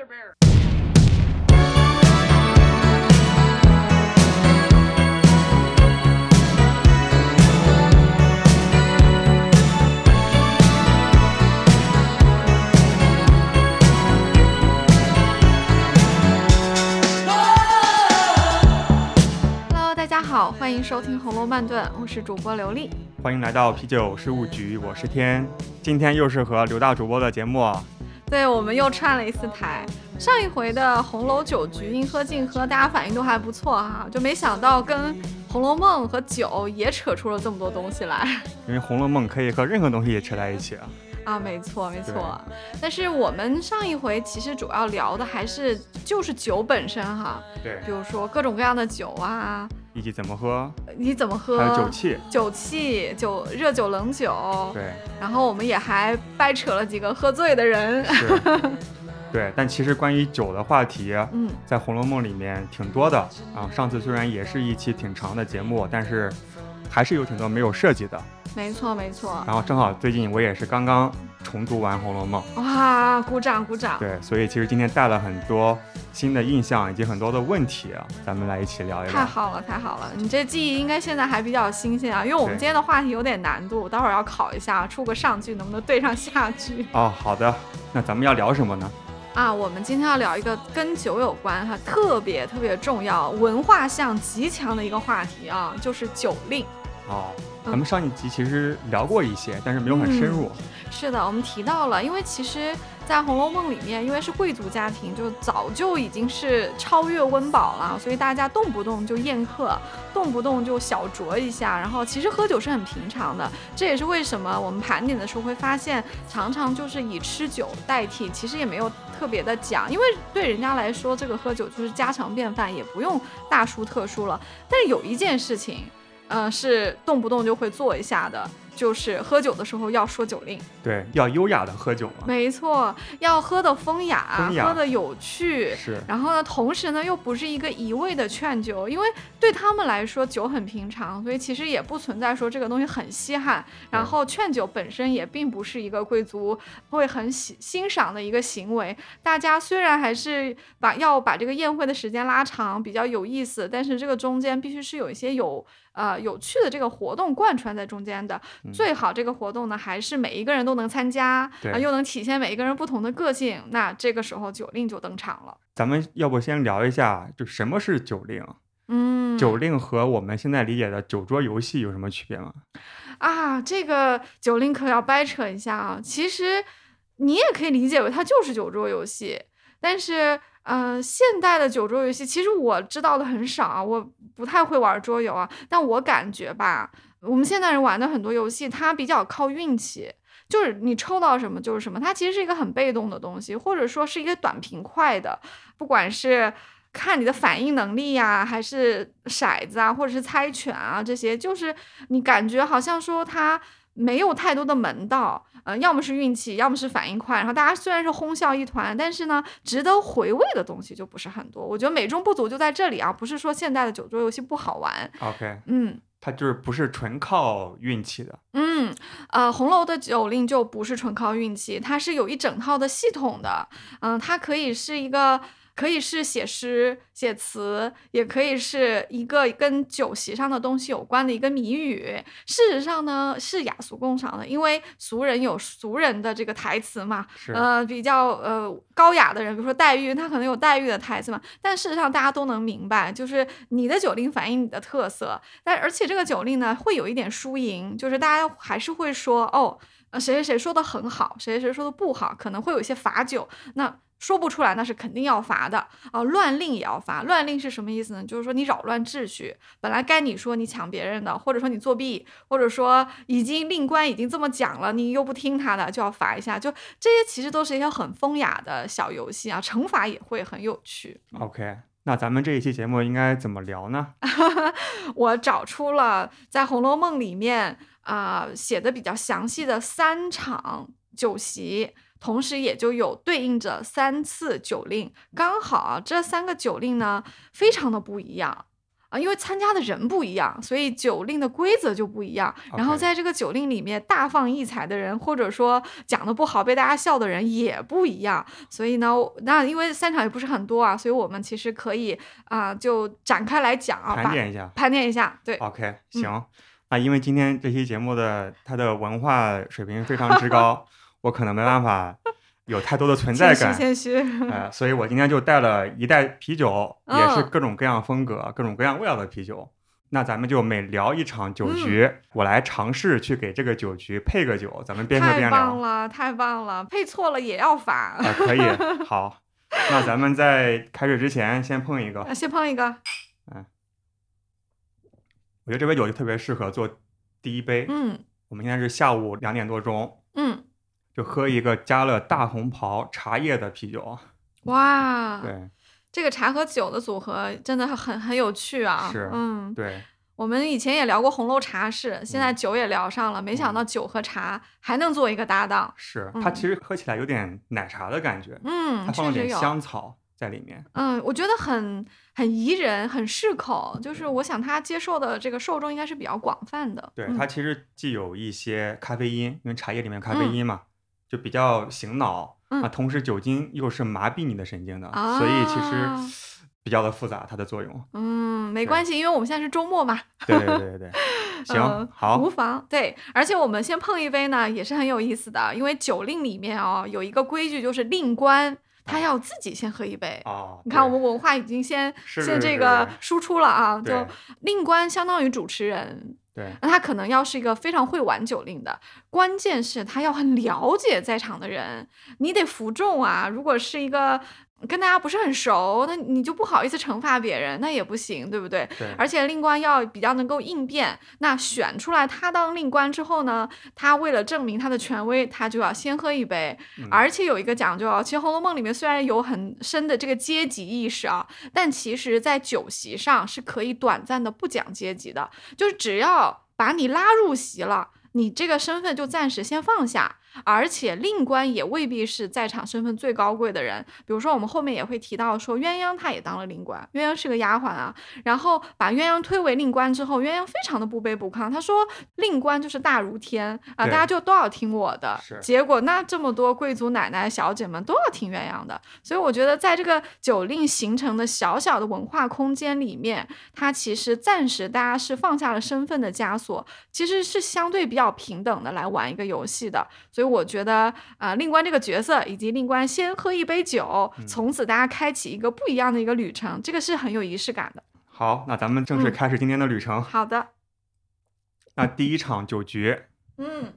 Hello，大家好，欢迎收听《红楼慢炖》，我是主播刘丽。欢迎来到啤酒事务局，我是天。今天又是和刘大主播的节目，对，我们又串了一次台。上一回的红楼酒局，应喝尽喝，大家反应都还不错哈，就没想到跟《红楼梦》和酒也扯出了这么多东西来。因为《红楼梦》可以和任何东西也扯在一起啊。啊，没错没错。但是我们上一回其实主要聊的还是就是酒本身哈，对，比如说各种各样的酒啊，以及怎么喝，你怎么喝，还有酒气，酒气，酒热酒冷酒，对。然后我们也还掰扯了几个喝醉的人，对，但其实关于酒的话题，嗯，在《红楼梦》里面挺多的啊。上次虽然也是一期挺长的节目，但是还是有挺多没有涉及的。没错，没错。然后正好最近我也是刚刚重读完《红楼梦》，哇，鼓掌鼓掌。对，所以其实今天带了很多新的印象以及很多的问题，咱们来一起聊一聊。太好了，太好了，你这记忆应该现在还比较新鲜啊，因为我们今天的话题有点难度，待会儿要考一下，出个上句能不能对上下句。哦，好的，那咱们要聊什么呢？啊，我们今天要聊一个跟酒有关哈，特别特别重要，文化性极强的一个话题啊，就是酒令。哦。咱们上一集其实聊过一些，但是没有很深入。是的，我们提到了，因为其实，在《红楼梦》里面，因为是贵族家庭，就早就已经是超越温饱了，所以大家动不动就宴客，动不动就小酌一下，然后其实喝酒是很平常的。这也是为什么我们盘点的时候会发现，常常就是以吃酒代替，其实也没有特别的讲，因为对人家来说，这个喝酒就是家常便饭，也不用大书特书了。但是有一件事情。嗯，是动不动就会做一下的。就是喝酒的时候要说酒令，对，要优雅的喝酒嘛。没错，要喝的风雅，喝的有趣。是。然后呢，同时呢，又不是一个一味的劝酒，因为对他们来说酒很平常，所以其实也不存在说这个东西很稀罕。然后劝酒本身也并不是一个贵族会很喜欣赏的一个行为。大家虽然还是把要把这个宴会的时间拉长，比较有意思，但是这个中间必须是有一些有呃有趣的这个活动贯穿在中间的。最好这个活动呢，还是每一个人都能参加，啊，又能体现每一个人不同的个性。那这个时候酒令就登场了。咱们要不先聊一下，就什么是酒令？嗯，酒令和我们现在理解的酒桌游戏有什么区别吗？啊，这个酒令可要掰扯一下啊。其实你也可以理解为它就是酒桌游戏，但是，呃，现代的酒桌游戏其实我知道的很少啊，我不太会玩桌游啊，但我感觉吧。我们现代人玩的很多游戏，它比较靠运气，就是你抽到什么就是什么，它其实是一个很被动的东西，或者说是一个短平快的，不管是看你的反应能力呀，还是骰子啊，或者是猜拳啊，这些就是你感觉好像说它没有太多的门道，呃，要么是运气，要么是反应快，然后大家虽然是哄笑一团，但是呢，值得回味的东西就不是很多。我觉得美中不足就在这里啊，不是说现代的酒桌游戏不好玩，OK，嗯。它就是不是纯靠运气的，嗯，呃，红楼的酒令就不是纯靠运气，它是有一整套的系统的，嗯，它可以是一个。可以是写诗、写词，也可以是一个跟酒席上的东西有关的一个谜语。事实上呢，是雅俗共赏的，因为俗人有俗人的这个台词嘛，呃，比较呃高雅的人，比如说黛玉，他可能有黛玉的台词嘛。但事实上，大家都能明白，就是你的酒令反映你的特色。但而且这个酒令呢，会有一点输赢，就是大家还是会说哦，呃，谁谁谁说的很好，谁谁谁说的不好，可能会有一些罚酒。那说不出来，那是肯定要罚的啊！乱令也要罚。乱令是什么意思呢？就是说你扰乱秩序，本来该你说你抢别人的，或者说你作弊，或者说已经令官已经这么讲了，你又不听他的，就要罚一下。就这些其实都是一些很风雅的小游戏啊，惩罚也会很有趣。OK，那咱们这一期节目应该怎么聊呢？我找出了在《红楼梦》里面啊写的比较详细的三场酒席。同时也就有对应着三次酒令，刚好这三个酒令呢，非常的不一样啊，因为参加的人不一样，所以酒令的规则就不一样。然后在这个酒令里面，大放异彩的人，或者说讲的不好被大家笑的人也不一样。所以呢，那因为散场也不是很多啊，所以我们其实可以啊、就展开来讲啊，盘点一下。盘点一下。对，OK，行。那因为今天这期节目的它的文化水平非常之高，我可能没办法有太多的存在感。谦虚谦虚。呃，所以我今天就带了一袋啤酒，也是嗯各种各样风格、各种各样味道的啤酒。那咱们就每聊一场酒嗯局，我来尝试去给这个酒局配个酒，咱们边喝边聊。棒了，太棒了！配错了也要罚。啊、可以，好。那咱们在开始之前先碰一个，啊先碰一个，嗯我觉得这杯酒就特别适合做第一杯。嗯我们现在是下午两点多钟，嗯，就喝一个加了大红袍茶叶的啤酒。哇，对这个茶和酒的组合真的很很有趣啊。是嗯，对，我们以前也聊过红楼茶室，现在嗯酒也聊上了，没想到酒和茶还能做一个搭档。是嗯它其实喝起来有点奶茶的感觉，嗯，它放了点。香草在里面。嗯，我觉得很很宜人，很适口，就是我想他接受的这个受众应该是比较广泛的。对，嗯它其实既有一些咖啡因，因为茶叶里面有咖啡嗯因嘛，就比较醒脑。嗯啊，同时酒精又是麻痹你的神经的，所以其啊实比较的复杂，它的作用。嗯，没关系，因为我们现在是周末嘛。对对对对对，行，呃好无，妨。对，而且我们先碰一杯呢，也是很有意思的，因为酒令里面哦有一个规矩，就是令官他要自己先喝一杯。哦，你看，我们文化已经先先这个输出了啊，就令官相当于主持人，对那他可能要是一个非常会玩酒令的，关键是他要很了解在场的人，你得服众啊。如果是一个跟大家不是很熟，那你就不好意思惩罚别人，那也不行，对不对？对，而且令官要比较能够应变。那选出来他当令官之后呢，他为了证明他的权威，他就要先喝一杯。嗯而且有一个讲究啊，其实《红楼梦》里面虽然有很深的这个阶级意识啊，但其实在酒席上是可以短暂的不讲阶级的，就是只要把你拉入席了。你这个身份就暂时先放下，而且令官也未必是在场身份最高贵的人。比如说，我们后面也会提到说，鸳鸯她也当了令官，鸳鸯是个丫鬟啊。然后把鸳鸯推为令官之后，鸳鸯非常的不卑不亢，他说令官就是大如天啊，大家就都要听我的。结果那这么多贵族奶奶小姐们都要听鸳鸯的，所以我觉得在这个酒令形成的小小的文化空间里面，它其实暂时大家是放下了身份的枷锁，其实是相对比较平等的来玩一个游戏的。所以我觉得，呃，令官这个角色以及令官先喝一杯酒，嗯从此大家开启一个不一样的一个旅程，这个是很有仪式感的。好，那咱们正式嗯开始今天的旅程。好的，那第一场酒局，嗯，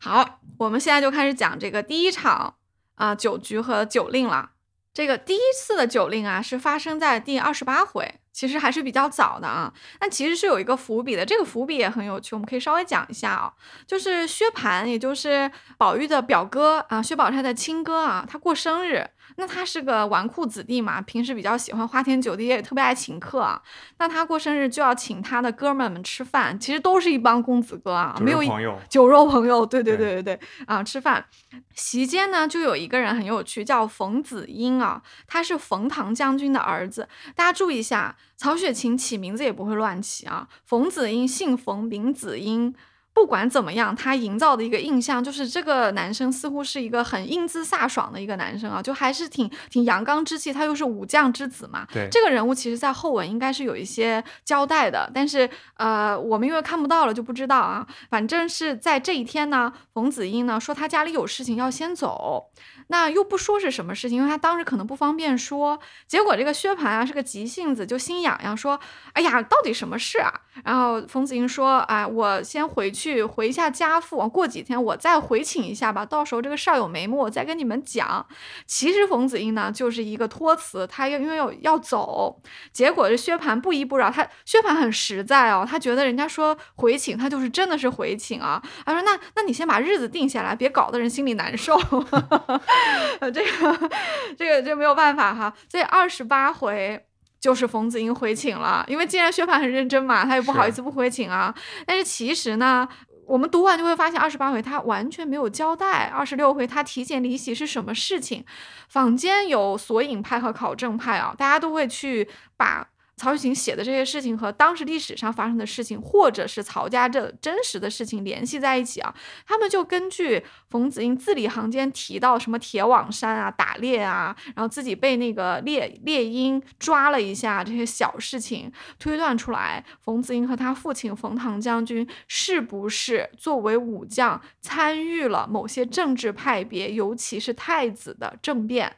好，我们现在就开始讲这个第一场啊、酒局和酒令了。这个第一次的酒令啊，是发生在第二十八回，其实还是比较早的啊。但其实是有一个伏笔的，这个伏笔也很有趣，我们可以稍微讲一下啊。就是薛蟠，也就是宝玉的表哥啊，薛宝钗的亲哥啊，他过生日。那他是个纨绔子弟嘛，平时比较喜欢花天酒地，也特别爱请客啊。那他过生日就要请他的哥们儿们吃饭，其实都是一帮公子哥啊，没有酒肉朋友，对对对对对对啊，吃饭。席间呢，就有一个人很有趣，叫冯子英啊，他是冯唐将军的儿子。大家注意一下，曹雪芹起名字也不会乱起啊。冯子英姓冯，名子英。不管怎么样，他营造的一个印象就是这个男生似乎是一个很英姿飒爽的一个男生啊，就还是挺挺阳刚之气。他又是武将之子嘛，对，这个人物其实，在后文应该是有一些交代的，但是呃，我们因为看不到了就不知道啊。反正是在这一天呢，冯子英呢说他家里有事情要先走，那又不说是什么事情，因为他当时可能不方便说。结果这个薛蟠啊是个急性子，就心痒痒说：“哎呀，到底什么事啊？”然后冯子英说：“哎，我先回去回一下家父，过几天我再回请一下吧，到时候这个事儿有眉目，我再跟你们讲。”其实冯子英呢就是一个托词，他要因为有要走，结果这薛蟠不依不饶，他薛蟠很实在哦，他觉得人家说回请，他就是真的是回请啊。他说那那你先把日子定下来，别搞得人心里难受。呃，这个这个这没有办法哈，这二十八回。就是冯子英回请了，因为既然薛蟠很认真嘛，他也不好意思不回请啊。但是其实呢，我们读完就会发现，二十八回他完全没有交代，二十六回他提前离席是什么事情。坊间有索引派和考证派啊，大家都会去把曹雪芹写的这些事情和当时历史上发生的事情，或者是曹家这真实的事情联系在一起啊，他们就根据冯子英字里行间提到什么铁网山啊、打猎啊，然后自己被那个猎猎鹰抓了一下这些小事情，推断出来冯子英和他父亲冯唐将军是不是作为武将参与了某些政治派别，尤其是太子的政变。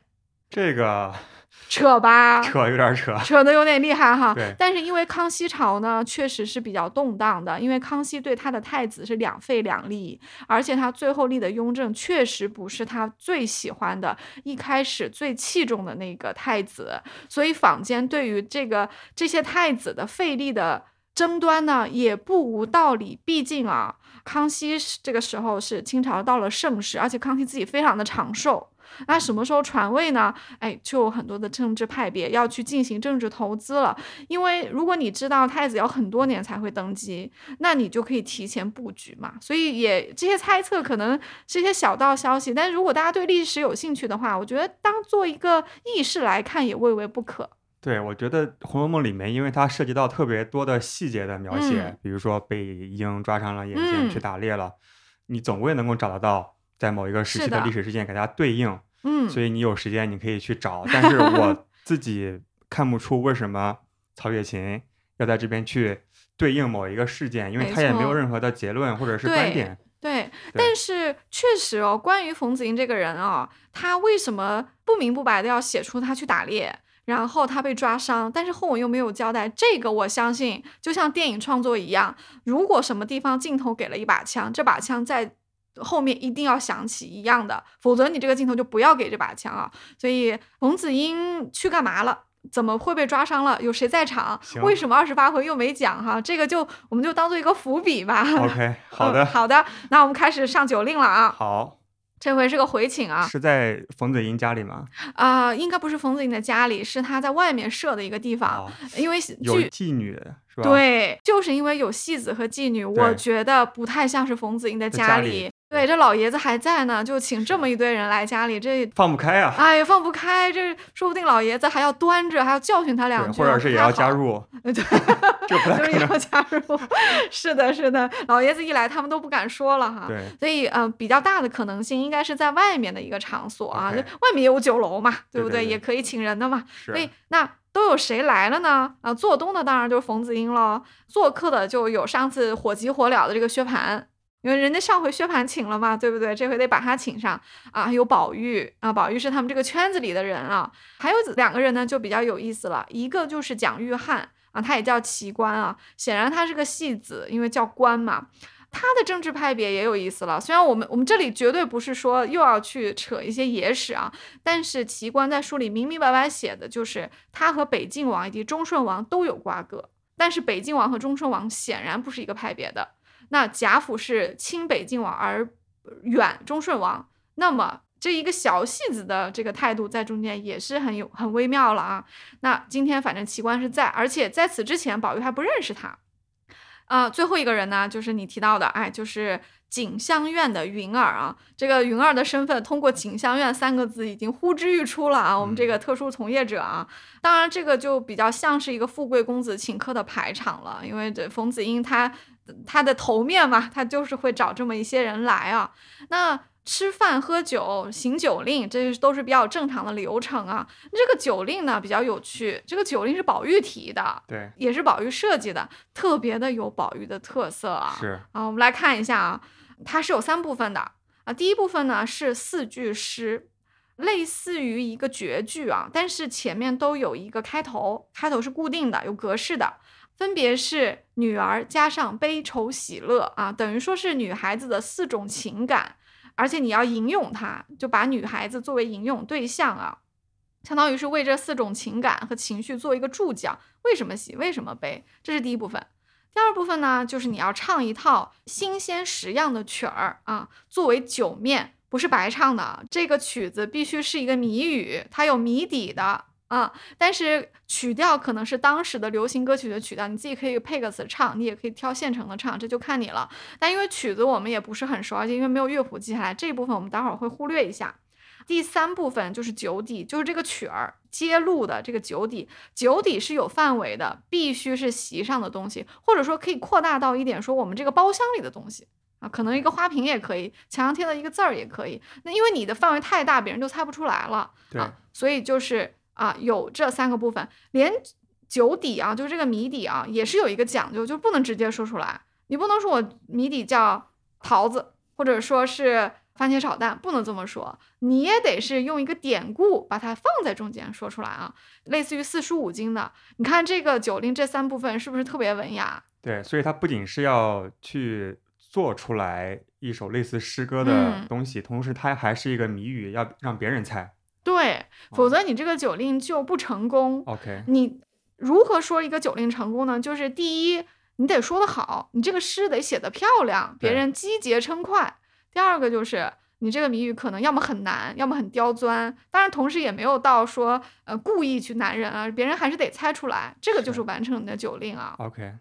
这个扯吧，扯有点扯，扯的有点厉害哈。对但是因为康熙朝呢，确实是比较动荡的，因为康熙对他的太子是两废两立，而且他最后立的雍正确实不是他最喜欢的，一开始最器重的那个太子，所以坊间对于这个这些太子的废立的争端呢，也不无道理。毕竟啊，康熙这个时候是清朝到了盛世，而且康熙自己非常的长寿。那什么时候传位呢？哎，就有很多的政治派别要去进行政治投资了。因为如果你知道太子要很多年才会登基，那你就可以提前布局嘛。所以也这些猜测可能是一些小道消息，但如果大家对历史有兴趣的话，我觉得当做一个轶事来看也未为不可。对，我觉得《红楼梦》里面，因为它涉及到特别多的细节的描写，嗯比如说被鹰抓伤了眼睛嗯去打猎了，你总归能够找得到在某一个时期的历史事件给它对应，嗯，所以你有时间你可以去找。但是我 自己看不出为什么曹雪芹要在这边去对应某一个事件，因为他也没有任何的结论或者是观对点。对，但是确实哦，关于冯子英这个人啊、他为什么不明不白的要写出他去打猎，然后他被抓伤，但是后文又没有交代？这个我相信，就像电影创作一样，如果什么地方镜头给了一把枪，这把枪在后面一定要响起一样的，否则你这个镜头就不要给这把枪啊。所以冯子英去干嘛了？怎么会被抓伤了？有谁在场？为什么二十八回又没讲哈？这个就我们就当做一个伏笔吧。OK，好的，嗯好的，那我们开始上酒令了啊。好，这回是个回请啊，是在冯子英家里吗？啊、应该不是冯子英的家里，是他在外面设的一个地方，哦，因为有。妓女是吧？，对，就是因为有戏子和妓女，我觉得不太像是冯子英的家里里。对，这老爷子还在呢，就请这么一堆人来家里，这放不开啊，哎呀放不开，这说不定老爷子还要端着，还要教训他两对，句，或者是也要加。入，对 就是。要加入。是的，是的，老爷子一来，他们都不敢说了哈。对，所以，嗯、比较大的可能性应该是在外面的一个场所啊就外面也有酒楼嘛，对不对也可以请人的嘛。所以，那都有谁来了呢？啊，做东的当然就是冯子英了，做客的就有上次火急火燎的这个薛蟠。因为人家上回薛蟠请了嘛，对不对？这回得把他请上啊。还有宝玉啊，宝玉是他们这个圈子里的人啊。还有两个人呢，就比较有意思了。一个就是蒋玉菡啊，他也叫奇观啊，显然他是个戏子，因为叫官嘛。他的政治派别也有意思了。虽然我们我们这里绝对不是说又要去扯一些野史啊，但是奇观在书里明明白白写的就是他和北晋王以及忠顺王都有瓜葛，但是北晋王和忠顺王显然不是一个派别的。那贾府是亲北晋王而远忠顺王，那么这一个小戏子的这个态度在中间也是很有很微妙了啊。那今天反正奇观是在，而且在此之前宝玉还不认识他。啊、最后一个人呢，就是你提到的，哎，就是锦香院的云儿啊。这个云儿的身份，通过锦香院三个字已经呼之欲出了啊。我们这个特殊从业者啊，当然这个就比较像是一个富贵公子请客的排场了，因为这冯子英他他的头面嘛，他就是会找这么一些人来啊。那吃饭、喝酒、行酒令，这都是比较正常的流程啊。这个酒令呢比较有趣，这个酒令是宝玉提的，对，也是宝玉设计的，特别的有宝玉的特色啊。是，啊，我们来看一下啊，它是有三部分的啊。第一部分呢是四句诗，类似于一个绝句啊，但是前面都有一个开头，开头是固定的，有格式的，分别是女儿加上悲愁喜乐啊，等于说是女孩子的四种情感，而且你要吟咏它，就把女孩子作为吟咏对象啊。相当于是为这四种情感和情绪做一个注脚，为什么喜，为什么悲，这是第一部分。第二部分呢，就是你要唱一套新鲜实样的曲儿啊，作为酒面，不是白唱的。这个曲子必须是一个谜语，它有谜底的啊。但是曲调可能是当时的流行歌曲的曲调，你自己可以配个词唱，你也可以挑现成的唱，这就看你了。但因为曲子我们也不是很熟，而且因为没有乐谱记下来，这一部分我们待会儿会忽略一下。第三部分就是酒底，就是这个曲儿揭露的这个酒底。酒底是有范围的，必须是席上的东西，或者说可以扩大到一点，说我们这个包厢里的东西啊，可能一个花瓶也可以，墙上贴的一个字儿也可以。那因为你的范围太大，别人就猜不出来了啊，所以就是啊，有这三个部分，连酒底啊，就是这个谜底啊，也是有一个讲究，就不能直接说出来。你不能说我谜底叫桃子，或者说是。番茄炒蛋不能这么说，你也得是用一个典故把它放在中间说出来啊，类似于四书五经的。你看这个酒令这三部分是不是特别文雅？对，所以它不仅是要去做出来一首类似诗歌的东西，同时它还是一个谜语，要让别人猜。对，否则你这个酒令就不成功。OK，你如何说一个酒令成功呢？就是第一，你得说得好，你这个诗得写得漂亮，别人击节称快。第二个就是你这个谜语可能要么很难，要么很刁钻，当然同时也没有到说呃故意去难人啊，别人还是得猜出来，这个就是完成你的酒令啊。OK。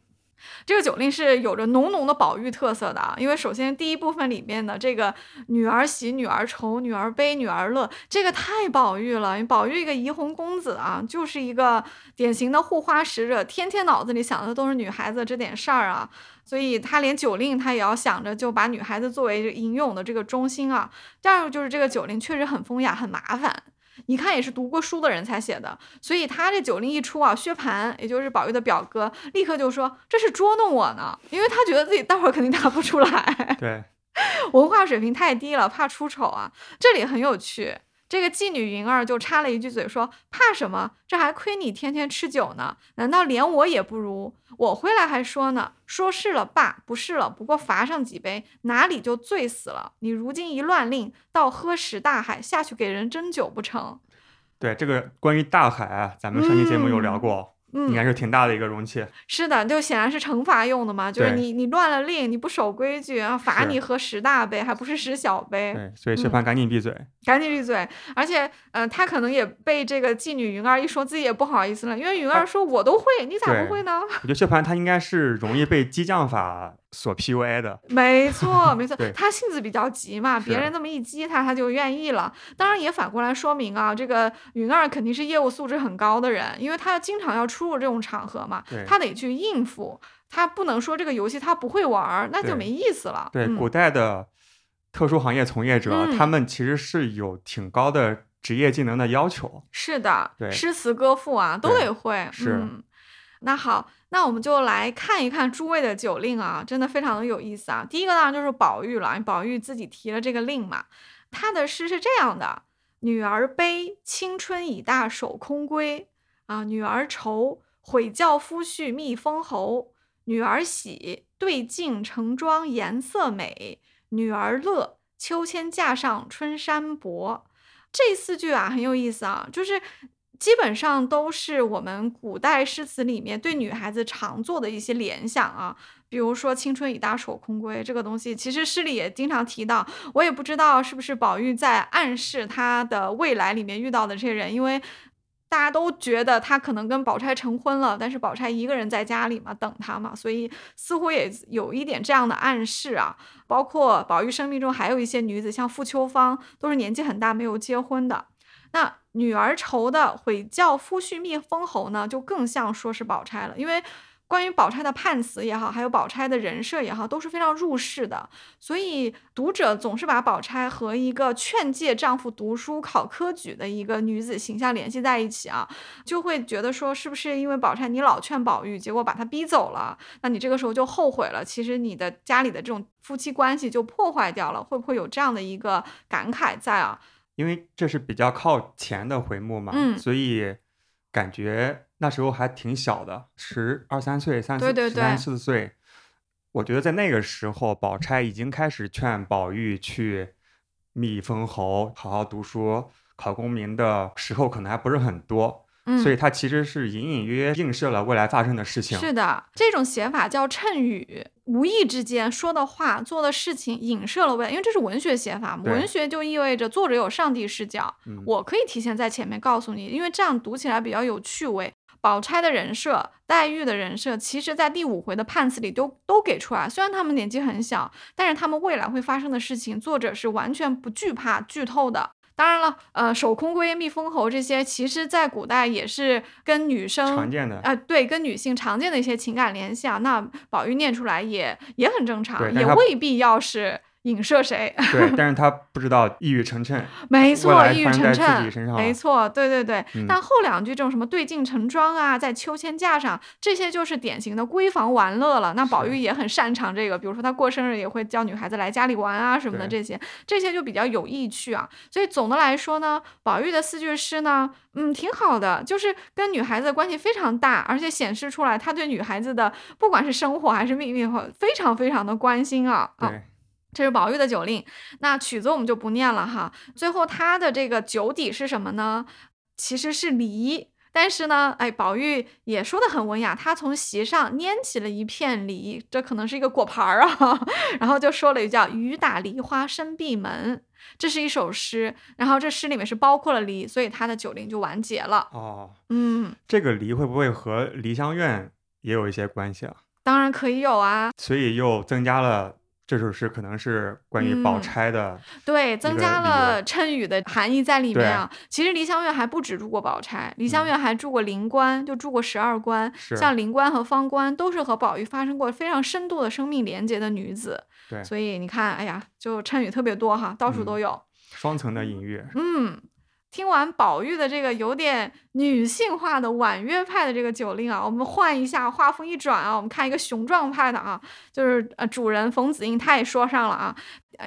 这个酒令是有着浓浓的宝玉特色的啊，因为首先第一部分里面的这个女儿喜、女儿愁、女儿悲、女儿乐，这个太宝玉了。宝玉一个怡红公子啊，就是一个典型的护花使者，天天脑子里想的都是女孩子这点事儿啊，所以他连酒令他也要想着就把女孩子作为吟咏的这个中心啊。第二个就是这个酒令确实很风雅，很麻烦。一看也是读过书的人才写的，所以他这酒令一出啊，薛蟠也就是宝玉的表哥，立刻就说这是捉弄我呢，因为他觉得自己待会儿肯定答不出来，对，文化水平太低了，怕出丑啊。这里很有趣。这个妓女云儿就插了一句嘴说：“怕什么？这还亏你天天吃酒呢？难道连我也不如？我回来还说呢，说是了罢，不是了，不过罚上几杯，哪里就醉死了？你如今一乱令，倒喝食大海，下去给人斟酒不成？”对这个关于大海啊，咱们上期节目有聊过。应该是挺大的一个容器，是的，就显然是惩罚用的嘛，就是你你乱了令，你不守规矩然后，罚你喝十大杯，还不是十小杯。对，所以薛蟠赶紧闭嘴，赶紧闭嘴。而且，呃，他可能也被这个妓女云儿一说，自己也不好意思了，因为云儿说我都会，你咋不会呢？我觉得薛蟠他应该是容易被激将法。所 PUA 的，没错没错，他性子比较急嘛，别人这么一激他，他就愿意了。当然也反过来说明啊，这个云儿肯定是业务素质很高的人，因为他经常要出入这种场合嘛，他得去应付，他不能说这个游戏他不会玩，那就没意思了。对，古代的特殊行业从业者，他们其实是有挺高的职业技能的要求。是的，诗词歌赋啊都得会。是。那好，那我们就来看一看诸位的酒令啊，真的非常的有意思啊。第一个当然就是宝玉了，宝玉自己提了这个令嘛。他的诗是这样的：女儿悲，青春已大守空闺啊；女儿愁，悔教夫婿觅封侯；女儿喜，对镜成妆颜色美；女儿乐，秋千架上春山薄。这四句啊很有意思啊，就是。基本上都是我们古代诗词里面对女孩子常做的一些联想啊，比如说“青春已大手空闺”这个东西，其实诗里也经常提到。我也不知道是不是宝玉在暗示他的未来里面遇到的这些人，因为大家都觉得他可能跟宝钗成婚了，但是宝钗一个人在家里嘛，等他嘛，所以似乎也有一点这样的暗示啊。包括宝玉生命中还有一些女子，像傅秋芳，都是年纪很大没有结婚的。那女儿愁的悔教夫婿觅封侯呢，就更像说是宝钗了。因为关于宝钗的判词也好，还有宝钗的人设也好，都是非常入世的。所以读者总是把宝钗和一个劝诫丈夫读书考科举的一个女子形象联系在一起啊，就会觉得说，是不是因为宝钗你老劝宝玉，结果把他逼走了，那你这个时候就后悔了？其实你的家里的这种夫妻关系就破坏掉了，会不会有这样的一个感慨在啊？因为这是比较靠前的回目嘛，所以感觉那时候还挺小的，十二三岁、三四、十三四岁。我觉得在那个时候，宝钗已经开始劝宝玉去觅封侯、好好读书、考功名的时候，可能还不是很多。所以它其实是隐隐约约映射了未来发生的事情。是的，这种写法叫衬语，无意之间说的话、做的事情影射了未来，因为这是文学写法嘛。文学就意味着作者有上帝视角，我可以提前在前面告诉你，因为这样读起来比较有趣味。宝钗的人设、黛玉的人设，其实在第五回的判词里都都给出来。虽然他们年纪很小，但是他们未来会发生的事情，作者是完全不惧怕剧透的。当然了，呃，守空闺、蜜封侯这些，其实在古代也是跟女生常见的啊，对，跟女性常见的一些情感联系啊。那宝玉念出来也也很正常，也未必要是。影射谁？对，但是他不知道一语成谶。没错，一语成谶。没错，对对对。但后两句这种什么对镜成妆啊，在秋千架上，这些就是典型的闺房玩乐了。那宝玉也很擅长这个，比如说他过生日也会叫女孩子来家里玩啊什么的，这些这些就比较有意趣啊。所以总的来说呢，宝玉的四句诗呢，嗯，挺好的，就是跟女孩子的关系非常大，而且显示出来他对女孩子的不管是生活还是命运，非常非常的关心啊。对。这是宝玉的酒令，那曲子我们就不念了哈。最后他的这个酒底是什么呢？其实是梨，但是呢，哎，宝玉也说的很文雅，他从席上拈起了一片梨，这可能是一个果盘儿啊，然后就说了一句叫“雨打梨花深闭门”，这是一首诗，然后这诗里面是包括了梨，所以他的酒令就完结了。哦，嗯，这个梨会不会和梨香院也有一些关系啊？当然可以有啊，所以又增加了。这首诗可能是关于宝钗的，对，增加了谶语的含义在里面啊。其实梨香院还不止住过宝钗，梨香院还住过灵官，就住过十二官，像灵官和方官都是和宝玉发生过非常深度的生命连接的女子。对，所以你看，哎呀，就谶语特别多哈，到处都有，双层的隐喻。嗯。听完宝玉的这个有点女性化的婉约派的这个酒令啊，我们换一下画风一转啊，我们看一个雄壮派的啊，就是呃主人冯子英他也说上了啊，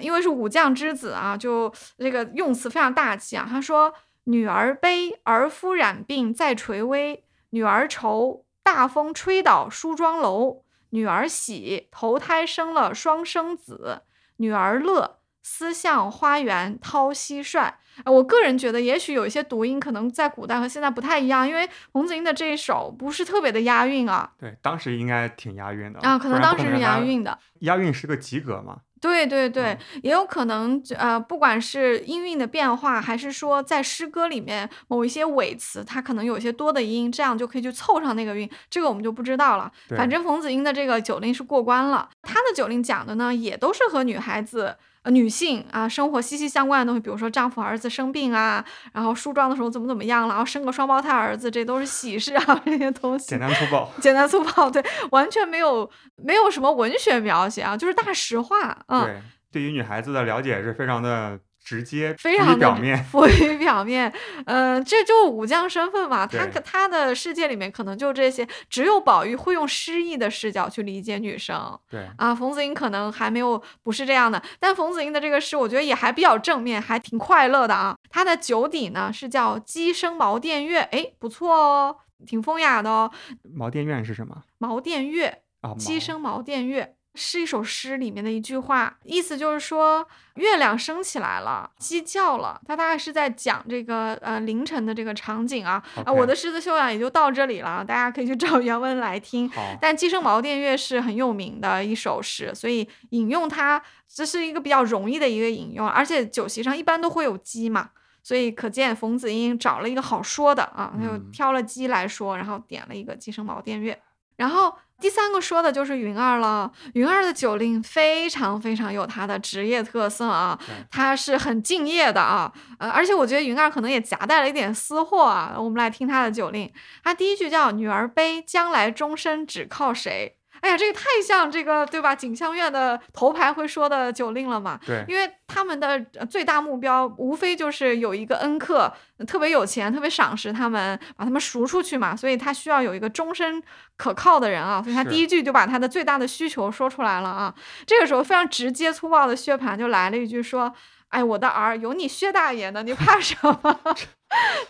因为是武将之子啊，就这个用词非常大气啊。他说：“女儿悲，儿夫染病在垂危；女儿愁，大风吹倒梳妆楼；女儿喜，投胎生了双生子；女儿乐。”思向花园掏蟋蟀，我个人觉得，也许有一些读音可能在古代和现在不太一样，因为冯子英的这一首不是特别的押韵啊。对，当时应该挺押韵的啊，可能当时是押韵的。押韵是个及格嘛？对对对，也有可能，呃，不管是音韵的变化，还是说在诗歌里面某一些尾词，它可能有些多的音，这样就可以去凑上那个韵，这个我们就不知道了。反正冯子英的这个酒令是过关了，他的酒令讲的呢，也都是和女孩子。女性啊，生活息息相关的东西，比如说丈夫儿子生病啊，然后梳妆的时候怎么怎么样了，然后生个双胞胎儿子，这都是喜事啊，这些东西。简单粗暴。简单粗暴，对，完全没有没有什么文学描写啊，就是大实话。嗯。对，对于女孩子的了解是非常的。直接非常表面，浮于表面，嗯，这就武将身份嘛，他他的世界里面可能就这些，只有宝玉会用诗意的视角去理解女生，对啊，冯子英可能还没有不是这样的，但冯子英的这个诗，我觉得也还比较正面，还挺快乐的啊。他的酒底呢是叫鸡声茅店月，哎，不错哦，挺风雅的哦。茅店院是什么？茅店月啊，鸡声茅店月。是一首诗里面的一句话，意思就是说月亮升起来了，鸡叫了。它大概是在讲这个呃凌晨的这个场景啊啊！我的诗词修养也就到这里了，大家可以去 找原文来听。但《鸡声茅店月》是很有名的一首诗，所以引用它这是一个比较容易的一个引用，而且酒席上一般都会有鸡嘛，所以可见冯子英找了一个好说的啊，他就挑了鸡来说，然后点了一个《鸡声茅店月》，然后。第三个说的就是云儿了。云儿的酒令非常非常有她的职业特色啊，她是很敬业的啊，呃，而且我觉得云儿可能也夹带了一点私货啊。我们来听她的酒令，她第一句叫“女儿悲，将来终身只靠谁”。哎呀，这个太像这个对吧？锦香院的头牌会说的酒令了嘛？对，因为他们的最大目标无非就是有一个恩客特别有钱，特别赏识他们，把他们赎出去嘛。所以他需要有一个终身可靠的人啊。所以他第一句就把他的最大的需求说出来了啊。这个时候非常直接粗暴的薛蟠就来了一句说。哎，我的儿，有你薛大爷呢，你怕什么？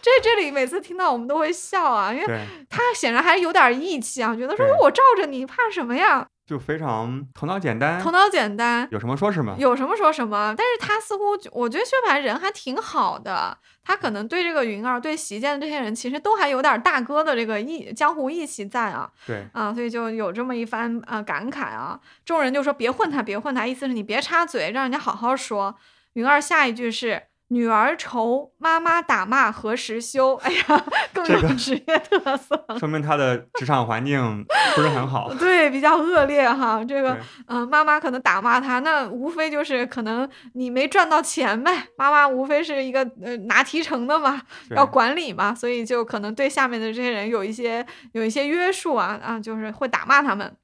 这这里每次听到我们都会笑啊，因为他显然还有点义气啊，觉得说我罩着你，怕什么呀？就非常头脑简单，头脑简单，有什么说什么，有什么说什么。但是他似乎，我觉得薛蟠人还挺好的，他可能对这个云儿，对席间的这些人，其实都还有点大哥的这个义江湖义气在啊。对啊，所以就有这么一番啊感慨啊。众人就说别混他，别混他，意思是你别插嘴，让人家好好说。云儿下一句是女儿愁，妈妈打骂何时休？哎呀，更有职业特色，说明他的职场环境不是很好。对，比较恶劣哈。这个，嗯，妈妈可能打骂他，那无非就是可能你没赚到钱呗。妈妈无非是一个呃拿提成的嘛，要管理嘛，所以就可能对下面的这些人有一些有一些约束啊啊，就是会打骂他们。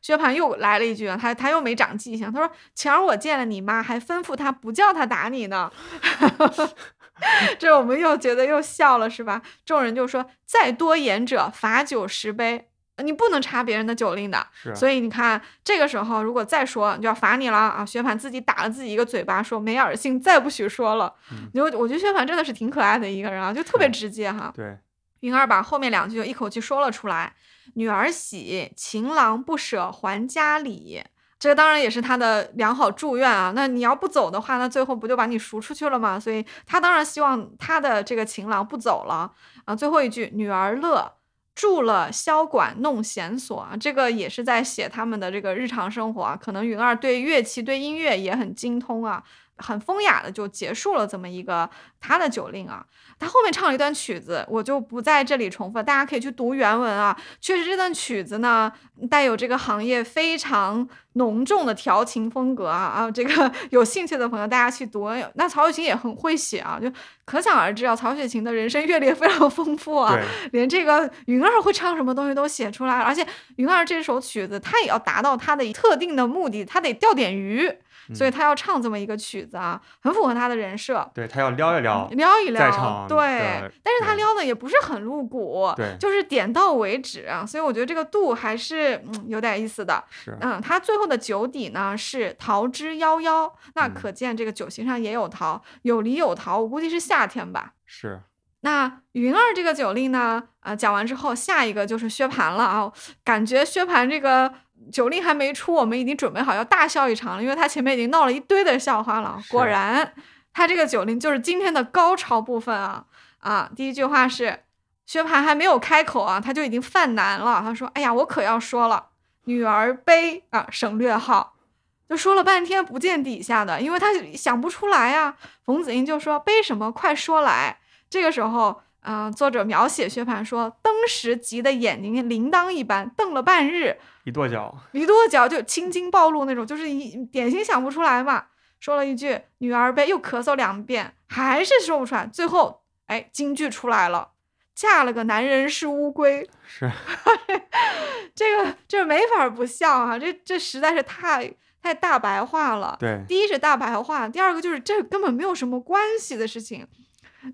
薛蟠又来了一句啊，他他又没长记性。他说：“前儿我见了你妈，还吩咐他不叫他打你呢。”这我们又觉得又笑了，是吧？众人就说：“再多言者，罚酒十杯。你不能查别人的酒令的。”所以你看，这个时候如果再说，就要罚你了啊！薛蟠自己打了自己一个嘴巴，说：“没耳性，再不许说了。”就我觉得薛蟠真的是挺可爱的一个人啊，就特别直接哈。对，云儿把后面两句就一口气说了出来。女儿喜，情郎不舍还家里，这当然也是他的良好祝愿啊。那你要不走的话，那最后不就把你赎出去了吗？所以他当然希望他的这个情郎不走了啊。最后一句，女儿乐，住了箫管弄弦索啊，这个也是在写他们的这个日常生活啊。可能云儿对乐器、对音乐也很精通啊。很风雅的就结束了这么一个他的酒令啊，他后面唱了一段曲子，我就不在这里重复，大家可以去读原文啊。确实这段曲子呢，带有这个行业非常浓重的调情风格啊啊，这个有兴趣的朋友大家去读。那曹雪芹也很会写啊，就可想而知啊，曹雪芹的人生阅历非常丰富啊，连这个云儿会唱什么东西都写出来而且云儿这首曲子，他也要达到他的特定的目的，他得钓点鱼。所以他要唱这么一个曲子啊，很符合他的人设。对他要撩一撩，撩一撩，对。但是他撩的也不是很露骨，对，就是点到为止啊。所以我觉得这个度还是嗯有点意思的。是，嗯，他最后的酒底呢是桃之夭夭，那可见这个酒席上也有桃，有梨有桃，我估计是夏天吧。是。那云儿这个酒令呢，呃，讲完之后，下一个就是薛蟠了啊。感觉薛蟠这个。酒令还没出，我们已经准备好要大笑一场了，因为他前面已经闹了一堆的笑话了。果然，他这个酒令就是今天的高潮部分啊啊！第一句话是，薛蟠还没有开口啊，他就已经犯难了。他说：“哎呀，我可要说了，女儿悲啊，省略号。”就说了半天不见底下的，因为他想不出来啊。冯子英就说：“悲什么？快说来。”这个时候。啊，作者描写薛蟠说，当时急得眼睛铃铛一般，瞪了半日，一跺脚，一跺脚就青筋暴露那种，就是一点心想不出来嘛。说了一句“女儿呗”，又咳嗽两遍，还是说不出来。最后，哎，京剧出来了，嫁了个男人是乌龟。是，这个这没法不笑啊，这这实在是太太大白话了。对，第一是大白话，第二个就是这根本没有什么关系的事情，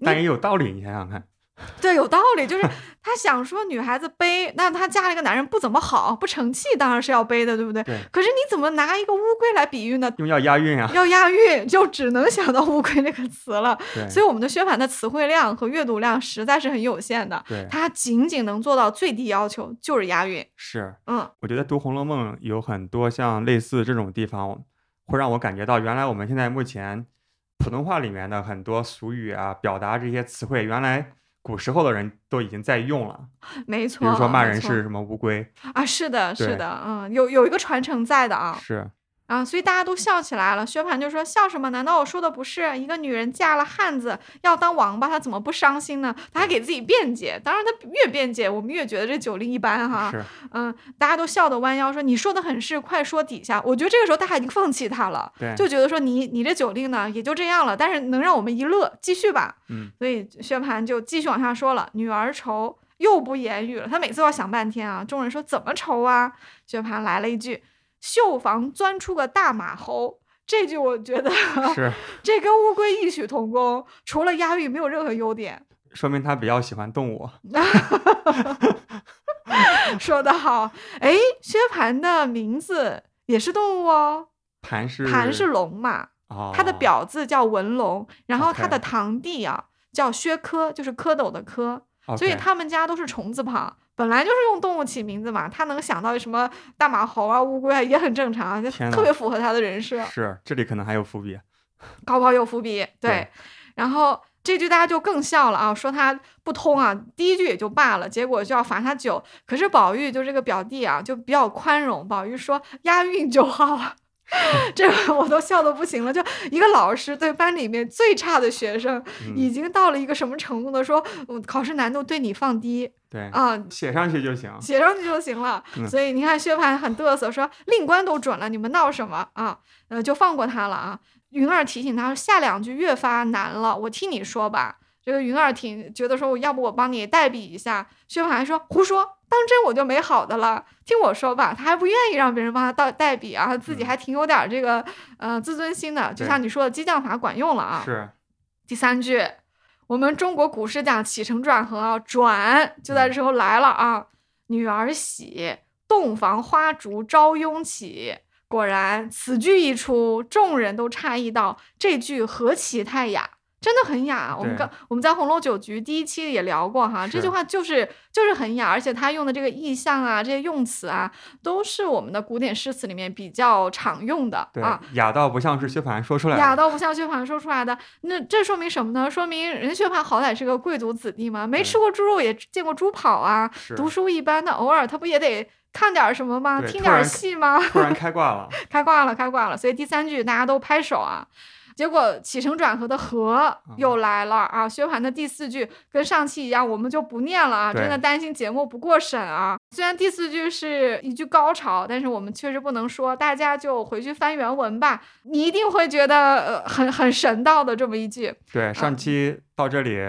但也有道理，你想想看。对，有道理，就是 他想说女孩子背，那她嫁了一个男人不怎么好，不成器，当然是要背的，对不对？对。可是你怎么拿一个乌龟来比喻呢？用要押韵啊。要押韵，就只能想到乌龟这个词了。对。所以我们的薛蟠的词汇量和阅读量实在是很有限的。对。他仅仅能做到最低要求，就是押韵。是。嗯。我觉得读《红楼梦》有很多像类似这种地方，会让我感觉到，原来我们现在目前普通话里面的很多俗语啊，表达这些词汇，原来。古时候的人都已经在用了，没错。比如说骂人是什么乌龟啊？是的，是的，嗯，有有一个传承在的啊。是。啊，所以大家都笑起来了。薛蟠就说：“笑什么？难道我说的不是一个女人嫁了汉子要当王八，她怎么不伤心呢？”他还给自己辩解。当然，他越辩解，我们越觉得这酒令一般哈。是。嗯，大家都笑得弯腰说：“你说的很是，快说底下。”我觉得这个时候大家已经放弃他了，就觉得说你你这酒令呢也就这样了，但是能让我们一乐，继续吧。嗯。所以薛蟠就继续往下说了：“女儿愁，又不言语了。他每次都要想半天啊。众人说：“怎么愁啊？”薛蟠来了一句。绣房钻出个大马猴，这句我觉得是，这跟乌龟异曲同工，除了押韵没有任何优点，说明他比较喜欢动物。说得好，哎，薛蟠的名字也是动物哦，盘是盘是龙嘛，他的表字叫文龙，然后他的堂弟啊叫薛科，就是蝌蚪的蝌，所以他们家都是虫字旁。本来就是用动物起名字嘛，他能想到什么大马猴啊、乌龟啊，也很正常，就特别符合他的人设。是，这里可能还有伏笔，高宝有伏笔。对，然后这句大家就更笑了啊，说他不通啊。第一句也就罢了，结果就要罚他酒。可是宝玉就这个表弟啊，就比较宽容，宝玉说押韵就好了。这我都笑的不行了。就一个老师对班里面最差的学生，已经到了一个什么程度呢？说考试难度对你放低，对啊，写上去就行，写上去就行了。所以你看薛蟠很嘚瑟，说令官都准了，你们闹什么啊？呃，就放过他了啊。云儿提醒他说下两句越发难了，我替你说吧。这个云儿挺觉得说，我要不我帮你代笔一下。薛蟠还说胡说，当真我就没好的了。听我说吧，他还不愿意让别人帮他代代笔啊，自己还挺有点这个呃自尊心的。就像你说的激将法管用了啊。是。第三句，我们中国古诗讲起承转合啊，转就在这时候来了啊。女儿喜，洞房花烛朝拥起。果然，此句一出，众人都诧异道：这句何其太雅。真的很雅，我们刚我们在红楼酒局第一期也聊过哈，这句话就是就是很雅，而且他用的这个意象啊，这些用词啊，都是我们的古典诗词里面比较常用的啊。雅到不像是薛蟠说出来的，雅到不像薛蟠说出来的。那这说明什么呢？说明人薛蟠好歹是个贵族子弟嘛，没吃过猪肉也见过猪跑啊。读书一般那，偶尔他不也得看点什么吗？听点戏吗？突然开挂了，开挂了，开挂了。所以第三句大家都拍手啊。结果起承转合的合又来了啊！薛蟠的第四句跟上期一样，我们就不念了啊！真的担心节目不过审啊。虽然第四句是一句高潮，但是我们确实不能说，大家就回去翻原文吧。你一定会觉得呃很很神道的这么一句。对，上期到这里。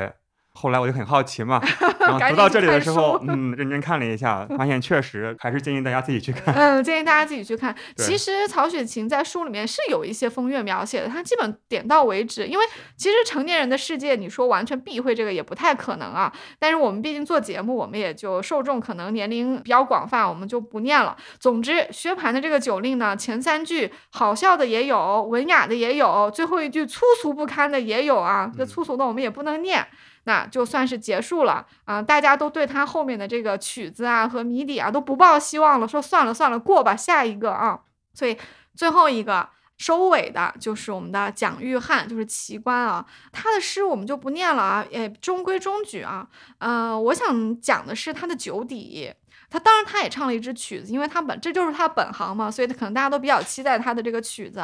后来我就很好奇嘛，然后读到这里的时候，嗯，认真看了一下，发现确实还是建议大家自己去看。嗯，建议大家自己去看。其实曹雪芹在书里面是有一些风月描写的，他基本点到为止。因为其实成年人的世界，你说完全避讳这个也不太可能啊。但是我们毕竟做节目，我们也就受众可能年龄比较广泛，我们就不念了。总之，薛蟠的这个酒令呢，前三句好笑的也有，文雅的也有，最后一句粗俗不堪的也有啊。这粗俗的我们也不能念。那就算是结束了啊！大家都对他后面的这个曲子啊和谜底啊都不抱希望了，说算了算了，过吧，下一个啊。所以最后一个收尾的就是我们的蒋玉菡，就是奇观啊。他的诗我们就不念了啊，也中规中矩啊。嗯，我想讲的是他的酒底。他当然，他也唱了一支曲子，因为他本这就是他本行嘛，所以可能大家都比较期待他的这个曲子。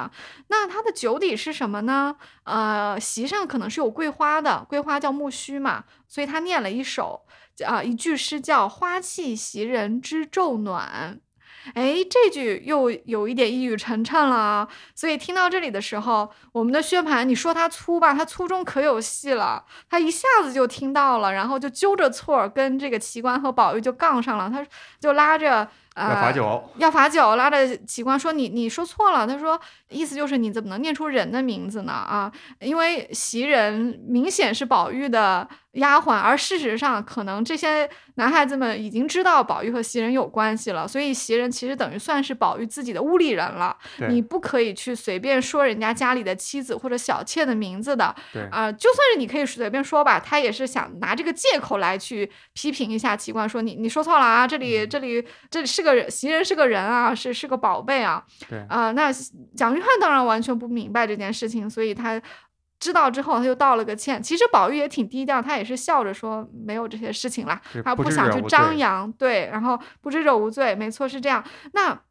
那他的酒底是什么呢？呃，席上可能是有桂花的，桂花叫木须嘛，所以他念了一首啊一句诗叫“花气袭人知昼暖”。哎，这句又有一点一语成谶了啊！所以听到这里的时候，我们的薛蟠，你说他粗吧，他粗中可有细了，他一下子就听到了，然后就揪着错儿跟这个奇观和宝玉就杠上了，他就拉着。要罚酒，要罚酒，拉着奇观说：“你你说错了。”他说：“意思就是你怎么能念出人的名字呢？啊，因为袭人明显是宝玉的丫鬟，而事实上可能这些男孩子们已经知道宝玉和袭人有关系了，所以袭人其实等于算是宝玉自己的屋里人了。你不可以去随便说人家家里的妻子或者小妾的名字的。啊，就算是你可以随便说吧，他也是想拿这个借口来去批评一下奇观，说你你说错了啊，这里这里这里是。”个人袭人是个人啊，是是个宝贝啊，对啊，那蒋玉菡当然完全不明白这件事情，所以他知道之后他就道了个歉。其实宝玉也挺低调，他也是笑着说没有这些事情啦，他不想去张扬，对，然后不知者无罪，没错是这样。那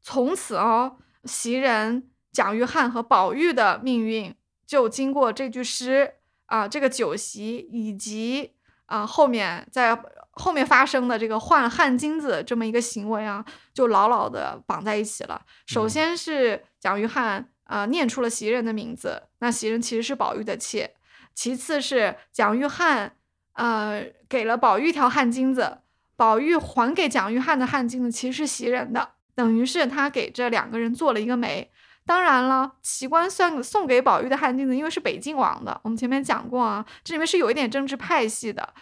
从此哦，袭人、蒋玉菡和宝玉的命运就经过这句诗啊，这个酒席以及啊后面在。后面发生的这个换汗巾子这么一个行为啊，就牢牢的绑在一起了。首先是蒋玉菡啊念出了袭人的名字，那袭人其实是宝玉的妾。其次是蒋玉菡呃给了宝玉一条汗巾子，宝玉还给蒋玉菡的汗巾子其实是袭人的，等于是他给这两个人做了一个媒。当然了，奇观算送给宝玉的汗金子，因为是北静王的，我们前面讲过啊，这里面是有一点政治派系的。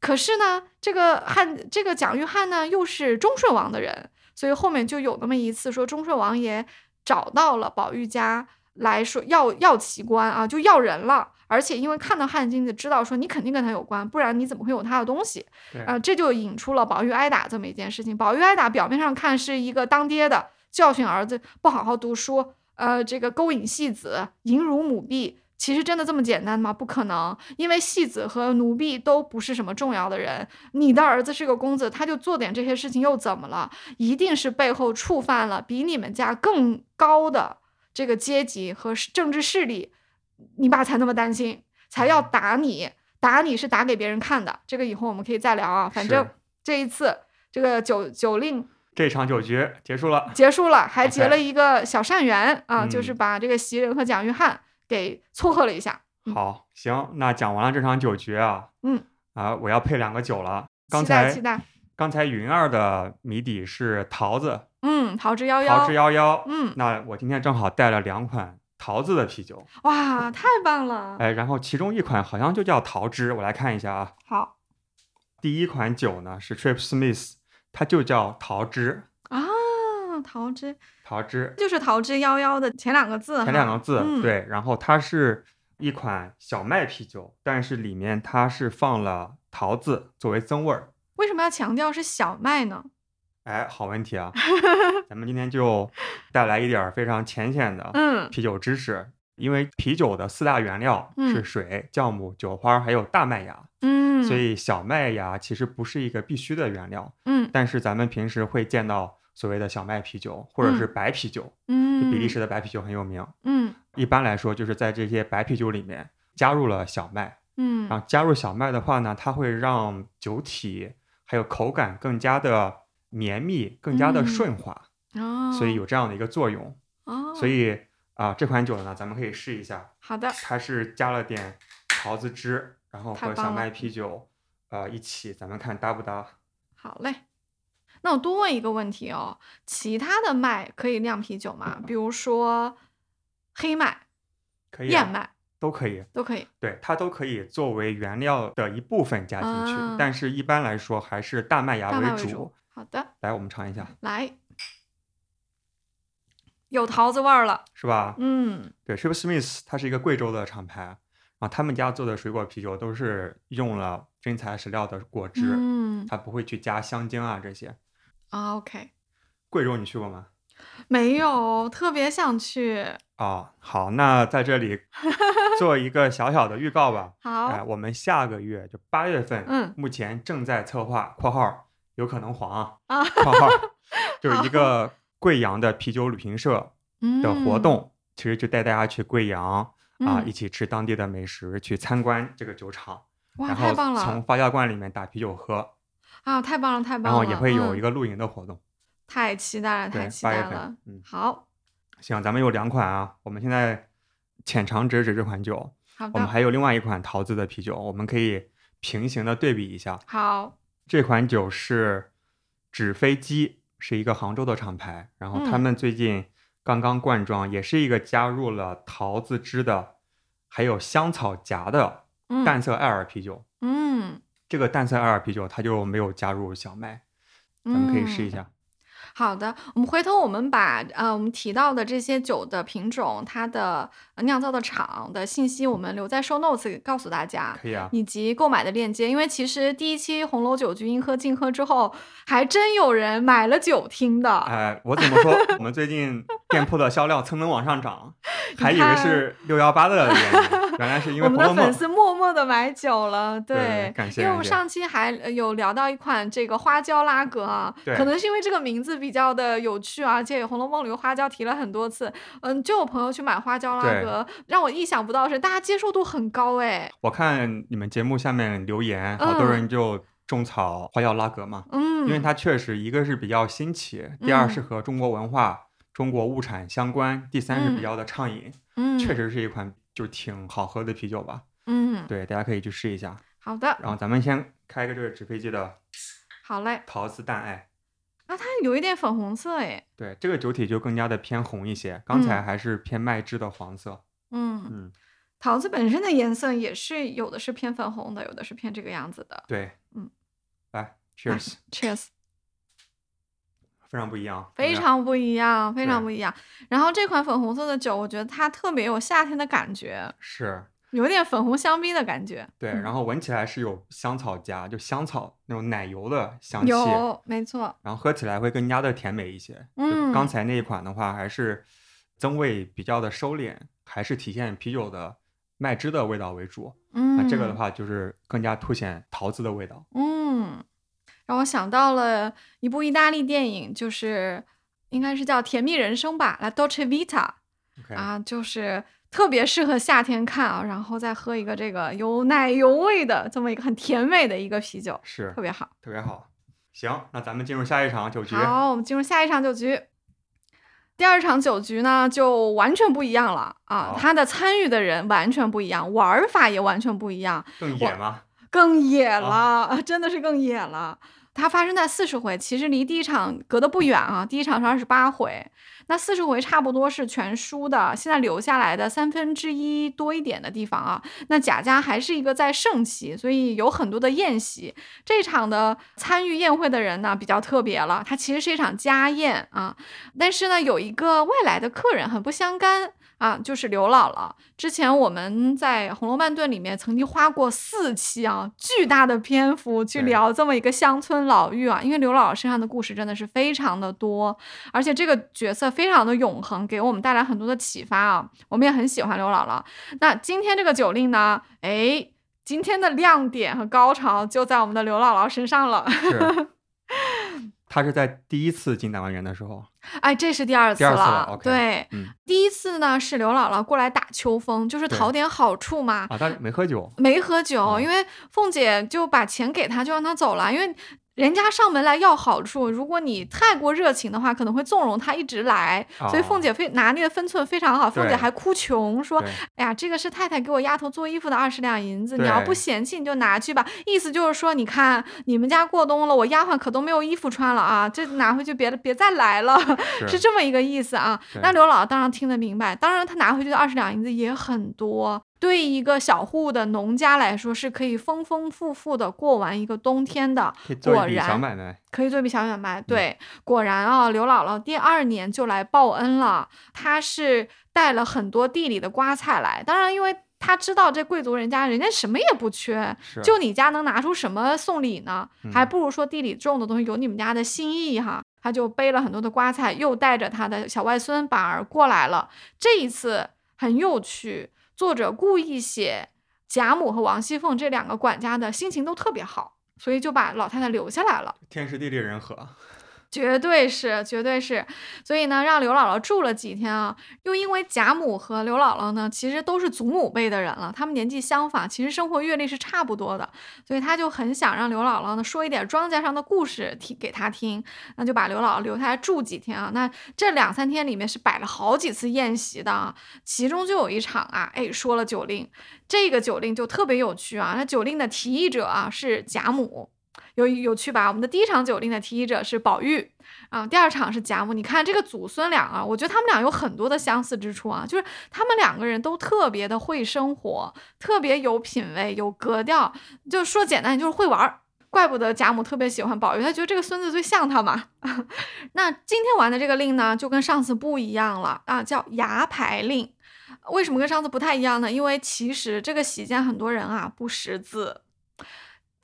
可是呢，这个汉这个蒋玉菡呢，又是忠顺王的人，所以后面就有那么一次说，忠顺王爷找到了宝玉家来说要要奇观啊，就要人了。而且因为看到汗金子，知道说你肯定跟他有关，不然你怎么会有他的东西？啊，这就引出了宝玉挨打这么一件事情。宝玉挨打，表面上看是一个当爹的教训儿子不好好读书，呃，这个勾引戏子，淫辱母婢。其实真的这么简单吗？不可能，因为戏子和奴婢都不是什么重要的人。你的儿子是个公子，他就做点这些事情又怎么了？一定是背后触犯了比你们家更高的这个阶级和政治势力，你爸才那么担心，才要打你。打你是打给别人看的，这个以后我们可以再聊啊。反正这一次这个酒酒令，这场酒局结束了，结束了，还结了一个小善缘啊，就是把这个袭人和蒋玉菡给撮合了一下。好，行，那讲完了这场酒局啊，嗯啊，我要配两个酒了。刚才期待，刚才云儿的谜底是桃子，嗯，桃之夭夭，桃之夭夭，嗯，那我今天正好带了两款。桃子的啤酒，哇，太棒了！哎，然后其中一款好像就叫桃汁，我来看一下啊。好，第一款酒呢是 Trip Smith，它就叫桃汁啊，桃汁，桃汁就是桃之夭夭的前两个字，前两个字，对。然后它是一款小麦啤酒，但是里面它是放了桃子作为增味儿。为什么要强调是小麦呢？哎，好问题啊！咱们今天就带来一点非常浅显的啤酒知识。因为啤酒的四大原料是水、酵母、酒花，还有大麦芽。嗯，所以小麦芽其实不是一个必须的原料。嗯，但是咱们平时会见到所谓的小麦啤酒，或者是白啤酒。嗯，比利时的白啤酒很有名。嗯，一般来说就是在这些白啤酒里面加入了小麦。嗯，然后加入小麦的话呢，它会让酒体还有口感更加的。绵密，更加的顺滑，所以有这样的一个作用。所以啊，这款酒呢，咱们可以试一下。好的。它是加了点桃子汁，然后和小麦啤酒，呃，一起，咱们看搭不搭？好嘞。那我多问一个问题哦，其他的麦可以酿啤酒吗？比如说黑麦、燕麦都可以，都可以。对，它都可以作为原料的一部分加进去，但是一般来说还是大麦芽为主。好的，来，我们尝一下。来，有桃子味儿了，是吧？嗯，对 t r i p Smith 它是一个贵州的厂牌，然后他们家做的水果啤酒都是用了真材实料的果汁，嗯，它不会去加香精啊这些。啊，OK。贵州你去过吗？没有，特别想去。哦，好，那在这里 做一个小小的预告吧。好，哎，我们下个月就八月份，嗯，目前正在策划（括号）。有可能黄啊，括号 就是一个贵阳的啤酒旅行社的活动，其实就带大家去贵阳啊，一起吃当地的美食，去参观这个酒厂，哇，太棒了从发酵罐里面打啤酒喝啊，太棒了，太棒了！然后也会有一个露营的活动，太期待了，太期待了。嗯，好，行，咱们有两款啊，我们现在浅尝辄止这款酒，我们还有另外一款桃子的啤酒，我们可以平行的对比一下。好。这款酒是纸飞机，是一个杭州的厂牌。然后他们最近刚刚灌装，也是一个加入了桃子汁的，还有香草荚的淡色艾尔啤酒。嗯，这个淡色艾尔啤酒它就没有加入小麦，咱们可以试一下。好的，我们回头我们把呃我们提到的这些酒的品种，它的酿造的厂的信息，我们留在 show notes 告诉大家，可以啊，以及购买的链接。因为其实第一期红楼酒局应喝尽喝之后，还真有人买了酒听的。哎，我怎么说？我们最近店铺的销量蹭蹭往上涨，还以为是六幺八的原因，原来是因为我们的粉丝默默的买酒了。对，感谢。因为我们上期还有聊到一款这个花椒拉格啊，可能是因为这个名字。比较的有趣，而且《红楼梦》里的花椒提了很多次。嗯，就有朋友去买花椒拉格，让我意想不到的是，大家接受度很高哎。我看你们节目下面留言，好多人就种草花椒拉格嘛。嗯，因为它确实一个是比较新奇，第二是和中国文化、中国物产相关，第三是比较的畅饮。嗯，确实是一款就挺好喝的啤酒吧。嗯，对，大家可以去试一下。好的。然后咱们先开个这个纸飞机的。好嘞。陶瓷淡艾。啊，它有一点粉红色哎。对，这个酒体就更加的偏红一些，刚才还是偏麦汁的黄色。嗯嗯，桃子本身的颜色也是有的是偏粉红的，有的是偏这个样子的。对，嗯，来，Cheers，Cheers，非常不一样，非常不一样，非常不一样。然后这款粉红色的酒，我觉得它特别有夏天的感觉。是。有点粉红香槟的感觉，对，然后闻起来是有香草加，就香草那种奶油的香气，有，没错。然后喝起来会更加的甜美一些。嗯，刚才那一款的话，还是增味比较的收敛，还是体现啤酒的麦汁的味道为主。嗯，那这个的话就是更加凸显桃子的味道。嗯，让我想到了一部意大利电影，就是应该是叫《甜蜜人生》吧，《La Dolce Vita》啊，就是特别适合夏天看啊，然后再喝一个这个有奶油味的这么一个很甜美的一个啤酒，是特别好，特别好。行，那咱们进入下一场酒局。好，我们进入下一场酒局。第二场酒局呢，就完全不一样了啊！他的参与的人完全不一样，玩法也完全不一样。更野吗？更野了，真的是更野了。它发生在四十回，其实离第一场隔得不远啊。第一场是二十八回。那四十回差不多是全书的，现在留下来的三分之一多一点的地方啊。那贾家还是一个在盛期，所以有很多的宴席。这场的参与宴会的人呢比较特别了，它其实是一场家宴啊。但是呢，有一个外来的客人很不相干。啊，就是刘姥姥。之前我们在《红楼梦顿》里面曾经花过四期啊，巨大的篇幅去聊这么一个乡村老妪啊，因为刘姥姥身上的故事真的是非常的多，而且这个角色非常的永恒，给我们带来很多的启发啊。我们也很喜欢刘姥姥。那今天这个酒令呢？哎，今天的亮点和高潮就在我们的刘姥姥身上了。是。他是在第一次进大观园的时候，哎，这是第二次了。对，第一次呢是刘姥姥过来打秋风，就是讨点好处嘛。啊，但没喝酒，没喝酒，因为凤姐就把钱给他，就让他走了，因为。人家上门来要好处，如果你太过热情的话，可能会纵容他一直来。所以凤姐非拿捏的分寸非常好，凤姐还哭穷说：“哎呀，这个是太太给我丫头做衣服的二十两银子，你要不嫌弃你就拿去吧。”意思就是说，你看你们家过冬了，我丫鬟可都没有衣服穿了啊，这拿回去别别再来了，是这么一个意思啊。那刘姥姥当然听得明白，当然她拿回去的二十两银子也很多。对一个小户的农家来说，是可以丰丰富富的过完一个冬天的。果然，小买卖可以做一笔小买卖。对，果然啊，刘姥姥第二年就来报恩了。她是带了很多地里的瓜菜来，当然，因为她知道这贵族人家人家什么也不缺，就你家能拿出什么送礼呢？还不如说地里种的东西有你们家的心意哈。他就背了很多的瓜菜，又带着他的小外孙板儿过来了。这一次很有趣。作者故意写贾母和王熙凤这两个管家的心情都特别好，所以就把老太太留下来了。天时地利人和。绝对是，绝对是，所以呢，让刘姥姥住了几天啊。又因为贾母和刘姥姥呢，其实都是祖母辈的人了，他们年纪相仿，其实生活阅历是差不多的，所以他就很想让刘姥姥呢说一点庄稼上的故事听给他听，那就把刘姥姥留下来住几天啊。那这两三天里面是摆了好几次宴席的啊，其中就有一场啊，哎，说了酒令，这个酒令就特别有趣啊。那酒令的提议者啊是贾母。有有趣吧？我们的第一场酒令的提议者是宝玉啊，第二场是贾母。你看这个祖孙俩啊，我觉得他们俩有很多的相似之处啊，就是他们两个人都特别的会生活，特别有品位、有格调。就说简单，就是会玩儿。怪不得贾母特别喜欢宝玉，他觉得这个孙子最像他嘛。那今天玩的这个令呢，就跟上次不一样了啊，叫牙牌令。为什么跟上次不太一样呢？因为其实这个席间很多人啊不识字。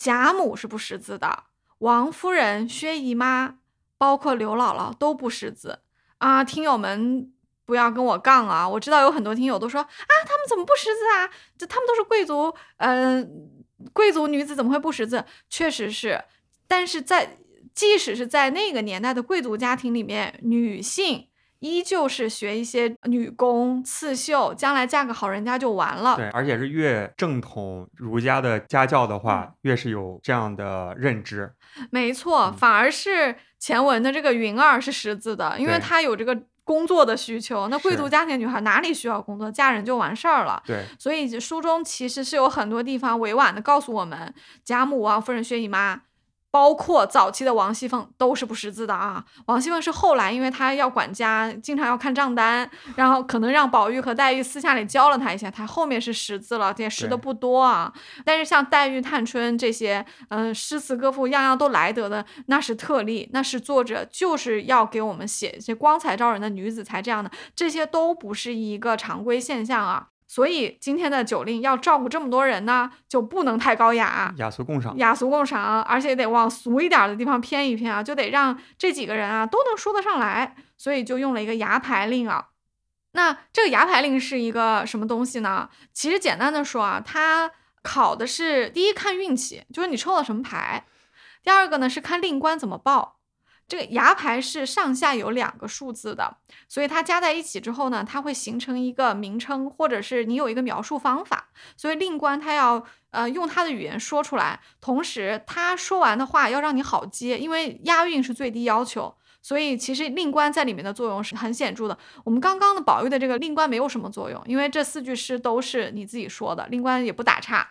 贾母是不识字的，王夫人、薛姨妈，包括刘姥姥都不识字啊！听友们不要跟我杠啊！我知道有很多听友都说啊，他们怎么不识字啊？这他们都是贵族，嗯，贵族女子怎么会不识字？确实是，但是在即使是在那个年代的贵族家庭里面，女性。依旧是学一些女工、刺绣，将来嫁个好人家就完了。对，而且是越正统儒家的家教的话，越是有这样的认知。没错，反而是前文的这个云儿是识字的，因为她有这个工作的需求。那贵族家庭女孩哪里需要工作，嫁人就完事儿了。对，所以书中其实是有很多地方委婉的告诉我们，贾母、啊夫人、薛姨妈。包括早期的王熙凤都是不识字的啊。王熙凤是后来，因为她要管家，经常要看账单，然后可能让宝玉和黛玉私下里教了她一下，她后面是识字了，也识的不多啊。但是像黛玉、探春这些，嗯，诗词歌赋样样都来得的，那是特例，那是作者就是要给我们写一些光彩照人的女子才这样的，这些都不是一个常规现象啊。所以今天的酒令要照顾这么多人呢，就不能太高雅，雅俗共赏，雅俗共赏，而且得往俗一点的地方偏一偏啊，就得让这几个人啊都能说得上来，所以就用了一个牙牌令啊。那这个牙牌令是一个什么东西呢？其实简单的说啊，它考的是第一看运气，就是你抽了什么牌；第二个呢是看令官怎么报。这个牙牌是上下有两个数字的，所以它加在一起之后呢，它会形成一个名称，或者是你有一个描述方法。所以令官他要呃用他的语言说出来，同时他说完的话要让你好接，因为押韵是最低要求。所以其实令官在里面的作用是很显著的。我们刚刚的宝玉的这个令官没有什么作用，因为这四句诗都是你自己说的，令官也不打岔。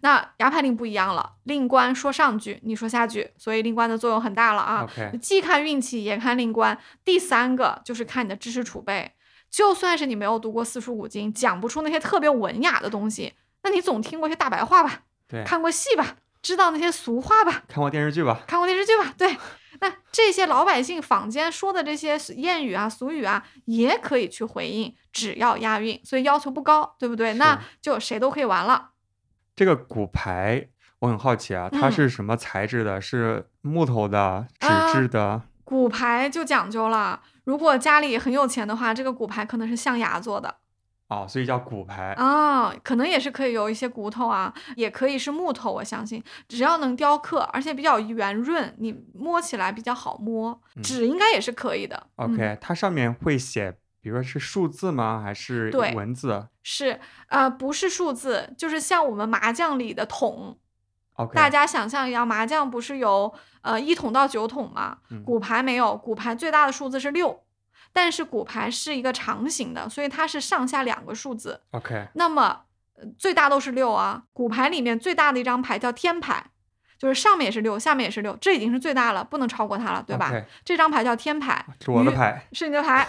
那牙牌令不一样了，令官说上句，你说下句，所以令官的作用很大了啊。既看运气，也看令官。第三个就是看你的知识储备，就算是你没有读过四书五经，讲不出那些特别文雅的东西，那你总听过一些大白话吧？对，看过戏吧？知道那些俗话吧？看过电视剧吧？看过电视剧吧？对。那这些老百姓坊间说的这些谚语啊、俗语啊，也可以去回应，只要押韵，所以要求不高，对不对？那就谁都可以玩了。这个骨牌，我很好奇啊，它是什么材质的？是木头的、纸质的？骨牌就讲究了，如果家里很有钱的话，这个骨牌可能是象牙做的。哦，所以叫骨牌啊，可能也是可以有一些骨头啊，也可以是木头，我相信，只要能雕刻，而且比较圆润，你摸起来比较好摸。纸应该也是可以的。OK，它上面会写，比如说是数字吗？还是文字？是，呃，不是数字，就是像我们麻将里的筒。OK，大家想象一下，麻将不是有呃一筒到九筒吗？骨牌没有，骨牌最大的数字是六。但是骨牌是一个长形的，所以它是上下两个数字。OK，那么最大都是六啊。骨牌里面最大的一张牌叫天牌，就是上面也是六，下面也是六，这已经是最大了，不能超过它了，对吧？这张牌叫天牌，是我的牌，是你的牌。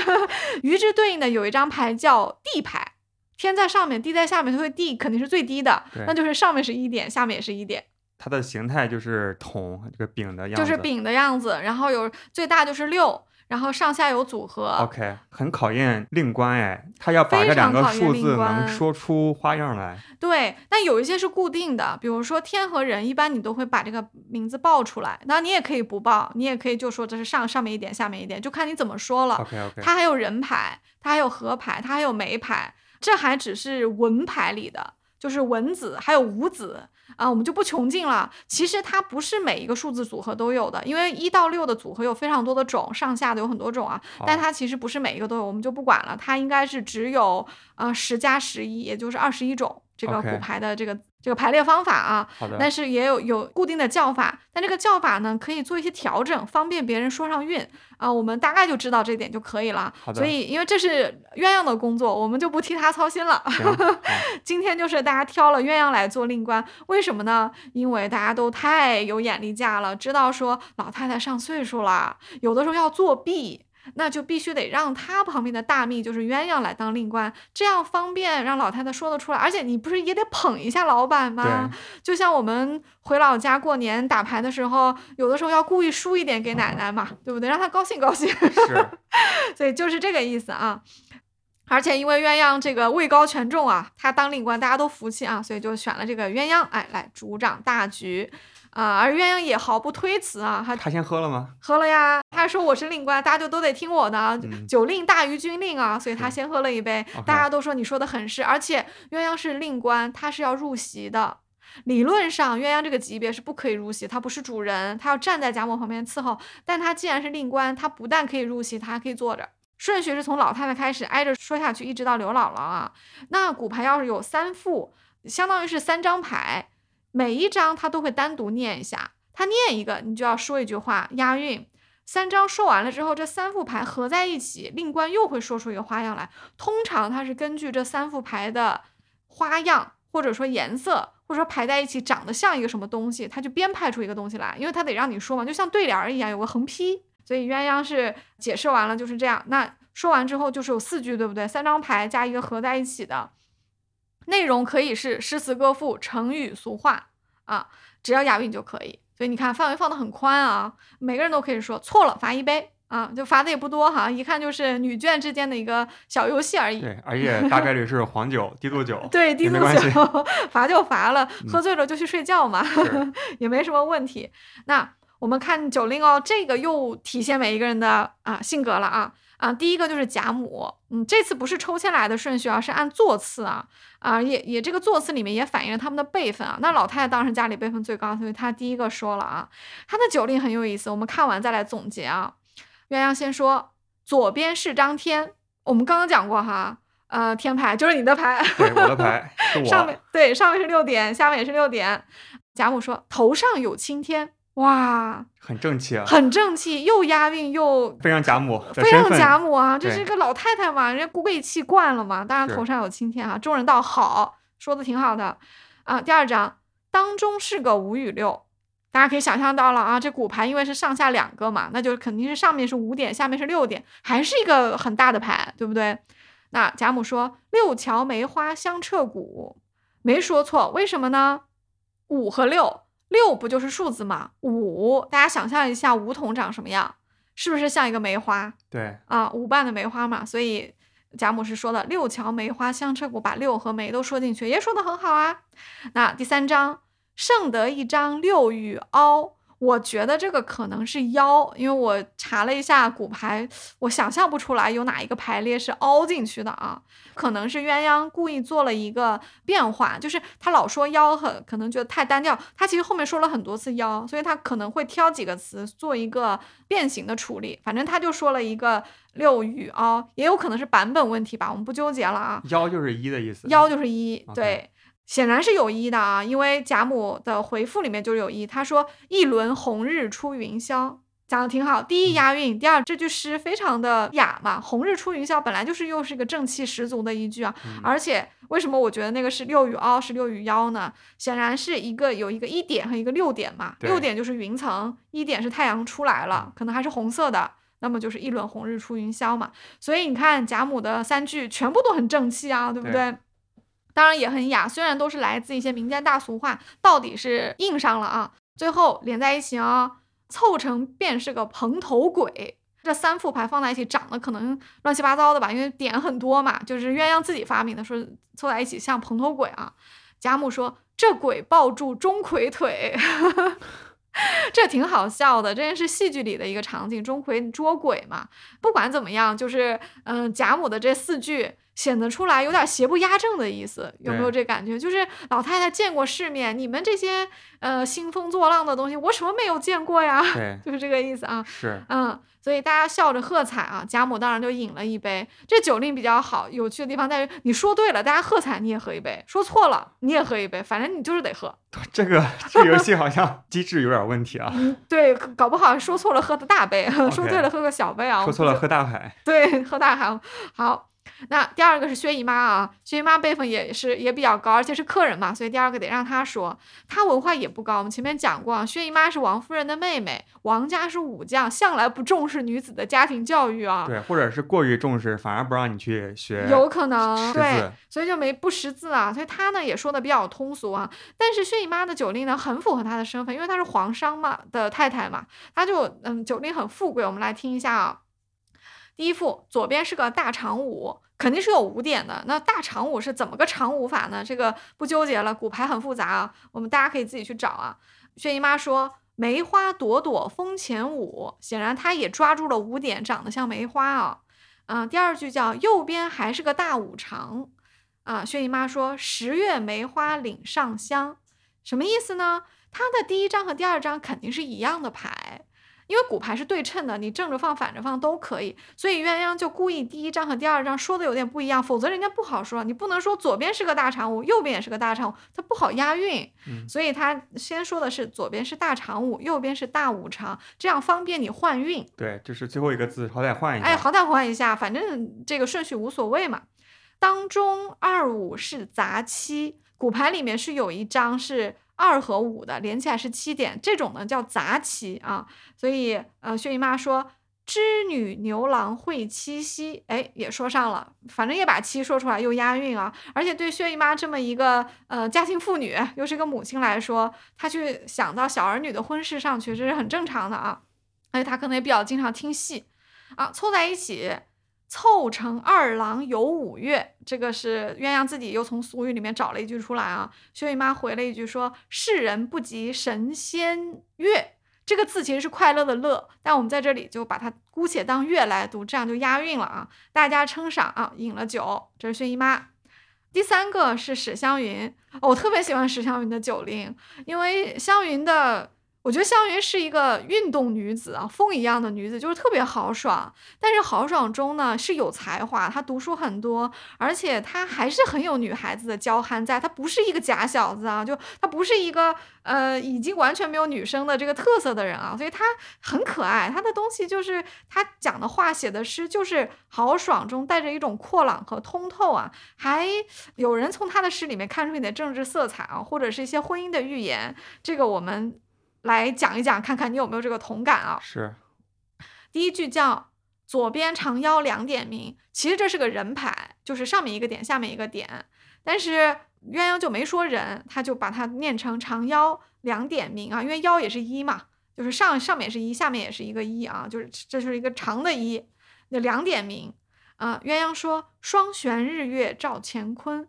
与之对应的有一张牌叫地牌，天在上面，地在下面，所以地肯定是最低的，那就是上面是一点，下面也是一点。它的形态就是桶，这个饼的样子，就是饼的样子，然后有最大就是六。然后上下有组合，OK，很考验令官哎，他要把这两个数字能说出花样来。对，但有一些是固定的，比如说天和人，一般你都会把这个名字报出来。那你也可以不报，你也可以就说这是上上面一点，下面一点，就看你怎么说了。OK OK，它还有人牌，它还有河牌，它还有梅牌，这还只是文牌里的，就是文子还有武子。啊，我们就不穷尽了。其实它不是每一个数字组合都有的，因为一到六的组合有非常多的种，上下的有很多种啊。但它其实不是每一个都有，我们就不管了。它应该是只有呃十加十一，也就是二十一种这个骨牌的这个。这个排列方法啊，但是也有有固定的叫法，但这个叫法呢可以做一些调整，方便别人说上韵啊。我们大概就知道这点就可以了。所以因为这是鸳鸯的工作，我们就不替他操心了。今天就是大家挑了鸳鸯来做令官，为什么呢？因为大家都太有眼力价了，知道说老太太上岁数了，有的时候要作弊。那就必须得让他旁边的大秘就是鸳鸯来当令官，这样方便让老太太说得出来。而且你不是也得捧一下老板吗？就像我们回老家过年打牌的时候，有的时候要故意输一点给奶奶嘛，对不对？让她高兴高兴。是，所以就是这个意思啊。而且因为鸳鸯这个位高权重啊，他当令官大家都服气啊，所以就选了这个鸳鸯，哎，来主掌大局。啊，而鸳鸯也毫不推辞啊，他他先喝了吗？喝了呀，他说我是令官，大家就都得听我的，酒令大于军令啊，所以他先喝了一杯，大家都说你说的很是，而且鸳鸯是令官，他是要入席的，理论上鸳鸯这个级别是不可以入席，他不是主人，他要站在贾母旁边伺候，但他既然是令官，他不但可以入席，他还可以坐着，顺序是从老太太开始挨着说下去，一直到刘姥姥啊，那骨牌要是有三副，相当于是三张牌。每一张他都会单独念一下，他念一个，你就要说一句话押韵。三张说完了之后，这三副牌合在一起，令官又会说出一个花样来。通常他是根据这三副牌的花样，或者说颜色，或者说排在一起长得像一个什么东西，他就编排出一个东西来，因为他得让你说嘛，就像对联一样，有个横批。所以鸳鸯是解释完了就是这样。那说完之后就是有四句，对不对？三张牌加一个合在一起的。内容可以是诗词歌赋、成语俗话啊，只要押韵就可以。所以你看范围放的很宽啊，每个人都可以说错了罚一杯啊，就罚的也不多哈，一看就是女眷之间的一个小游戏而已。对，而且大概率是黄酒、低度酒。对，低度酒 罚就罚了，喝醉了就去睡觉嘛，也没什么问题。那我们看酒令哦，这个又体现每一个人的啊性格了啊。啊。第一个就是贾母，嗯，这次不是抽签来的顺序啊，是按座次啊啊，也也这个座次里面也反映了他们的辈分啊。那老太太当时家里辈分最高，所以她第一个说了啊。她的酒令很有意思，我们看完再来总结啊。鸳鸯先说，左边是张天，我们刚刚讲过哈。呃，天牌就是你的牌，对，我的牌，上面对，上面是六点，下面也是六点。贾母说：“头上有青天，哇，很正气啊，很正气，又押韵又非常贾母，非常贾母啊，这是一个老太太嘛，人家贵气惯了嘛，当然头上有青天啊。众人道好，说的挺好的啊。第二章当中是个五与六，大家可以想象到了啊，这骨牌因为是上下两个嘛，那就肯定是上面是五点，下面是六点，还是一个很大的牌，对不对？”那贾母说：“六桥梅花香彻骨，没说错。为什么呢？五和六，六不就是数字吗？五，大家想象一下，五筒长什么样？是不是像一个梅花？对，啊，五瓣的梅花嘛。所以贾母是说的六桥梅花香彻骨，把六和梅都说进去，也说的很好啊。那第三章，圣得一张六与凹。”我觉得这个可能是腰，因为我查了一下骨牌，我想象不出来有哪一个排列是凹进去的啊。可能是鸳鸯故意做了一个变化，就是他老说腰很可能觉得太单调，他其实后面说了很多次腰，所以他可能会挑几个词做一个变形的处理。反正他就说了一个六与凹，也有可能是版本问题吧，我们不纠结了啊。腰就是一的意思，腰就是一，对。显然是有一的啊，因为贾母的回复里面就有一，他说“一轮红日出云霄”，讲的挺好。第一押韵，第二这句诗非常的雅嘛，“红日出云霄”本来就是又是一个正气十足的一句啊。而且为什么我觉得那个是六与凹是六与腰呢？显然是一个有一个一点和一个六点嘛，六点就是云层，一点是太阳出来了，可能还是红色的，那么就是“一轮红日出云霄”嘛。所以你看贾母的三句全部都很正气啊，对不对？当然也很雅，虽然都是来自一些民间大俗话，到底是印上了啊，最后连在一起啊，凑成便是个蓬头鬼。这三副牌放在一起，长得可能乱七八糟的吧，因为点很多嘛，就是鸳鸯自己发明的，说凑在一起像蓬头鬼啊。贾母说这鬼抱住钟馗腿，这挺好笑的，这是戏剧里的一个场景，钟馗捉鬼嘛。不管怎么样，就是嗯，贾母的这四句。显得出来有点邪不压正的意思，有没有这感觉？就是老太太见过世面，你们这些呃兴风作浪的东西，我什么没有见过呀？对，就是这个意思啊。是，嗯，所以大家笑着喝彩啊。贾母当然就饮了一杯。这酒令比较好，有趣的地方在于，你说对了，大家喝彩，你也喝一杯；说错了，你也喝一杯，反正你就是得喝。这个这游戏好像机制有点问题啊。嗯，对，搞不好说错了喝的大杯，说对了喝个小杯啊。说错了喝大海。对，喝大海。好。那第二个是薛姨妈啊，薛姨妈辈分也是也比较高，而且是客人嘛，所以第二个得让她说。她文化也不高，我们前面讲过，薛姨妈是王夫人的妹妹，王家是武将，向来不重视女子的家庭教育啊。对，或者是过于重视，反而不让你去学。有可能，对，所以就没不识字啊。所以她呢也说的比较通俗啊。但是薛姨妈的酒令呢很符合她的身份，因为她是皇商嘛的太太嘛，她就嗯酒令很富贵。我们来听一下啊。第一副左边是个大长五，肯定是有五点的。那大长五是怎么个长五法呢？这个不纠结了，骨牌很复杂啊，我们大家可以自己去找啊。薛姨妈说梅花朵朵风前舞，显然她也抓住了五点，长得像梅花啊。嗯，第二句叫右边还是个大五长啊。薛姨妈说十月梅花岭上香，什么意思呢？它的第一张和第二张肯定是一样的牌。因为骨牌是对称的，你正着放、反着放都可以，所以鸳鸯就故意第一张和第二张说的有点不一样，否则人家不好说。你不能说左边是个大长五，右边也是个大长五，它不好押韵。所以他先说的是左边是大长五，右边是大五长，这样方便你换韵。对，就是最后一个字，好歹换一下。哎，好歹换一下，反正这个顺序无所谓嘛。当中二五是杂七，骨牌里面是有一张是。二和五的连起来是七点，这种呢叫杂七啊，所以呃，薛姨妈说织女牛郎会七夕，哎，也说上了，反正也把七说出来，又押韵啊，而且对薛姨妈这么一个呃家庭妇女，又是一个母亲来说，她去想到小儿女的婚事上去，这是很正常的啊，而且她可能也比较经常听戏啊，凑在一起。凑成二郎游五岳，这个是鸳鸯自己又从俗语里面找了一句出来啊。薛姨妈回了一句说：“世人不及神仙月。”这个字其实是快乐的乐，但我们在这里就把它姑且当月来读，这样就押韵了啊。大家称赏啊，饮了酒，这是薛姨妈。第三个是史湘云，我特别喜欢史湘云的酒令，因为湘云的。我觉得湘云是一个运动女子啊，风一样的女子，就是特别豪爽。但是豪爽中呢是有才华，她读书很多，而且她还是很有女孩子的娇憨在。她不是一个假小子啊，就她不是一个呃已经完全没有女生的这个特色的人啊，所以她很可爱。她的东西就是她讲的话、写的诗，就是豪爽中带着一种阔朗和通透啊。还有人从她的诗里面看出你的政治色彩啊，或者是一些婚姻的预言。这个我们。来讲一讲，看看你有没有这个同感啊？是，第一句叫“左边长腰两点明”，其实这是个人牌，就是上面一个点，下面一个点。但是鸳鸯就没说人，他就把它念成“长腰两点明”啊，因为腰也是一嘛，就是上上面是一，下面也是一个一啊，就是这是一个长的一，那两点明啊。鸳鸯说：“双悬日月照乾坤”，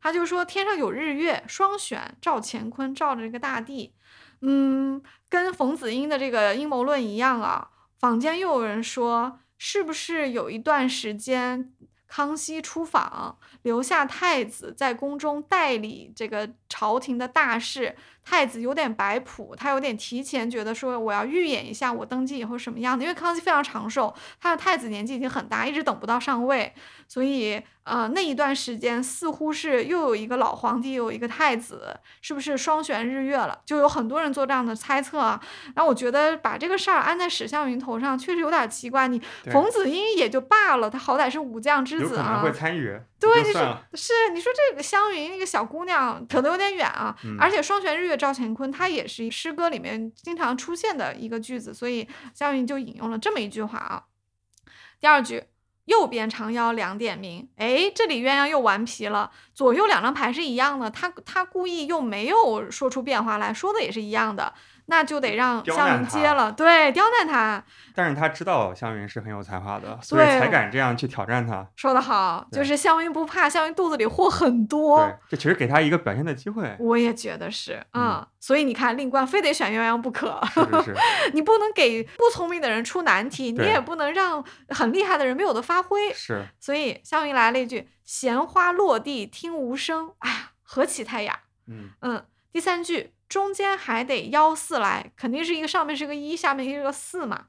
他就说天上有日月，双悬照乾坤，照着这个大地。嗯，跟冯子英的这个阴谋论一样啊。坊间又有人说，是不是有一段时间康熙出访，留下太子在宫中代理这个朝廷的大事？太子有点摆谱，他有点提前觉得说我要预演一下我登基以后什么样的。因为康熙非常长寿，他的太子年纪已经很大，一直等不到上位，所以呃那一段时间似乎是又有一个老皇帝，又有一个太子，是不是双悬日月了？就有很多人做这样的猜测啊。然后我觉得把这个事儿安在史湘云头上确实有点奇怪。你冯子英也就罢了，他好歹是武将之子啊，会参与。对，你说是你说这个湘云那个小姑娘扯得有点远啊，而且双悬日月。照乾坤，它也是诗歌里面经常出现的一个句子，所以湘云就引用了这么一句话啊。第二句，右边长腰两点明，哎，这里鸳鸯又顽皮了，左右两张牌是一样的，他他故意又没有说出变化来，说的也是一样的。那就得让湘云接了，对，刁难他。但是他知道湘云是很有才华的，所以才敢这样去挑战他。说得好，就是湘云不怕，湘云肚子里货很多。对，这其实给他一个表现的机会。我也觉得是，嗯，所以你看，令官非得选鸳鸯不可。是是是。你不能给不聪明的人出难题，你也不能让很厉害的人没有的发挥。是。所以湘云来了一句：“闲花落地听无声。”哎呀，何其太雅。嗯嗯。第三句。中间还得幺四来，肯定是一个上面是个一，下面是个四嘛。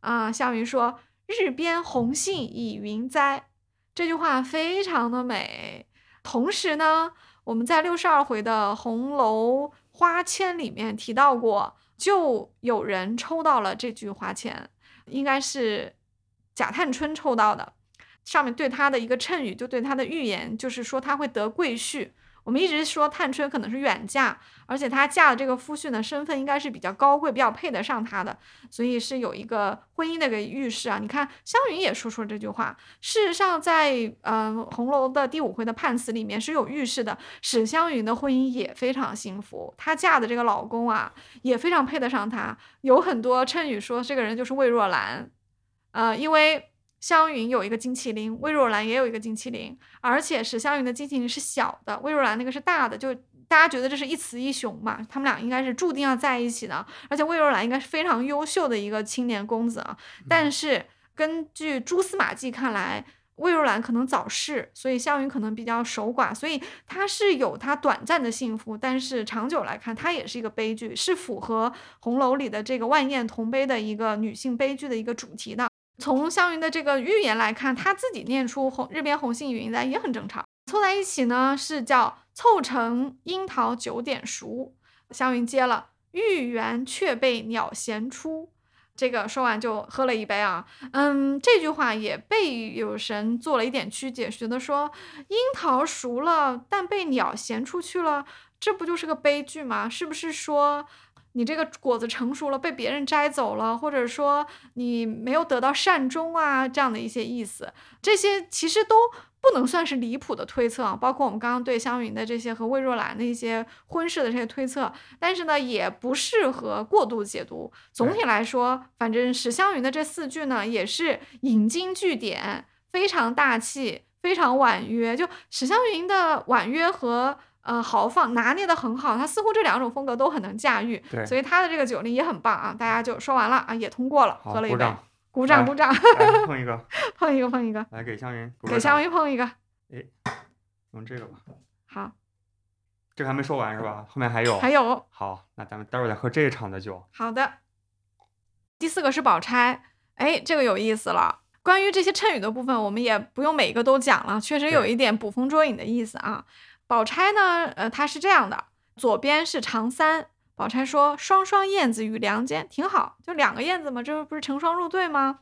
啊，夏云说：“日边红杏倚云栽”，这句话非常的美。同时呢，我们在六十二回的红楼花签里面提到过，就有人抽到了这句花签，应该是贾探春抽到的。上面对他的一个谶语，就对他的预言，就是说他会得贵婿。我们一直说探春可能是远嫁，而且她嫁的这个夫婿呢，身份应该是比较高贵，比较配得上她的，所以是有一个婚姻的个预示啊。你看湘云也说出了这句话。事实上，在嗯红楼的第五回的判词里面是有预示的，史湘云的婚姻也非常幸福，她嫁的这个老公啊也非常配得上她。有很多谶语说这个人就是魏若兰，呃，因为。湘云有一个金麒麟，魏若兰也有一个金麒麟，而且史湘云的金麒麟是小的，魏若兰那个是大的，就大家觉得这是一雌一雄嘛，他们俩应该是注定要在一起的，而且魏若兰应该是非常优秀的一个青年公子啊。但是根据蛛丝马迹看来，魏若兰可能早逝，所以湘云可能比较守寡，所以她是有她短暂的幸福，但是长久来看，她也是一个悲剧，是符合红楼里的这个万艳同悲的一个女性悲剧的一个主题的。从湘云的这个预言来看，他自己念出红日边红杏云来也很正常。凑在一起呢，是叫凑成樱桃九点熟。湘云接了玉园却被鸟衔出，这个说完就喝了一杯啊。嗯，这句话也被有神做了一点曲解，觉得说樱桃熟了，但被鸟衔出去了，这不就是个悲剧吗？是不是说？你这个果子成熟了，被别人摘走了，或者说你没有得到善终啊，这样的一些意思，这些其实都不能算是离谱的推测啊。包括我们刚刚对湘云的这些和魏若兰的一些婚事的这些推测，但是呢，也不适合过度解读。总体来说，反正史湘云的这四句呢，也是引经据典，非常大气，非常婉约。就史湘云的婉约和。呃豪放，拿捏的很好。他似乎这两种风格都很能驾驭，所以他的这个酒令也很棒啊。大家就说完了啊，也通过了，喝了一杯，鼓掌鼓掌，碰一个，碰一个碰一个，来给香云，给香云碰一个，哎，用这个吧。好，这个还没说完是吧？后面还有，还有。好，那咱们待会儿再喝这一场的酒。好的。第四个是宝钗，哎，这个有意思了。关于这些衬语的部分，我们也不用每一个都讲了，确实有一点捕风捉影的意思啊。宝钗呢，呃，它是这样的，左边是长三，宝钗说双双燕子与梁间，挺好，就两个燕子嘛，这不是成双入对吗？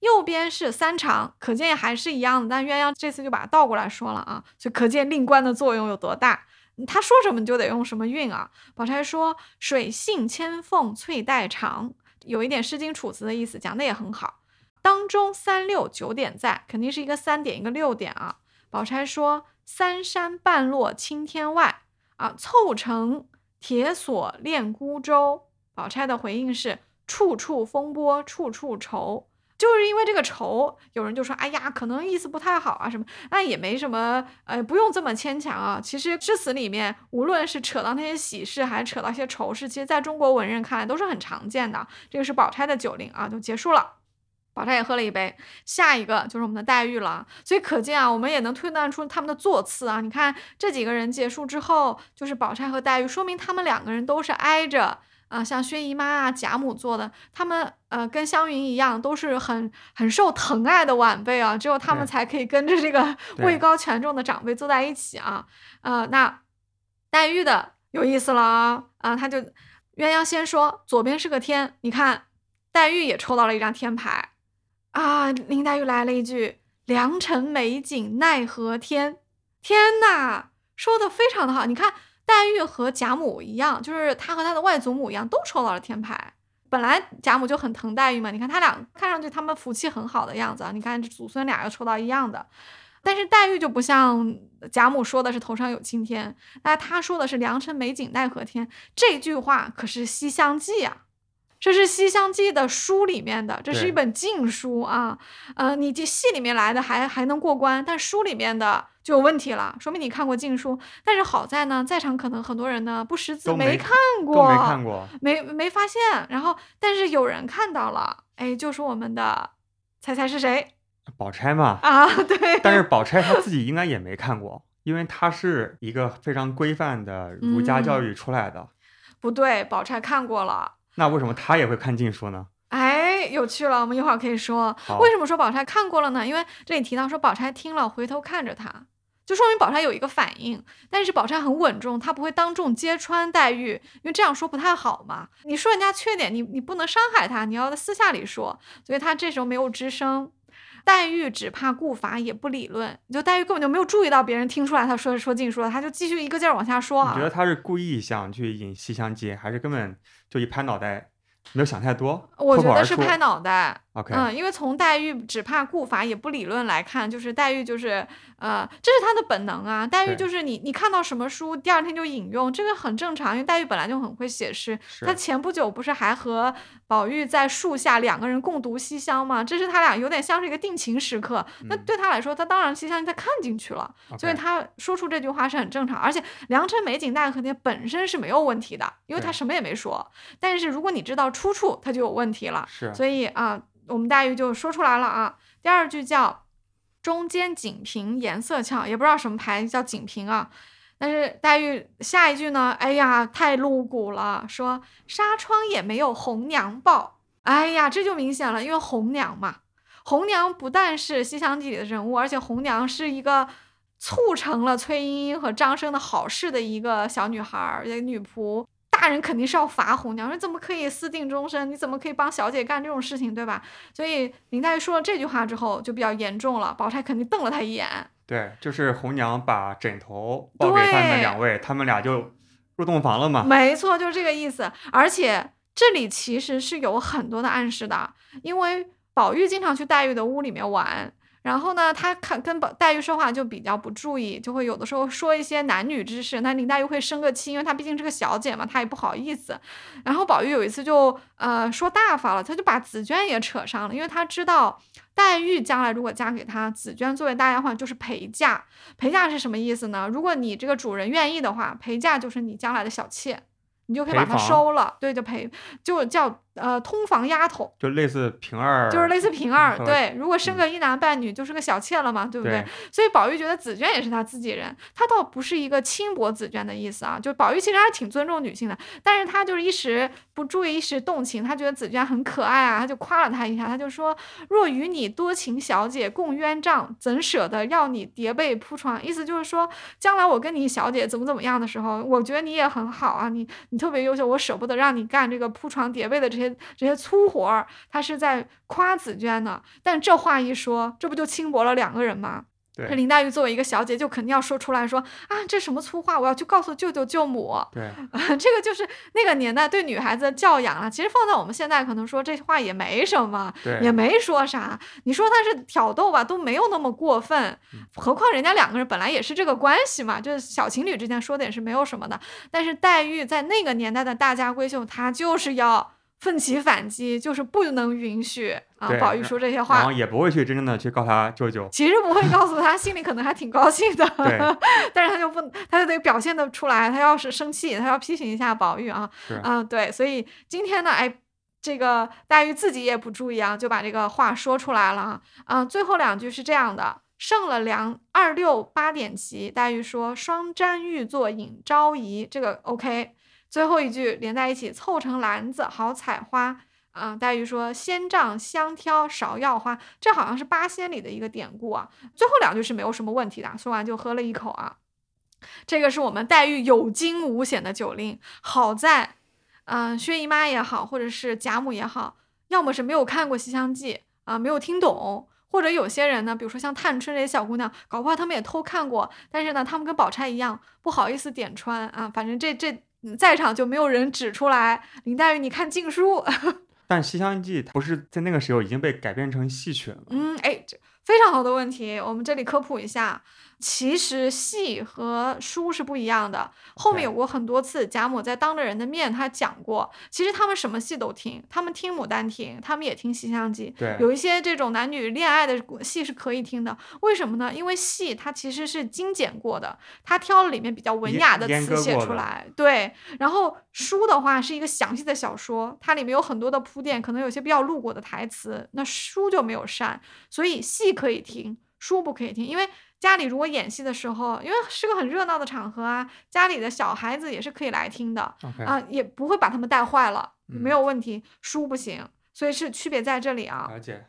右边是三长，可见还是一样的，但鸳鸯这次就把它倒过来说了啊，就可见令官的作用有多大。他说什么你就得用什么韵啊。宝钗说水性千凤翠带长。有一点《诗经·楚辞》的意思，讲的也很好。当中三六九点在，肯定是一个三点一个六点啊。宝钗说：“三山半落青天外，啊，凑成铁锁链孤舟。”宝钗的回应是：“处处风波处处愁。”就是因为这个愁，有人就说：“哎呀，可能意思不太好啊，什么？”那也没什么，呃，不用这么牵强啊。其实诗词里面，无论是扯到那些喜事，还是扯到一些愁事，其实在中国文人看来都是很常见的。这个是宝钗的酒令啊，就结束了。宝钗也喝了一杯，下一个就是我们的黛玉了。所以可见啊，我们也能推断出他们的座次啊。你看这几个人结束之后，就是宝钗和黛玉，说明他们两个人都是挨着。啊，像薛姨妈啊、贾母坐的，他们呃跟湘云一样，都是很很受疼爱的晚辈啊，只有他们才可以跟着这个 位高权重的长辈坐在一起啊。呃，那黛玉的有意思了啊，啊，他就鸳鸯先说左边是个天，你看黛玉也抽到了一张天牌啊，林黛玉来了一句良辰美景奈何天，天呐，说的非常的好，你看。黛玉和贾母一样，就是她和她的外祖母一样，都抽到了天牌。本来贾母就很疼黛玉嘛，你看他俩看上去他们福气很好的样子啊。你看这祖孙俩又抽到一样的，但是黛玉就不像贾母说的是头上有青天，那她说的是良辰美景奈何天。这句话可是《西厢记》啊，这是《西厢记》的书里面的，这是一本禁书啊。呃，你这戏里面来的还还能过关，但书里面的。就有问题了，说明你看过禁书。但是好在呢，在场可能很多人呢不识字，没看过，没看过，没没发现。然后，但是有人看到了，哎，就是我们的，猜猜是谁？宝钗嘛。啊，对。但是宝钗她自己应该也没看过，因为她是一个非常规范的儒家教育出来的。不对，宝钗看过了。那为什么他也会看禁书呢？哎，有趣了，我们一会儿可以说，为什么说宝钗看过了呢？因为这里提到说宝钗听了，回头看着他。就说明宝钗有一个反应，但是宝钗很稳重，她不会当众揭穿黛玉，因为这样说不太好嘛。你说人家缺点，你你不能伤害她，你要在私下里说。所以她这时候没有吱声。黛玉只怕顾法也不理论，就黛玉根本就没有注意到别人听出来他说说禁书了，他就继续一个劲儿往下说。你觉得他是故意想去引《西厢记》，还是根本就一拍脑袋？没有想太多，我觉得是拍脑袋。OK，嗯，因为从黛玉只怕顾法也不理论来看，就是黛玉就是呃，这是她的本能啊。黛玉就是你你看到什么书，第二天就引用，这个很正常，因为黛玉本来就很会写诗。她前不久不是还和宝玉在树下两个人共读《西厢》吗？这是他俩有点像是一个定情时刻。那对他来说，他当然《西厢》他看进去了，所以他说出这句话是很正常。而且“良辰美景奈何天”本身是没有问题的，因为他什么也没说。但是如果你知道出处，他就有问题了。是，所以啊。我们黛玉就说出来了啊，第二句叫“中间锦屏颜色俏”，也不知道什么牌叫锦屏啊。但是黛玉下一句呢，哎呀，太露骨了，说“纱窗也没有红娘报”。哎呀，这就明显了，因为红娘嘛，红娘不但是《西厢记》里的人物，而且红娘是一个促成了崔莺莺和张生的好事的一个小女孩，一个女仆。大人肯定是要罚红娘，说怎么可以私定终身？你怎么可以帮小姐干这种事情，对吧？所以林黛玉说了这句话之后，就比较严重了。宝钗肯定瞪了他一眼。对，就是红娘把枕头抱给他们两位，他们俩就入洞房了嘛。没错，就是这个意思。而且这里其实是有很多的暗示的，因为宝玉经常去黛玉的屋里面玩，然后呢，他看跟宝黛玉说话就比较不注意，就会有的时候说一些男女之事，那林黛玉会生个气，因为她毕竟是个小姐嘛，她也不好意思。然后宝玉有一次就呃说大发了，他就把紫娟也扯上了，因为他知道黛玉将来如果嫁给他，紫娟作为大丫鬟就是陪嫁。陪嫁是什么意思呢？如果你这个主人愿意的话，陪嫁就是你将来的小妾。你就可以把她收了，对，就陪，就叫呃通房丫头，就类似平儿，就是类似平儿，对。如果生个一男半女，就是个小妾了嘛，对不对？所以宝玉觉得紫娟也是他自己人，他倒不是一个轻薄紫娟的意思啊。就宝玉其实还是挺尊重女性的，但是他就是一时不注意，一时动情，他觉得紫娟很可爱啊，他就夸了她一下，他就说：“若与你多情小姐共鸳帐，怎舍得要你叠被铺床？”意思就是说，将来我跟你小姐怎么怎么样的时候，我觉得你也很好啊，你你。特别优秀，我舍不得让你干这个铺床叠被的这些这些粗活儿。他是在夸紫娟呢，但这话一说，这不就轻薄了两个人吗？这林黛玉作为一个小姐，就肯定要说出来说啊，这什么粗话，我要去告诉舅舅舅母。对，这个就是那个年代对女孩子的教养啊。其实放在我们现在，可能说这话也没什么，也没说啥。你说他是挑逗吧，都没有那么过分。何况人家两个人本来也是这个关系嘛，就是小情侣之间说的也是没有什么的。但是黛玉在那个年代的大家闺秀，她就是要。奋起反击，就是不能允许啊！宝玉说这些话，然后也不会去真正的去告他舅舅。其实不会告诉他，心里可能还挺高兴的。但是他就不，他就得表现的出来。他要是生气，他要批评一下宝玉啊。嗯，对。所以今天呢，哎，这个黛玉自己也不注意啊，就把这个话说出来了啊。最后两句是这样的：胜了两二六八点齐。黛玉说：“双瞻玉座引昭仪。”这个 OK。最后一句连在一起，凑成篮子好采花啊！黛玉说：“仙杖香挑芍药花。”这好像是八仙里的一个典故啊。最后两句是没有什么问题的。说完就喝了一口啊。这个是我们黛玉有惊无险的酒令。好在，嗯，薛姨妈也好，或者是贾母也好，要么是没有看过《西厢记》啊，没有听懂；或者有些人呢，比如说像探春这些小姑娘，搞不好他们也偷看过，但是呢，他们跟宝钗一样，不好意思点穿啊。反正这这。在场就没有人指出来，林黛玉，你看禁书。但《西厢记》不是在那个时候已经被改编成戏曲了？嗯，哎，这非常好的问题，我们这里科普一下。其实戏和书是不一样的。后面有过很多次，贾母在当着人的面，他讲过，其实他们什么戏都听，他们听《牡丹亭》，他们也听《西厢记》。对，有一些这种男女恋爱的戏是可以听的。为什么呢？因为戏它其实是精简过的，他挑了里面比较文雅的词写出来。对，然后书的话是一个详细的小说，它里面有很多的铺垫，可能有些比较露过的台词，那书就没有删，所以戏可以听，书不可以听，因为。家里如果演戏的时候，因为是个很热闹的场合啊，家里的小孩子也是可以来听的啊，也不会把他们带坏了，没有问题。书不行，所以是区别在这里啊。了解。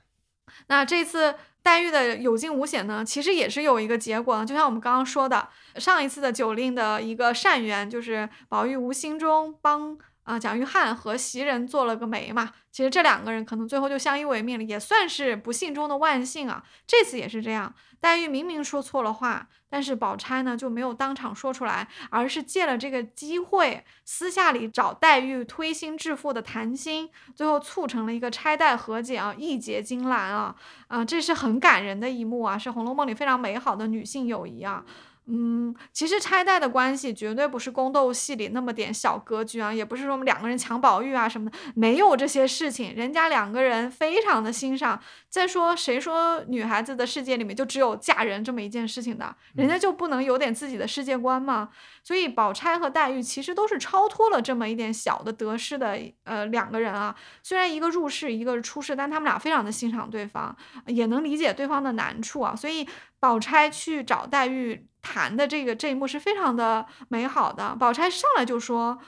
那这次黛玉的有惊无险呢，其实也是有一个结果，就像我们刚刚说的，上一次的酒令的一个善缘，就是宝玉无心中帮。啊，蒋玉菡和袭人做了个媒嘛，其实这两个人可能最后就相依为命了，也算是不幸中的万幸啊。这次也是这样，黛玉明明说错了话，但是宝钗呢就没有当场说出来，而是借了这个机会，私下里找黛玉推心置腹的谈心，最后促成了一个钗黛和解啊，义结金兰啊，啊，这是很感人的一幕啊，是《红楼梦》里非常美好的女性友谊啊。嗯，其实拆带的关系绝对不是宫斗戏里那么点小格局啊，也不是说我们两个人抢宝玉啊什么的，没有这些事情。人家两个人非常的欣赏。再说，谁说女孩子的世界里面就只有嫁人这么一件事情的？人家就不能有点自己的世界观吗？所以，宝钗和黛玉其实都是超脱了这么一点小的得失的，呃，两个人啊。虽然一个入世，一个出世，但他们俩非常的欣赏对方，也能理解对方的难处啊。所以，宝钗去找黛玉。谈的这个这一幕是非常的美好的。宝钗上来就说：“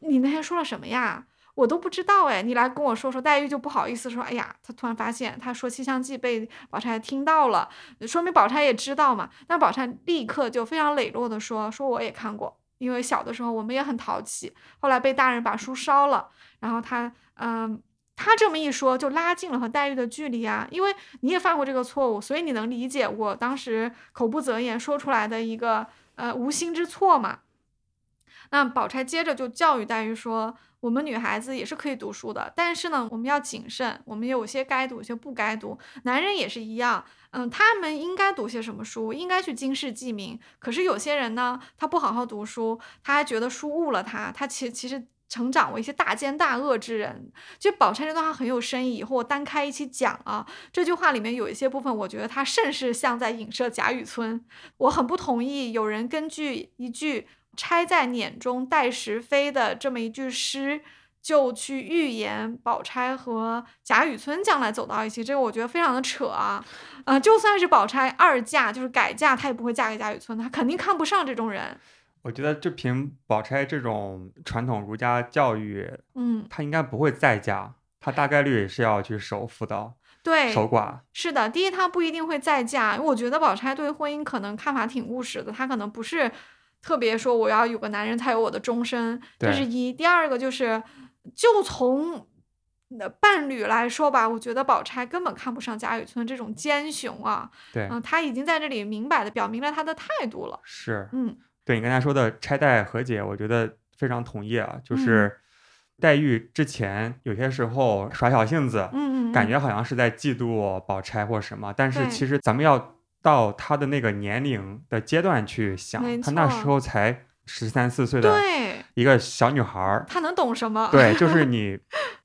你那天说了什么呀？我都不知道哎，你来跟我说说。”黛玉就不好意思说：“哎呀，她突然发现她说《西厢记》被宝钗听到了，说明宝钗也知道嘛。”但宝钗立刻就非常磊落的说：“说我也看过，因为小的时候我们也很淘气，后来被大人把书烧了，然后她嗯。”他这么一说，就拉近了和黛玉的距离啊，因为你也犯过这个错误，所以你能理解我当时口不择言说出来的一个呃无心之错嘛。那宝钗接着就教育黛玉说：“我们女孩子也是可以读书的，但是呢，我们要谨慎，我们有些该读，有些不该读。男人也是一样，嗯，他们应该读些什么书，应该去经世济民。可是有些人呢，他不好好读书，他还觉得书误了他，他其其实。”成长为一些大奸大恶之人，就宝钗这段话很有深意。以后我单开一期讲啊，这句话里面有一些部分，我觉得他甚是像在影射贾雨村。我很不同意有人根据一句“钗在碾中待时飞”的这么一句诗，就去预言宝钗和贾雨村将来走到一起。这个我觉得非常的扯啊！呃，就算是宝钗二嫁，就是改嫁，她也不会嫁给贾雨村，她肯定看不上这种人。我觉得就凭宝钗这种传统儒家教育，嗯，她应该不会再嫁，她大概率是要去守妇道，对，守寡。是的，第一，她不一定会再嫁，我觉得宝钗对婚姻可能看法挺务实的，她可能不是特别说我要有个男人才有我的终身，这是一。第二个就是，就从伴侣来说吧，我觉得宝钗根本看不上贾雨村这种奸雄啊，对，嗯，他已经在这里明摆的表明了他的态度了，是，嗯。对你刚才说的拆代和解，我觉得非常同意啊。就是黛玉之前有些时候耍小性子，嗯感觉好像是在嫉妒宝钗或什么，但是其实咱们要到她的那个年龄的阶段去想，她那时候才。十三四岁的一个小女孩儿，她能懂什么？对，就是你。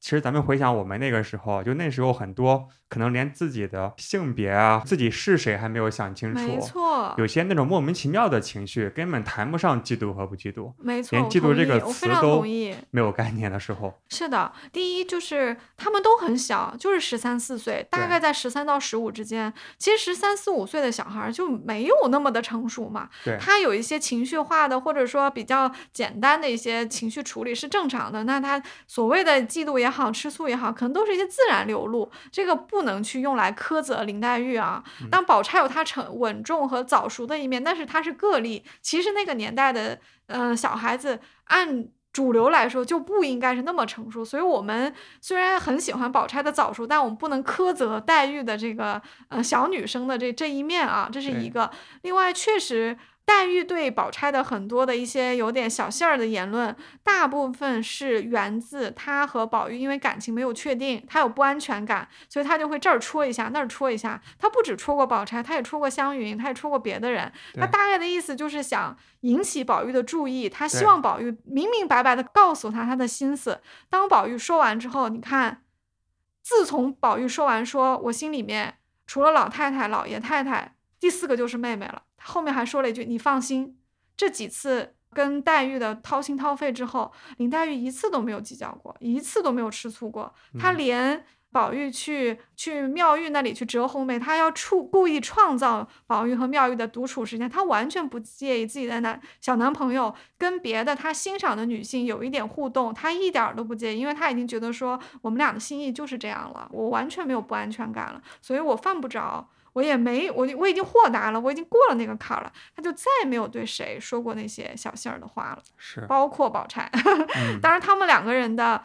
其实咱们回想我们那个时候，就那时候很多可能连自己的性别啊、自己是谁还没有想清楚。没错，有些那种莫名其妙的情绪，根本谈不上嫉妒和不嫉妒。没错，连嫉妒这个词都没有概念的时候。是的，第一就是他们都很小，就是十三四岁，大概在十三到十五之间。其实十三四五岁的小孩就没有那么的成熟嘛。对，他有一些情绪化的，或者说比较简单的一些情绪处理是正常的。那他所谓的嫉妒也好，吃醋也好，可能都是一些自然流露，这个不能去用来苛责林黛玉啊。当宝钗有她成稳重和早熟的一面，但是她是个例。其实那个年代的，嗯，小孩子按主流来说就不应该是那么成熟。所以我们虽然很喜欢宝钗的早熟，但我们不能苛责黛玉的这个，呃，小女生的这这一面啊，这是一个。另外，确实。黛玉对宝钗的很多的一些有点小性儿的言论，大部分是源自她和宝玉因为感情没有确定，她有不安全感，所以她就会这儿戳一下，那儿戳一下。她不止戳过宝钗，她也戳过湘云，她也戳过别的人。她大概的意思就是想引起宝玉的注意，她希望宝玉明明白白的告诉她她的心思。当宝玉说完之后，你看，自从宝玉说完说我心里面除了老太太、老爷太太，第四个就是妹妹了。后面还说了一句：“你放心，这几次跟黛玉的掏心掏肺之后，林黛玉一次都没有计较过，一次都没有吃醋过。她连宝玉去去妙玉那里去折红梅，她要处故意创造宝玉和妙玉的独处时间，她完全不介意自己的男小男朋友跟别的她欣赏的女性有一点互动，她一点都不介意，因为她已经觉得说我们俩的心意就是这样了，我完全没有不安全感了，所以我犯不着。”我也没我我已经豁达了，我已经过了那个坎儿了。他就再也没有对谁说过那些小性儿的话了，是包括宝钗。当然，他们两个人的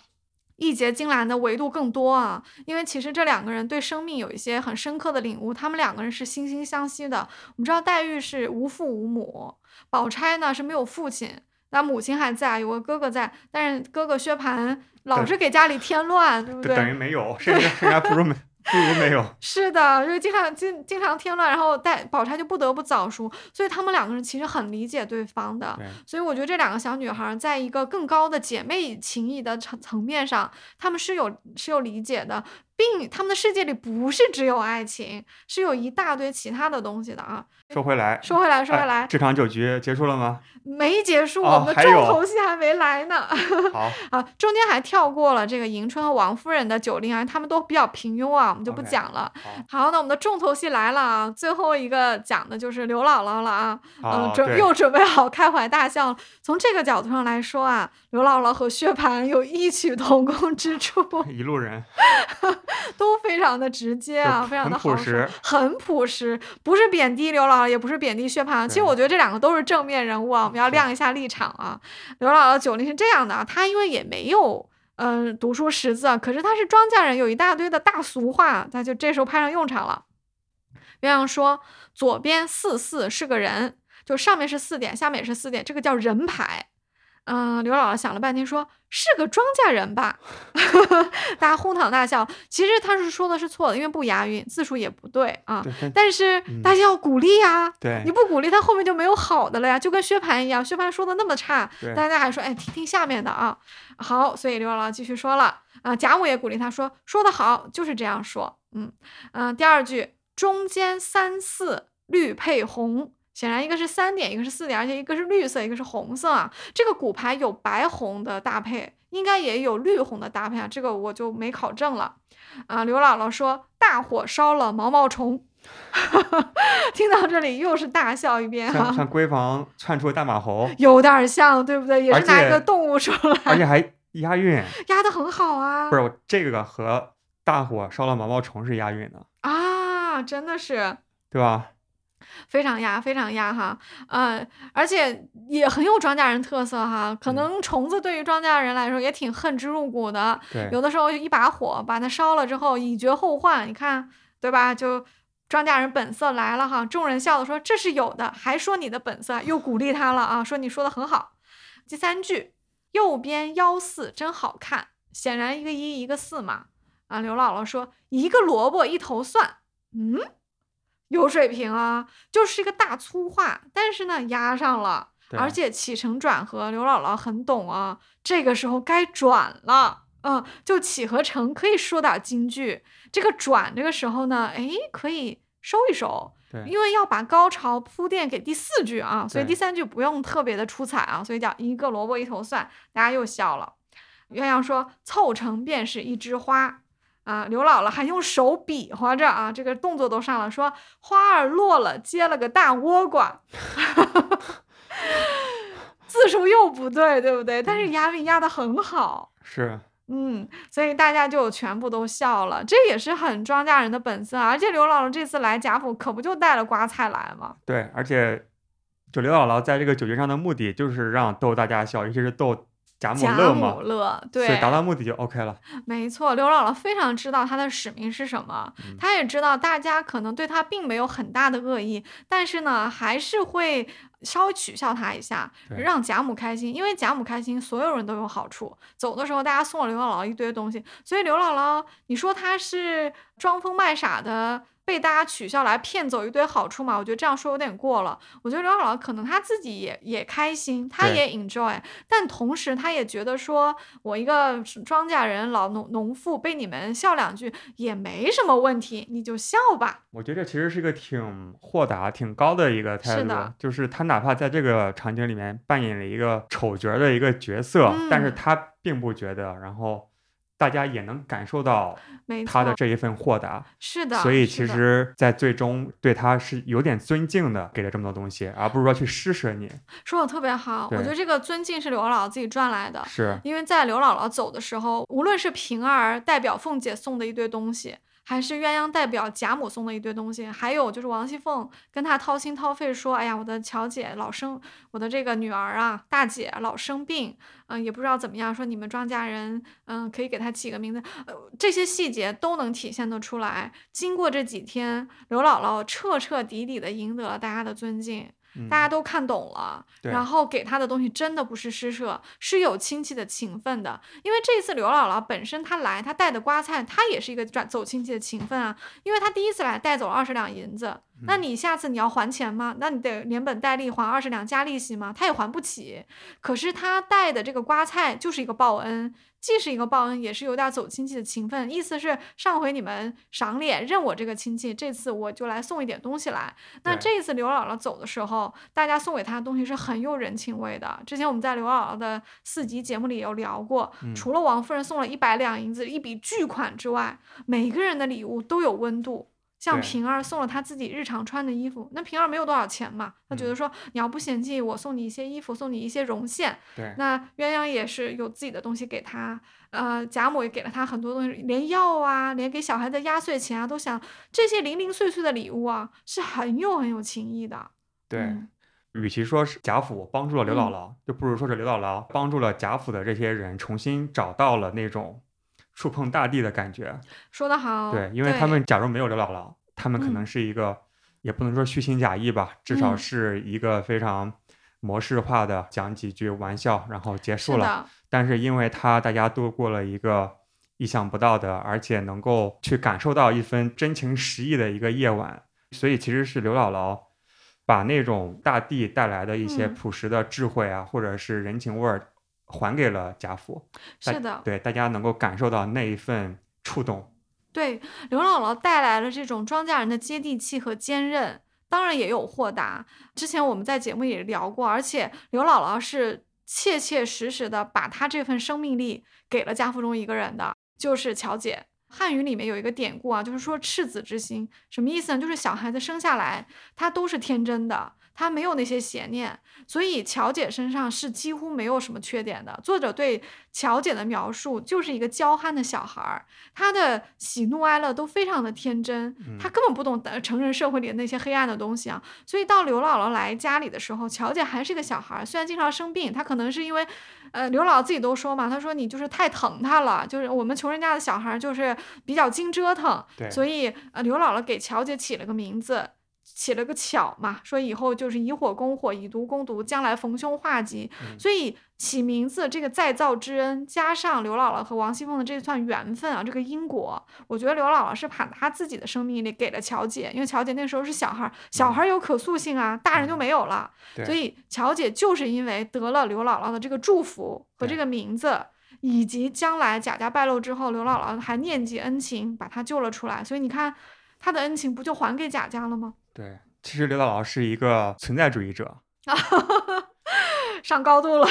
义结金兰的维度更多啊，因为其实这两个人对生命有一些很深刻的领悟。他们两个人是惺惺相惜的。我们知道黛玉是无父无母，宝钗呢是没有父亲，那母亲还在，有个哥哥在，但是哥哥薛蟠老是给家里添乱，对不对？等于没有，甚至还不如没。不如没有。是的，就经常经经常添乱，然后带宝钗就不得不早熟，所以他们两个人其实很理解对方的。所以我觉得这两个小女孩在一个更高的姐妹情谊的层层面上，他们是有是有理解的。并他们的世界里不是只有爱情，是有一大堆其他的东西的啊。说回来，说回来，说回来，这场酒局结束了吗？没结束，我们的重头戏还没来呢。好 啊，中间还跳过了这个迎春和王夫人的酒令啊，他们都比较平庸啊，我们就不讲了。好，那我们的重头戏来了啊，最后一个讲的就是刘姥姥了啊。嗯，准又准备好开怀大笑。从这个角度上来说啊，刘姥姥和薛蟠有异曲同工之处。一路人。都非常的直接啊，非常的朴实，很朴实，不是贬低刘姥姥，也不是贬低薛蟠。其实我觉得这两个都是正面人物啊，我们要亮一下立场啊。刘姥姥九龄是这样的啊，她因为也没有嗯读书识字，可是她是庄稼人，有一大堆的大俗话，她就这时候派上用场了。鸳鸯说：“左边四四是个人，就上面是四点，下面也是四点，这个叫人牌。嗯，刘姥姥想了半天，说是个庄稼人吧？大家哄堂大笑。其实他是说的是错的，因为不押韵，字数也不对啊。但是大家要鼓励呀，对，你不鼓励他后面就没有好的了呀。就跟薛蟠一样，薛蟠说的那么差，大家还说哎，听听下面的啊。好，所以刘姥姥继续说了啊，贾母也鼓励他说，说的好，就是这样说。嗯嗯，第二句中间三四绿配红。显然，一个是三点，一个是四点，而且一个是绿色，一个是红色啊。这个骨牌有白红的搭配，应该也有绿红的搭配啊。这个我就没考证了。啊，刘姥姥说：“大火烧了毛毛虫。”听到这里又是大笑一遍哈。像闺房窜出大马猴，有点像，对不对？也是拿一个动物出来，而且还押韵，押的很好啊。不是，这个和大火烧了毛毛虫是押韵的啊，真的是，对吧？非常压，非常压哈，呃，而且也很有庄稼人特色哈。可能虫子对于庄稼人来说也挺恨之入骨的，有的时候一把火把它烧了之后，以绝后患，你看对吧？就庄稼人本色来了哈。众人笑的说这是有的，还说你的本色，又鼓励他了啊，说你说的很好。第三句，右边幺四真好看，显然一个一一个四嘛。啊，刘姥姥说一个萝卜一头蒜，嗯。有水平啊，就是一个大粗话，但是呢压上了，而且起承转合，刘姥姥很懂啊。这个时候该转了，嗯，就起和承可以说点京剧，这个转这个时候呢，哎，可以收一收，因为要把高潮铺垫给第四句啊，所以第三句不用特别的出彩啊，所以叫一个萝卜一头蒜，大家又笑了。鸳鸯说凑成便是一枝花。啊，刘姥姥还用手比划着啊，这个动作都上了，说花儿落了，结了个大倭瓜 字数又不对，对不对？但是押韵押的很好，是，嗯，所以大家就全部都笑了，这也是很庄稼人的本色，而且刘姥姥这次来贾府，可不就带了瓜菜来吗？对，而且就刘姥姥在这个酒局上的目的，就是让逗大家笑，尤其是逗。贾母乐嘛，对，所以达到目的就 OK 了。没错，刘姥姥非常知道她的使命是什么，她也知道大家可能对她并没有很大的恶意，但是呢，还是会稍微取笑她一下，让贾母开心，因为贾母开心，所有人都有好处。走的时候，大家送了刘姥姥一堆东西，所以刘姥姥，你说她是装疯卖傻的。被大家取笑来骗走一堆好处嘛？我觉得这样说有点过了。我觉得刘姥姥可能她自己也也开心，她也 enjoy，但同时她也觉得说，我一个庄稼人老农农妇被你们笑两句也没什么问题，你就笑吧。我觉得这其实是一个挺豁达、挺高的一个态度，就是他哪怕在这个场景里面扮演了一个丑角的一个角色，但是他并不觉得，然后。大家也能感受到他的这一份豁达，是的。所以其实，在最终对他是有点尊敬的，给了这么多东西，而不是说去施舍你。说的特别好，我觉得这个尊敬是刘姥姥自己赚来的。是，因为在刘姥姥走的时候，无论是平儿代表凤姐送的一堆东西。还是鸳鸯代表贾母送的一堆东西，还有就是王熙凤跟她掏心掏肺说：“哎呀，我的乔姐老生，我的这个女儿啊，大姐老生病，嗯，也不知道怎么样。说你们庄稼人，嗯，可以给她起个名字。呃，这些细节都能体现得出来。经过这几天，刘姥姥彻彻底底的赢得了大家的尊敬。”大家都看懂了，然后给他的东西真的不是施舍，是有亲戚的情分的。因为这次刘姥姥本身她来，她带的瓜菜，她也是一个转走亲戚的情分啊。因为她第一次来带走了二十两银子，那你下次你要还钱吗？那你得连本带利还二十两加利息吗？他也还不起。可是他带的这个瓜菜就是一个报恩。既是一个报恩，也是有点走亲戚的情分。意思是上回你们赏脸认我这个亲戚，这次我就来送一点东西来。那这一次刘姥姥走的时候，大家送给她的东西是很有人情味的。之前我们在刘姥姥的四集节目里有聊过，除了王夫人送了一百两银子一笔巨款之外，每个人的礼物都有温度。像平儿送了她自己日常穿的衣服，那平儿没有多少钱嘛，她觉得说你要不嫌弃我送你一些衣服，送你一些绒线。对，那鸳鸯也是有自己的东西给她，呃，贾母也给了她很多东西，连药啊，连给小孩的压岁钱啊，都想这些零零碎碎的礼物啊，是很有很有情谊的。对，与其说是贾府帮助了刘姥姥，就不如说是刘姥姥帮助了贾府的这些人重新找到了那种。触碰大地的感觉，说得好。对，因为他们假如没有刘姥姥，他们可能是一个，也不能说虚情假意吧，至少是一个非常模式化的讲几句玩笑，然后结束了。但是因为他大家度过了一个意想不到的，而且能够去感受到一份真情实意的一个夜晚，所以其实是刘姥姥把那种大地带来的一些朴实的智慧啊，或者是人情味儿还给了贾府。是的，对大家能够感受到那一份触动。对刘姥姥带来了这种庄稼人的接地气和坚韧。当然也有豁达，之前我们在节目也聊过，而且刘姥姥是切切实实的把她这份生命力给了贾府中一个人的，就是乔姐。汉语里面有一个典故啊，就是说赤子之心，什么意思呢？就是小孩子生下来他都是天真的。他没有那些邪念，所以乔姐身上是几乎没有什么缺点的。作者对乔姐的描述就是一个娇憨的小孩儿，她的喜怒哀乐都非常的天真，她根本不懂成人社会里的那些黑暗的东西啊。所以到刘姥姥来家里的时候，乔姐还是个小孩儿，虽然经常生病，她可能是因为，呃，刘姥姥自己都说嘛，她说你就是太疼她了，就是我们穷人家的小孩就是比较经折腾，所以呃，刘姥姥给乔姐起了个名字。起了个巧嘛，说以后就是以火攻火，以毒攻毒，将来逢凶化吉。所以起名字这个再造之恩，加上刘姥姥和王熙凤的这算缘分啊，这个因果，我觉得刘姥姥是把她自己的生命力给了乔姐，因为乔姐那时候是小孩，小孩有可塑性啊，大人就没有了。所以乔姐就是因为得了刘姥姥的这个祝福和这个名字，以及将来贾家败露之后，刘姥姥还念及恩情，把她救了出来。所以你看，她的恩情不就还给贾家了吗？对，其实刘姥姥是一个存在主义者，上高度了，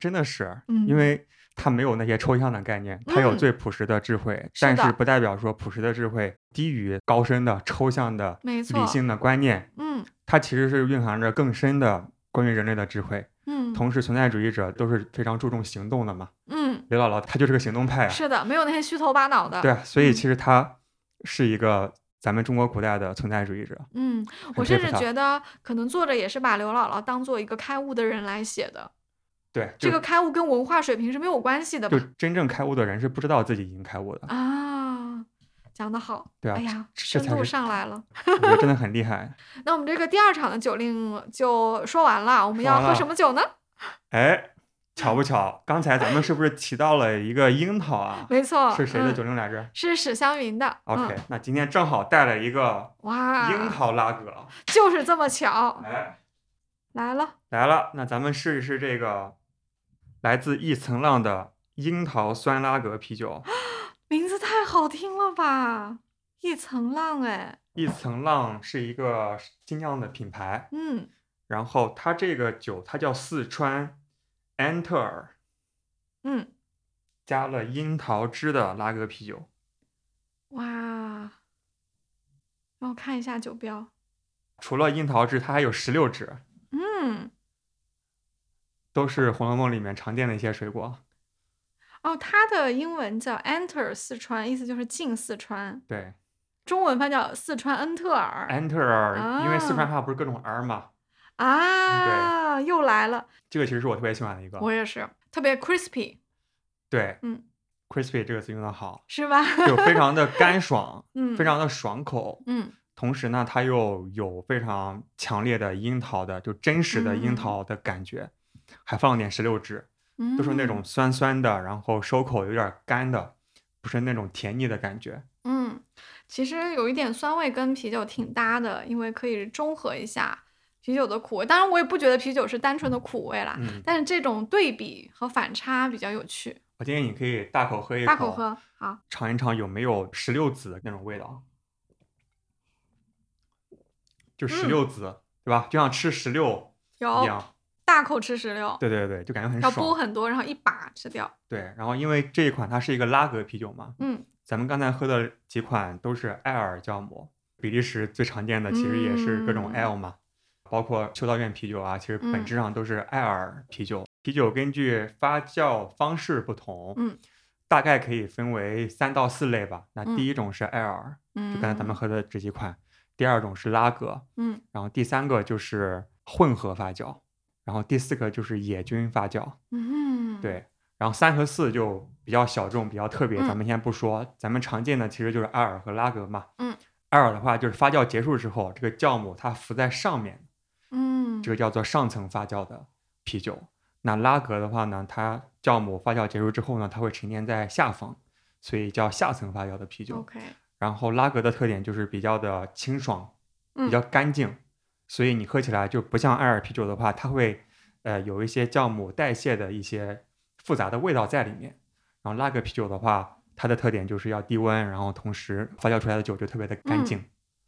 真的是，因为他没有那些抽象的概念，他有最朴实的智慧，但是不代表说朴实的智慧低于高深的抽象的、理性的观念。嗯，它其实是蕴含着更深的关于人类的智慧。嗯，同时存在主义者都是非常注重行动的嘛。嗯，刘姥姥她就是个行动派，是的，没有那些虚头巴脑的。对，所以其实她是一个。咱们中国古代的存在主义者，嗯，我甚至觉得可能作者也是把刘姥姥当做一个开悟的人来写的。对，这个开悟跟文化水平是没有关系的。就真正开悟的人是不知道自己已经开悟的啊，讲得好。对啊，哎呀，深度上来了，我真的很厉害。那我们这个第二场的酒令就说完了，我们要喝什么酒呢？哎。巧不巧，刚才咱们是不是提到了一个樱桃啊？没错，是谁的酒令来着？是史湘云的。OK，那今天正好带了一个哇樱桃拉格，就是这么巧。哎，来了，来了，那咱们试一试这个来自一层浪的樱桃酸拉格啤酒。名字太好听了吧！一层浪，哎，一层浪是一个精酿的品牌。嗯，然后它这个酒它叫四川。安特尔，嗯，加了樱桃汁的拉格啤酒，哇，让我看一下酒标。除了樱桃汁，它还有石榴汁，嗯，都是《红楼梦》里面常见的一些水果。哦，它的英文叫 Enter 四川，意思就是进四川。对，中文翻叫四川恩特尔。安特尔，因为四川话不是各种 R 嘛。啊，又来了！这个其实是我特别喜欢的一个，我也是，特别 crispy。对，嗯，crispy 这个词用的好，是吧？就非常的干爽，嗯，非常的爽口，嗯，同时呢，它又有非常强烈的樱桃的，就真实的樱桃的感觉，还放了点石榴汁，都是那种酸酸的，然后收口有点干的，不是那种甜腻的感觉。嗯，其实有一点酸味跟啤酒挺搭的，因为可以中和一下。啤酒的苦味，当然我也不觉得啤酒是单纯的苦味啦。嗯。但是这种对比和反差比较有趣。我建议你可以大口喝一口。大口喝，好。尝一尝有没有石榴籽的那种味道。就石榴籽，对吧？就像吃石榴一样。大口吃石榴。对对对，就感觉很爽。要剥很多，然后一把吃掉。对，然后因为这一款它是一个拉格啤酒嘛。嗯。咱们刚才喝的几款都是艾尔酵母，比利时最常见的其实也是各种 L 嘛。包括修道院啤酒啊，其实本质上都是艾尔啤酒。啤酒根据发酵方式不同，嗯，大概可以分为三到四类吧。那第一种是艾尔，就刚才咱们喝的这几款。第二种是拉格，嗯，然后第三个就是混合发酵，然后第四个就是野菌发酵，嗯，对。然后三和四就比较小众，比较特别，咱们先不说。咱们常见的其实就是艾尔和拉格嘛，嗯，艾尔的话就是发酵结束之后，这个酵母它浮在上面。嗯，这个叫做上层发酵的啤酒。那拉格的话呢，它酵母发酵结束之后呢，它会沉淀在下方，所以叫下层发酵的啤酒。OK。然后拉格的特点就是比较的清爽，比较干净，所以你喝起来就不像艾尔啤酒的话，它会呃有一些酵母代谢的一些复杂的味道在里面。然后拉格啤酒的话，它的特点就是要低温，然后同时发酵出来的酒就特别的干净。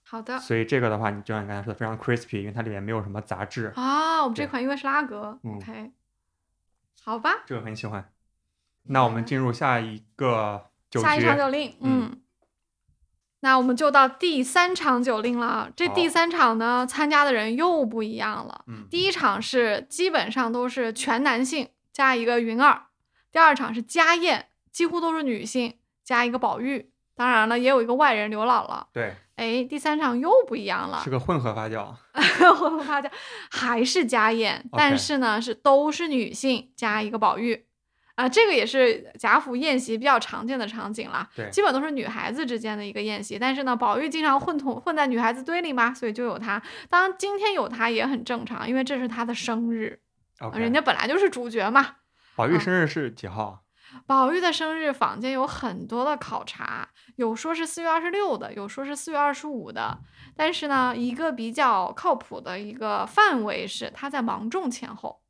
好的。所以这个的话，你就像你刚才说的，非常 crispy，因为它里面没有什么杂质。啊，我们这款因为是拉格，OK。好吧，这个很喜欢。那我们进入下一个酒下一场酒令，嗯。那我们就到第三场酒令了。这第三场呢，参加的人又不一样了。嗯。第一场是基本上都是全男性加一个云儿，第二场是家宴，几乎都是女性加一个宝玉。当然了，也有一个外人刘姥姥。对。哎，第三场又不一样了，是个混合发酵。混合发酵还是家宴，但是呢是都是女性加一个宝玉。啊，这个也是贾府宴席比较常见的场景了，对，基本都是女孩子之间的一个宴席。但是呢，宝玉经常混同混在女孩子堆里嘛，所以就有他。当然，今天有他也很正常，因为这是他的生日，人家本来就是主角嘛。宝玉生日是几号？宝玉的生日坊间有很多的考察，有说是四月二十六的，有说是四月二十五的。但是呢，一个比较靠谱的一个范围是他在芒种前后。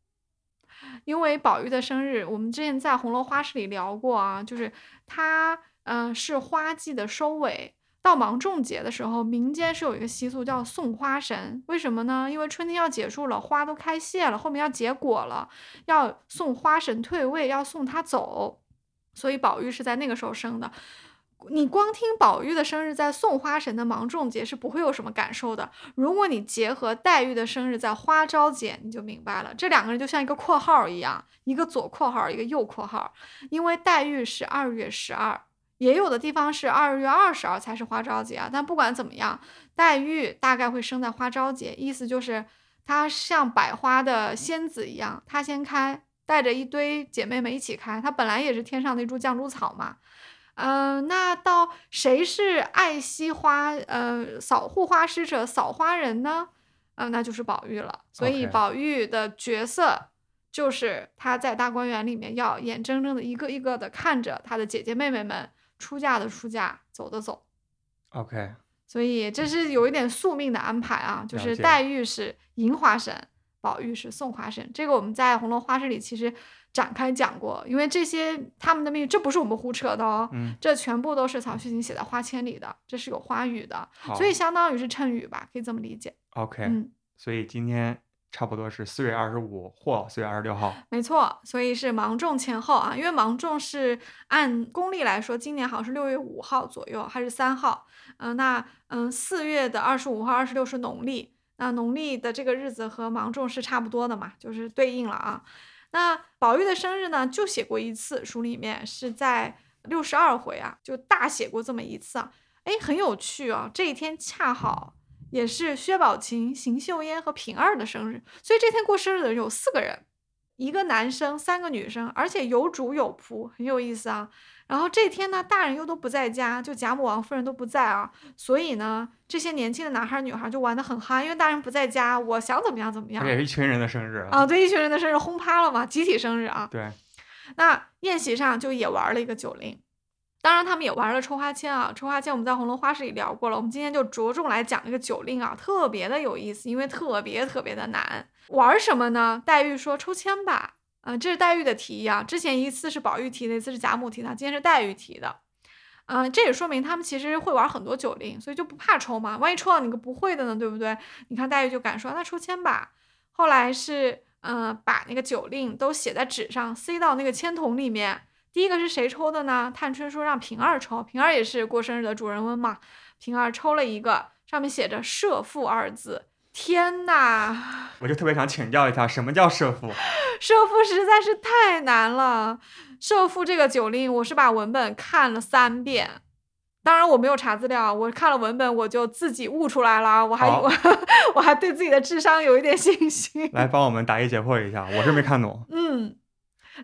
因为宝玉的生日，我们之前在红楼花市里聊过啊，就是他，嗯，是花季的收尾，到芒种节的时候，民间是有一个习俗叫送花神。为什么呢？因为春天要结束了，花都开谢了，后面要结果了，要送花神退位，要送他走，所以宝玉是在那个时候生的。你光听宝玉的生日在送花神的芒种节是不会有什么感受的。如果你结合黛玉的生日在花朝节，你就明白了。这两个人就像一个括号一样，一个左括号，一个右括号。因为黛玉是二月十二，也有的地方是二月二十号才是花朝节啊。但不管怎么样，黛玉大概会生在花朝节，意思就是她像百花的仙子一样，她先开，带着一堆姐妹们一起开。她本来也是天上的一株绛珠草嘛。嗯，那到谁是爱惜花，呃，扫护花使者、扫花人呢？嗯，那就是宝玉了。所以宝玉的角色就是他在大观园里面要眼睁睁的一个一个的看着他的姐姐妹妹们出嫁的出嫁，走的走。OK。所以这是有一点宿命的安排啊，就是黛玉是迎花神，宝玉是送花神。这个我们在红楼花市里其实。展开讲过，因为这些他们的命运，这不是我们胡扯的哦，这全部都是曹雪芹写在花签里的，这是有花语的，所以相当于是谶语吧，可以这么理解。OK，嗯，所以今天差不多是四月二十五或四月二十六号，没错，所以是芒种前后啊，因为芒种是按公历来说，今年好像是六月五号左右还是三号，嗯，那嗯四月的二十五号、二十六是农历，那农历的这个日子和芒种是差不多的嘛，就是对应了啊。那宝玉的生日呢，就写过一次，书里面是在六十二回啊，就大写过这么一次啊，哎，很有趣啊。这一天恰好也是薛宝琴、邢岫烟和平儿的生日，所以这天过生日的人有四个人，一个男生，三个女生，而且有主有仆，很有意思啊。然后这天呢，大人又都不在家，就贾母、王夫人都不在啊，所以呢，这些年轻的男孩女孩就玩得很嗨，因为大人不在家，我想怎么样怎么样。也是一群人的生日啊，对，一群人的生日轰趴了嘛，集体生日啊。对。那宴席上就也玩了一个酒令，当然他们也玩了抽花签啊，抽花签我们在红楼花市里聊过了，我们今天就着重来讲这个酒令啊，特别的有意思，因为特别特别的难。玩什么呢？黛玉说抽签吧。嗯，这是黛玉的提议啊。之前一次是宝玉提的，一次是贾母提的，今天是黛玉提的。嗯，这也说明他们其实会玩很多酒令，所以就不怕抽嘛。万一抽到你个不会的呢，对不对？你看黛玉就敢说，那抽签吧。后来是，嗯，把那个酒令都写在纸上，塞到那个签筒里面。第一个是谁抽的呢？探春说让平儿抽，平儿也是过生日的主人翁嘛。平儿抽了一个，上面写着“设父”二字。天呐！我就特别想请教一下，什么叫设父？设父实在是太难了。设父这个酒令，我是把文本看了三遍，当然我没有查资料，我看了文本我就自己悟出来了。我还我 我还对自己的智商有一点信心。来帮我们答疑解惑一下，我是没看懂。嗯，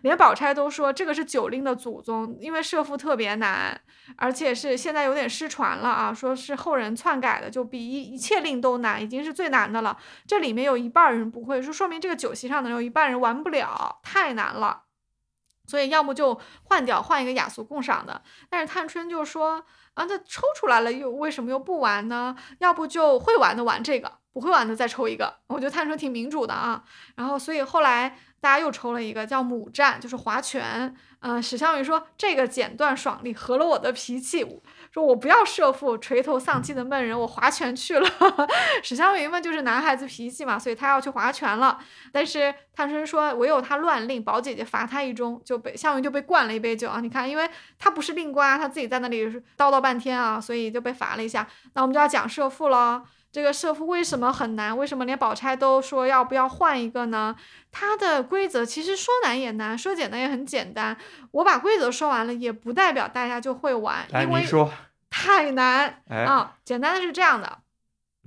连宝钗都说这个是九令的祖宗，因为设赋特别难，而且是现在有点失传了啊，说是后人篡改的，就比一一切令都难，已经是最难的了。这里面有一半人不会，说说明这个酒席上的有一半人玩不了，太难了。所以要么就换掉，换一个雅俗共赏的。但是探春就说啊，那抽出来了又为什么又不玩呢？要不就会玩的玩这个，不会玩的再抽一个。我觉得探春挺民主的啊。然后所以后来。大家又抽了一个叫母战，就是划拳。嗯，史湘云说这个剪断爽利，合了我的脾气。说我不要设父垂头丧气的闷人，我划拳去了。史湘云嘛，就是男孩子脾气嘛，所以他要去划拳了。但是探春说，唯有他乱令，宝姐姐罚他一盅，就被湘云就被灌了一杯酒啊。你看，因为他不是令官，他自己在那里叨叨半天啊，所以就被罚了一下。那我们就要讲设父了。这个设伏为什么很难？为什么连宝钗都说要不要换一个呢？它的规则其实说难也难，说简单也很简单。我把规则说完了，也不代表大家就会玩，因为 太难啊。简单的是这样的，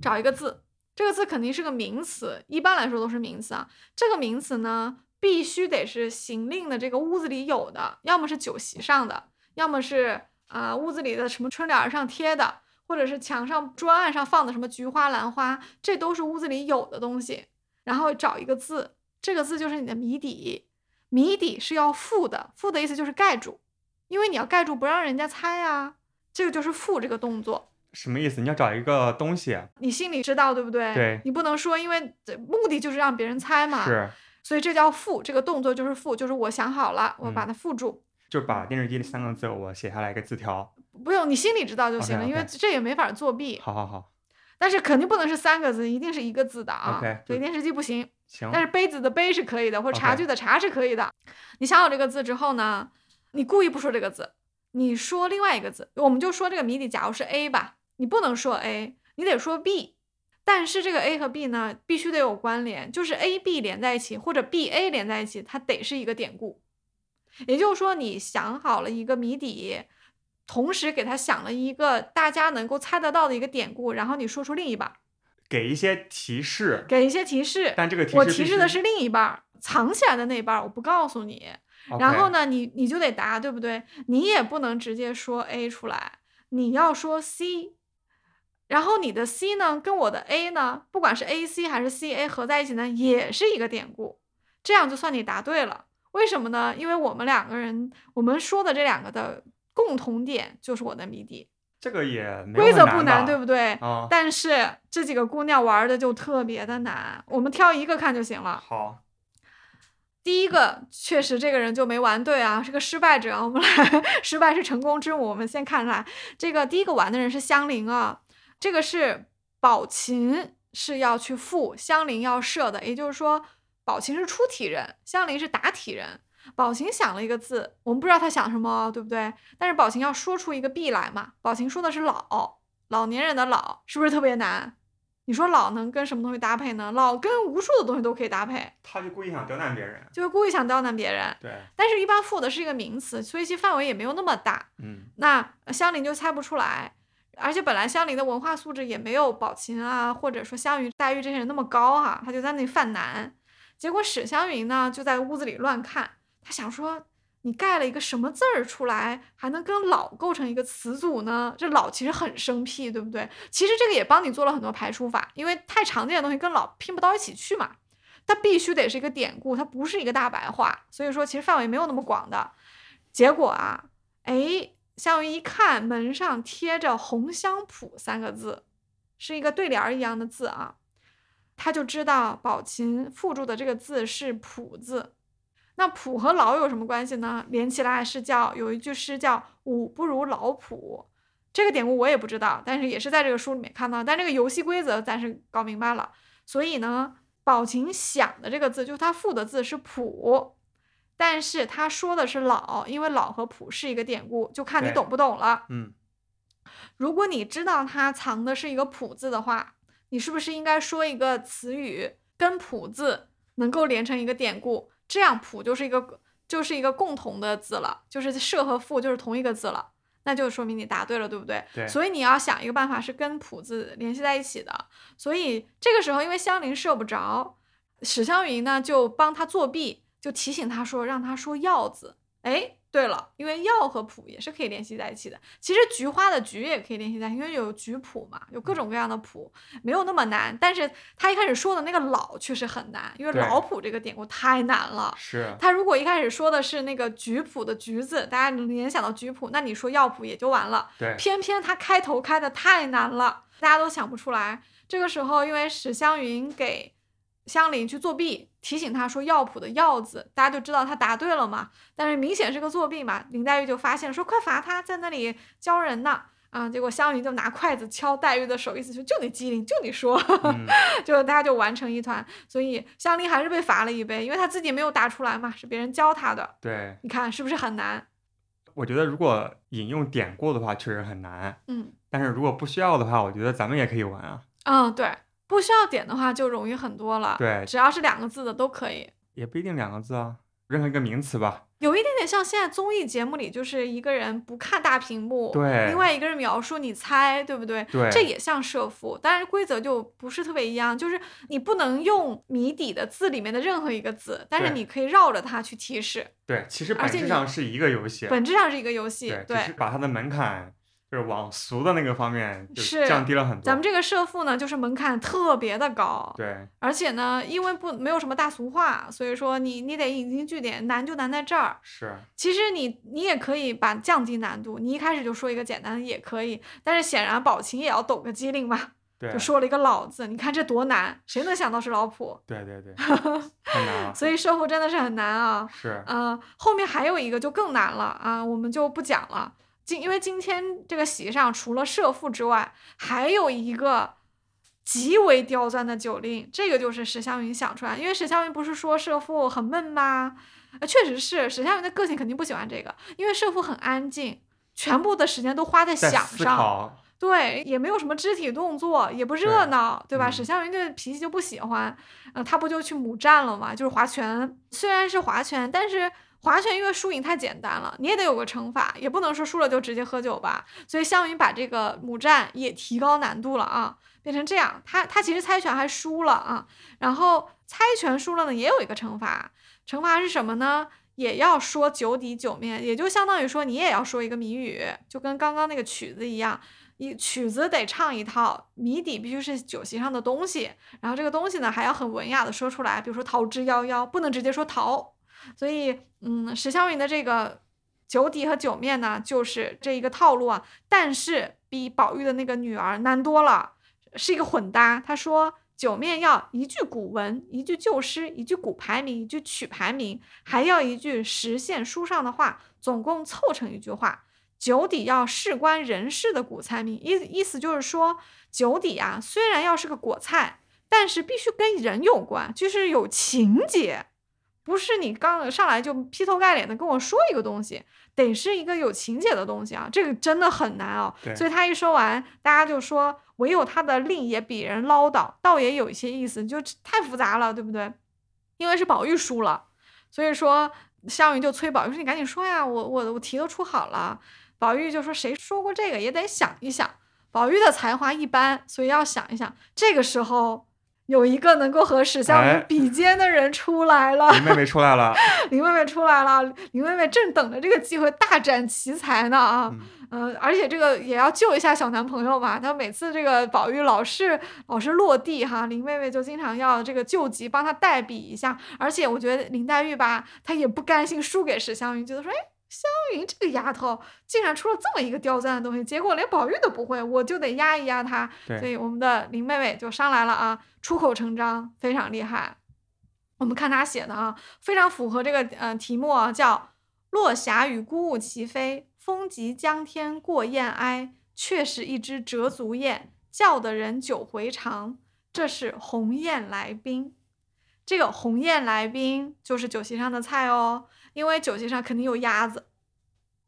找一个字，这个字肯定是个名词，一般来说都是名词啊。这个名词呢，必须得是行令的这个屋子里有的，要么是酒席上的，要么是啊屋子里的什么春联上贴的。或者是墙上桌案上放的什么菊花兰花，这都是屋子里有的东西。然后找一个字，这个字就是你的谜底。谜底是要覆的，覆的意思就是盖住，因为你要盖住不让人家猜啊。这个就是覆这个动作。什么意思？你要找一个东西，你心里知道对不对？对。你不能说，因为目的就是让别人猜嘛。是。所以这叫覆，这个动作就是覆，就是我想好了，我把它覆住。就把电视机那三个字我写下来一个字条。不用，你心里知道就行了，因为这也没法作弊。好好好，但是肯定不能是三个字，一定是一个字的啊。对，电视机不行。行。但是杯子的杯是可以的，或者茶具的茶是可以的。你想好这个字之后呢，你故意不说这个字，你说另外一个字，我们就说这个谜底，假如是 A 吧，你不能说 A，你得说 B。但是这个 A 和 B 呢，必须得有关联，就是 A B 连在一起，或者 B A 连在一起，它得是一个典故。也就是说，你想好了一个谜底。同时给他想了一个大家能够猜得到的一个典故，然后你说出另一半，给一些提示，给一些提示，但这个提示我提示的是另一半，藏起来的那一半我不告诉你。然后呢，你你就得答，对不对？你也不能直接说 A 出来，你要说 C。然后你的 C 呢，跟我的 A 呢，不管是 A C 还是 C A 合在一起呢，也是一个典故，这样就算你答对了。为什么呢？因为我们两个人我们说的这两个的。共同点就是我的谜底，这个也规则不难，对不对？但是这几个姑娘玩的就特别的难，我们挑一个看就行了。好，第一个确实这个人就没玩对啊，是个失败者。我们来，失败是成功之母。我们先看看，这个第一个玩的人是香菱啊，这个是宝琴是要去赴，香菱要设的，也就是说，宝琴是出题人，香菱是答题人。宝琴想了一个字，我们不知道他想什么，对不对？但是宝琴要说出一个“必”来嘛。宝琴说的是“老”，老年人的“老”是不是特别难？你说“老”能跟什么东西搭配呢？“老”跟无数的东西都可以搭配。他就故意想刁难别人，就是故意想刁难别人。对。但是，一般赋的是一个名词，所以其范围也没有那么大。嗯。那香菱就猜不出来，而且本来香菱的文化素质也没有宝琴啊，或者说香云、黛玉这些人那么高哈，他就在那里犯难。结果史湘云呢，就在屋子里乱看。他想说，你盖了一个什么字儿出来，还能跟“老”构成一个词组呢？这“老”其实很生僻，对不对？其实这个也帮你做了很多排除法，因为太常见的东西跟“老”拼不到一起去嘛。它必须得是一个典故，它不是一个大白话，所以说其实范围没有那么广的。结果啊，哎，项羽一看门上贴着“红香圃”三个字，是一个对联儿一样的字啊，他就知道宝琴附注的这个字是“圃”字。那朴和老有什么关系呢？连起来是叫有一句诗叫“武不如老朴”，这个典故我也不知道，但是也是在这个书里面看到。但这个游戏规则暂时搞明白了。所以呢，宝琴想的这个字，就是它赋的字是“朴”，但是他说的是“老”，因为“老”和“朴”是一个典故，就看你懂不懂了。嗯，如果你知道他藏的是一个“朴”字的话，你是不是应该说一个词语跟“朴”字能够连成一个典故？这样谱就是一个就是一个共同的字了，就是社和赋就是同一个字了，那就说明你答对了，对不对？对。所以你要想一个办法是跟谱字联系在一起的。所以这个时候，因为香菱射不着，史湘云呢就帮他作弊，就提醒他说，让他说“药”字。哎，对了，因为药和谱也是可以联系在一起的。其实菊花的菊也可以联系在，因为有菊谱嘛，有各种各样的谱，没有那么难。但是他一开始说的那个老确实很难，因为老谱这个典故太难了。是。他如果一开始说的是那个菊谱的菊字，大家能联想到菊谱，那你说药谱也就完了。对。偏偏他开头开的太难了，大家都想不出来。这个时候，因为史湘云给。香菱去作弊，提醒他说药谱的药字，大家就知道他答对了嘛。但是明显是个作弊嘛，林黛玉就发现说快罚他，在那里教人呢啊！结果香菱就拿筷子敲黛玉的手，意思就就你机灵，就你说，就大家就玩成一团。所以香菱还是被罚了一杯，因为她自己没有答出来嘛，是别人教她的。对，你看是不是很难？我觉得如果引用典故的话，确实很难。嗯，但是如果不需要的话，我觉得咱们也可以玩啊。嗯，对。不需要点的话就容易很多了，对，只要是两个字的都可以，也不一定两个字啊，任何一个名词吧。有一点点像现在综艺节目里，就是一个人不看大屏幕，对，另外一个人描述你猜，对不对？对，这也像设伏，但是规则就不是特别一样，就是你不能用谜底的字里面的任何一个字，但是你可以绕着它去提示。对，其实本质上是一个游戏，本质上是一个游戏，对，只是把它的门槛。就是往俗的那个方面是降低了很多。咱们这个社富呢，就是门槛特别的高。对。而且呢，因为不没有什么大俗话，所以说你你得引经据典，难就难在这儿。是。其实你你也可以把降低难度，你一开始就说一个简单的也可以，但是显然宝琴也要抖个机灵吧？对。就说了一个老字，你看这多难，谁能想到是老普？对对对。太难了。所以设伏真的是很难啊。是。嗯，后面还有一个就更难了啊，我们就不讲了。今因为今天这个席上除了社父之外，还有一个极为刁钻的酒令，这个就是史湘云想出来。因为史湘云不是说社父很闷吗？呃，确实是史湘云的个性肯定不喜欢这个，因为社父很安静，全部的时间都花在想上，对，也没有什么肢体动作，也不热闹，对吧？史湘云这脾气就不喜欢，呃，他不就去母战了嘛？就是划拳，虽然是划拳，但是。划拳因为输赢太简单了，你也得有个惩罚，也不能说输了就直接喝酒吧。所以项羽把这个母战也提高难度了啊，变成这样。他他其实猜拳还输了啊，然后猜拳输了呢，也有一个惩罚，惩罚是什么呢？也要说酒底酒面，也就相当于说你也要说一个谜语，就跟刚刚那个曲子一样，一曲子得唱一套，谜底必须是酒席上的东西，然后这个东西呢还要很文雅的说出来，比如说桃之夭夭，不能直接说桃。所以，嗯，史湘云的这个酒底和酒面呢，就是这一个套路啊。但是比宝玉的那个女儿难多了，是一个混搭。他说，酒面要一句古文，一句旧诗，一句古牌名，一句曲牌名，还要一句实现书上的话，总共凑成一句话。酒底要事关人事的古菜名，意意思就是说，酒底啊，虽然要是个果菜，但是必须跟人有关，就是有情节。不是你刚上来就劈头盖脸的跟我说一个东西，得是一个有情节的东西啊，这个真的很难哦。所以他一说完，大家就说唯有他的令也比人唠叨，倒也有一些意思，就太复杂了，对不对？因为是宝玉输了，所以说湘云就催宝玉说：“你赶紧说呀，我我我题都出好了。”宝玉就说：“谁说过这个也得想一想。”宝玉的才华一般，所以要想一想。这个时候。有一个能够和史湘云比肩的人出来了，林妹妹出来了，林妹妹出来了，林妹妹正等着这个机会大展奇才呢啊，嗯，而且这个也要救一下小男朋友嘛，她每次这个宝玉老是老是落地哈，林妹妹就经常要这个救急帮他代笔一下，而且我觉得林黛玉吧，她也不甘心输给史湘云，觉得说哎。湘云这个丫头竟然出了这么一个刁钻的东西，结果连宝玉都不会，我就得压一压她。所以我们的林妹妹就上来了啊，出口成章，非常厉害。我们看她写的啊，非常符合这个呃题目啊，叫“落霞与孤鹜齐飞，风急江天过雁哀，却是一只折足雁，叫得人久回肠。这是鸿雁来宾。这个鸿雁来宾就是酒席上的菜哦。因为酒席上肯定有鸭子，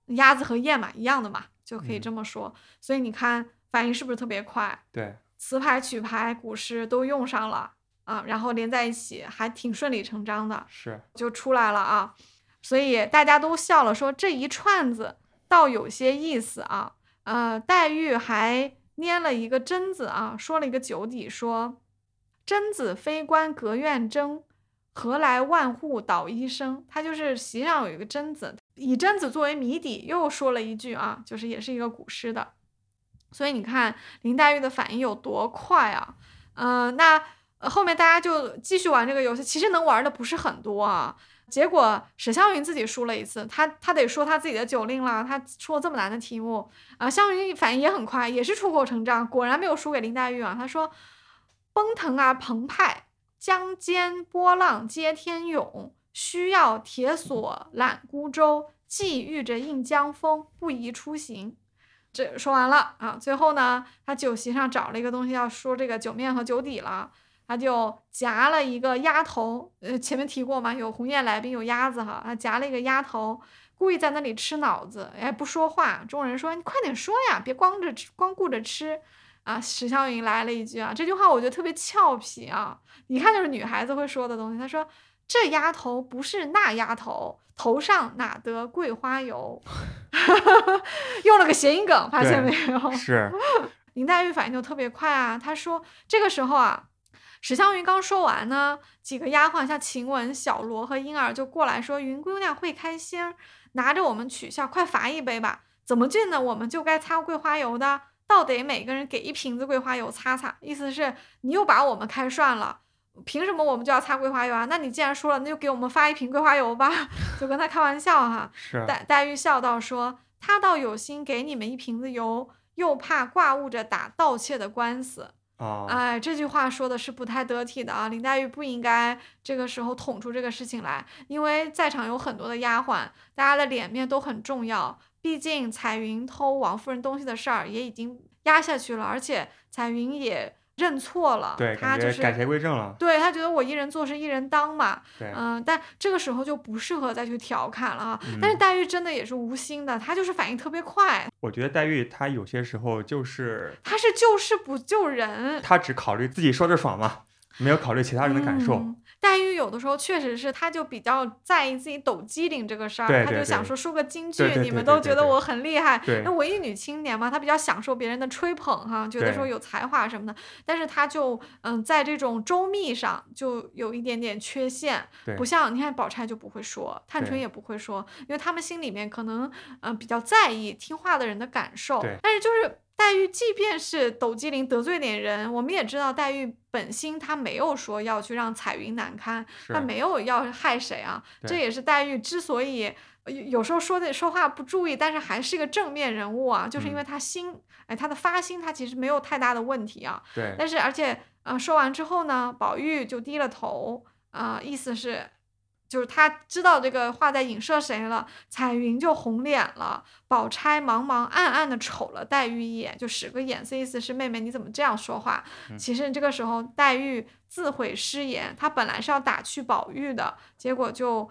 鸭子和雁嘛一样的嘛，就可以这么说。所以你看反应是不是特别快？对，词牌、曲牌、古诗都用上了啊，然后连在一起还挺顺理成章的，是就出来了啊。所以大家都笑了，说这一串子倒有些意思啊。呃，黛玉还捏了一个榛子啊，说了一个酒底，说榛子非关隔院争。何来万户捣衣声？他就是席上有一个贞子，以贞子作为谜底，又说了一句啊，就是也是一个古诗的。所以你看林黛玉的反应有多快啊！嗯，那后面大家就继续玩这个游戏，其实能玩的不是很多啊。结果史湘云自己输了一次，他他得说他自己的酒令了，他出了这么难的题目啊。湘云反应也很快，也是出口成章，果然没有输给林黛玉啊。他说：“奔腾啊澎湃。”江间波浪接天涌，需要铁索揽孤舟。寄遇着应江风，不宜出行。这说完了啊，最后呢，他酒席上找了一个东西要说这个酒面和酒底了，他就夹了一个鸭头。呃，前面提过嘛，有鸿雁来宾，有鸭子哈，他夹了一个鸭头，故意在那里吃脑子，哎，不说话。众人说：“你快点说呀，别光着，光顾着吃。”啊，史湘云来了一句啊，这句话我觉得特别俏皮啊，一看就是女孩子会说的东西。她说：“这丫头不是那丫头，头上哪得桂花油？”用了个谐音梗，发现没有？是。林黛玉反应就特别快啊，她说：“这个时候啊，史湘云刚说完呢，几个丫鬟像晴雯、小罗和莺儿就过来说：‘云姑娘会开心，拿着我们取笑，快罚一杯吧。’怎么进呢？我们就该擦桂花油的。”倒得每个人给一瓶子桂花油擦擦，意思是你又把我们开涮了，凭什么我们就要擦桂花油啊？那你既然说了，那就给我们发一瓶桂花油吧，就跟他开玩笑哈。黛黛玉笑道说：“他倒有心给你们一瓶子油，又怕挂误着打盗窃的官司。”哎，这句话说的是不太得体的啊！林黛玉不应该这个时候捅出这个事情来，因为在场有很多的丫鬟，大家的脸面都很重要。毕竟彩云偷王夫人东西的事儿也已经压下去了，而且彩云也认错了，对，他就是改邪归正了。对他觉得我一人做事一人当嘛，对，嗯，但这个时候就不适合再去调侃了啊。但是黛玉真的也是无心的，她就是反应特别快。我觉得黛玉她有些时候就是，她是救事不救人，她只考虑自己说着爽嘛，没有考虑其他人的感受。黛玉有的时候确实是，她就比较在意自己抖机灵这个事儿，她就想说说个京剧，你们都觉得我很厉害。那文艺女青年嘛，她比较享受别人的吹捧哈，觉得说有才华什么的。但是她就嗯，在这种周密上就有一点点缺陷，不像你看宝钗就不会说，探春也不会说，因为他们心里面可能嗯比较在意听话的人的感受。但是就是。黛玉即便是抖机灵得罪点人，我们也知道黛玉本心她没有说要去让彩云难堪，她没有要害谁啊。这也是黛玉之所以有时候说的说话不注意，但是还是一个正面人物啊，就是因为她心，哎，她的发心，她其实没有太大的问题啊。对。但是而且，呃，说完之后呢，宝玉就低了头，啊，意思是。就是他知道这个话在影射谁了，彩云就红脸了，宝钗茫茫暗暗的瞅了黛玉一眼，就使个眼色，意思是妹妹你怎么这样说话？其实这个时候黛玉自悔失言，她本来是要打趣宝玉的，结果就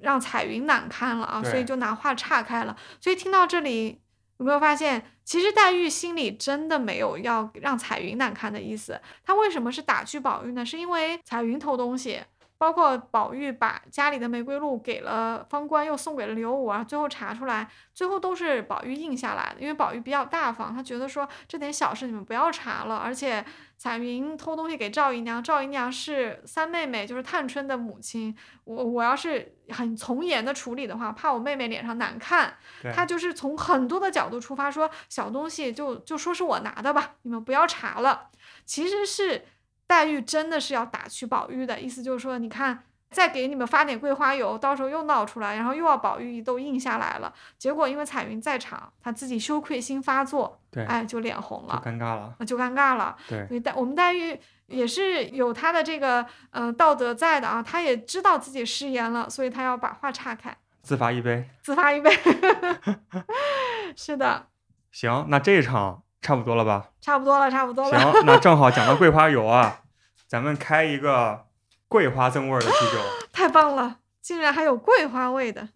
让彩云难堪了啊，所以就拿话岔开了。所以听到这里，有没有发现，其实黛玉心里真的没有要让彩云难堪的意思？她为什么是打趣宝玉呢？是因为彩云偷东西。包括宝玉把家里的玫瑰露给了方官，又送给了刘武啊，最后查出来，最后都是宝玉应下来的。因为宝玉比较大方，他觉得说这点小事你们不要查了。而且彩云偷东西给赵姨娘，赵姨娘是三妹妹，就是探春的母亲。我我要是很从严的处理的话，怕我妹妹脸上难看。他就是从很多的角度出发，说小东西就就说是我拿的吧，你们不要查了。其实是。黛玉真的是要打趣宝玉的意思，就是说，你看，再给你们发点桂花油，到时候又闹出来，然后又要宝玉都应下来了。结果因为彩云在场，她自己羞愧心发作，对，哎，就脸红了，就尴尬了，就尴尬了。对，所以黛我们黛玉也是有她的这个嗯道德在的啊，她也知道自己失言了，所以她要把话岔开，自罚一杯，自罚一杯，是的。行，那这一场差不多了吧？差不多了，差不多了。行，那正好讲到桂花油啊。咱们开一个桂花增味的啤酒，太棒了！竟然还有桂花味的。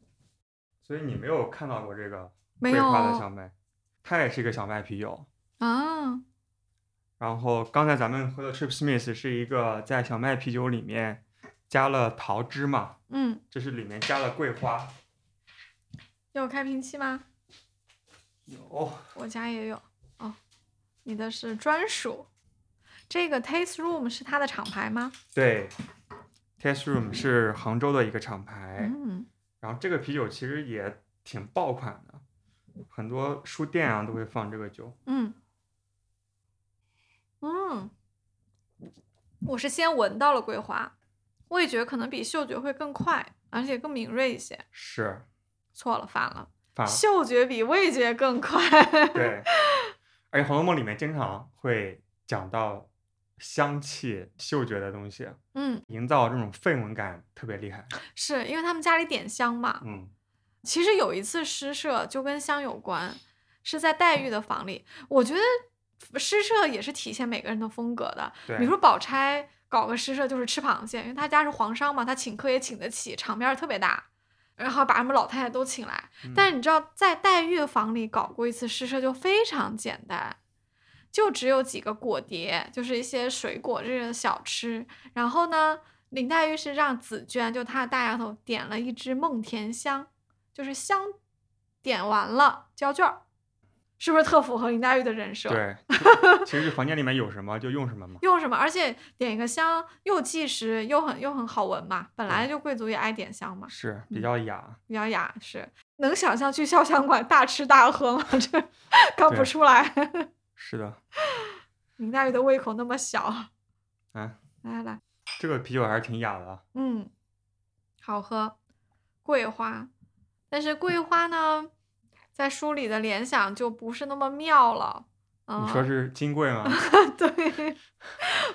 所以你没有看到过这个桂花的小麦，它也是一个小麦啤酒啊。然后刚才咱们喝的 Trip Smith 是一个在小麦啤酒里面加了桃汁嘛？嗯。这是里面加了桂花。有开瓶器吗？有。我家也有。哦，你的是专属。这个 Taste Room 是它的厂牌吗？对，Taste Room 是杭州的一个厂牌，嗯，然后这个啤酒其实也挺爆款的，很多书店啊都会放这个酒。嗯，嗯，我是先闻到了桂花，味觉可能比嗅觉会更快，而且更敏锐一些。是，错了，反了，反了，嗅觉比味觉更快。对，而且《红楼梦》里面经常会讲到。香气、嗅觉的东西，嗯，营造这种氛围感特别厉害。是因为他们家里点香嘛？嗯，其实有一次诗社就跟香有关，是在黛玉的房里。我觉得诗社也是体现每个人的风格的。比如说宝钗搞个诗社就是吃螃蟹，因为他家是皇商嘛，他请客也请得起，场面特别大，然后把什么老太太都请来。但是你知道，在黛玉的房里搞过一次诗社，就非常简单。就只有几个果碟，就是一些水果这个小吃。然后呢，林黛玉是让紫娟，就她的大丫头点了一支梦甜香，就是香点完了交卷儿，是不是特符合林黛玉的人设？对，其实房间里面有什么就用什么嘛。用什么，而且点一个香又计时又很又很好闻嘛，本来就贵族也爱点香嘛，是比较雅，比较雅，是能想象去潇湘馆大吃大喝吗？这 看不出来。是的，林黛玉的胃口那么小，啊，来来来，这个啤酒还是挺雅的，嗯，好喝，桂花，但是桂花呢，在书里的联想就不是那么妙了，你说是金桂吗？对，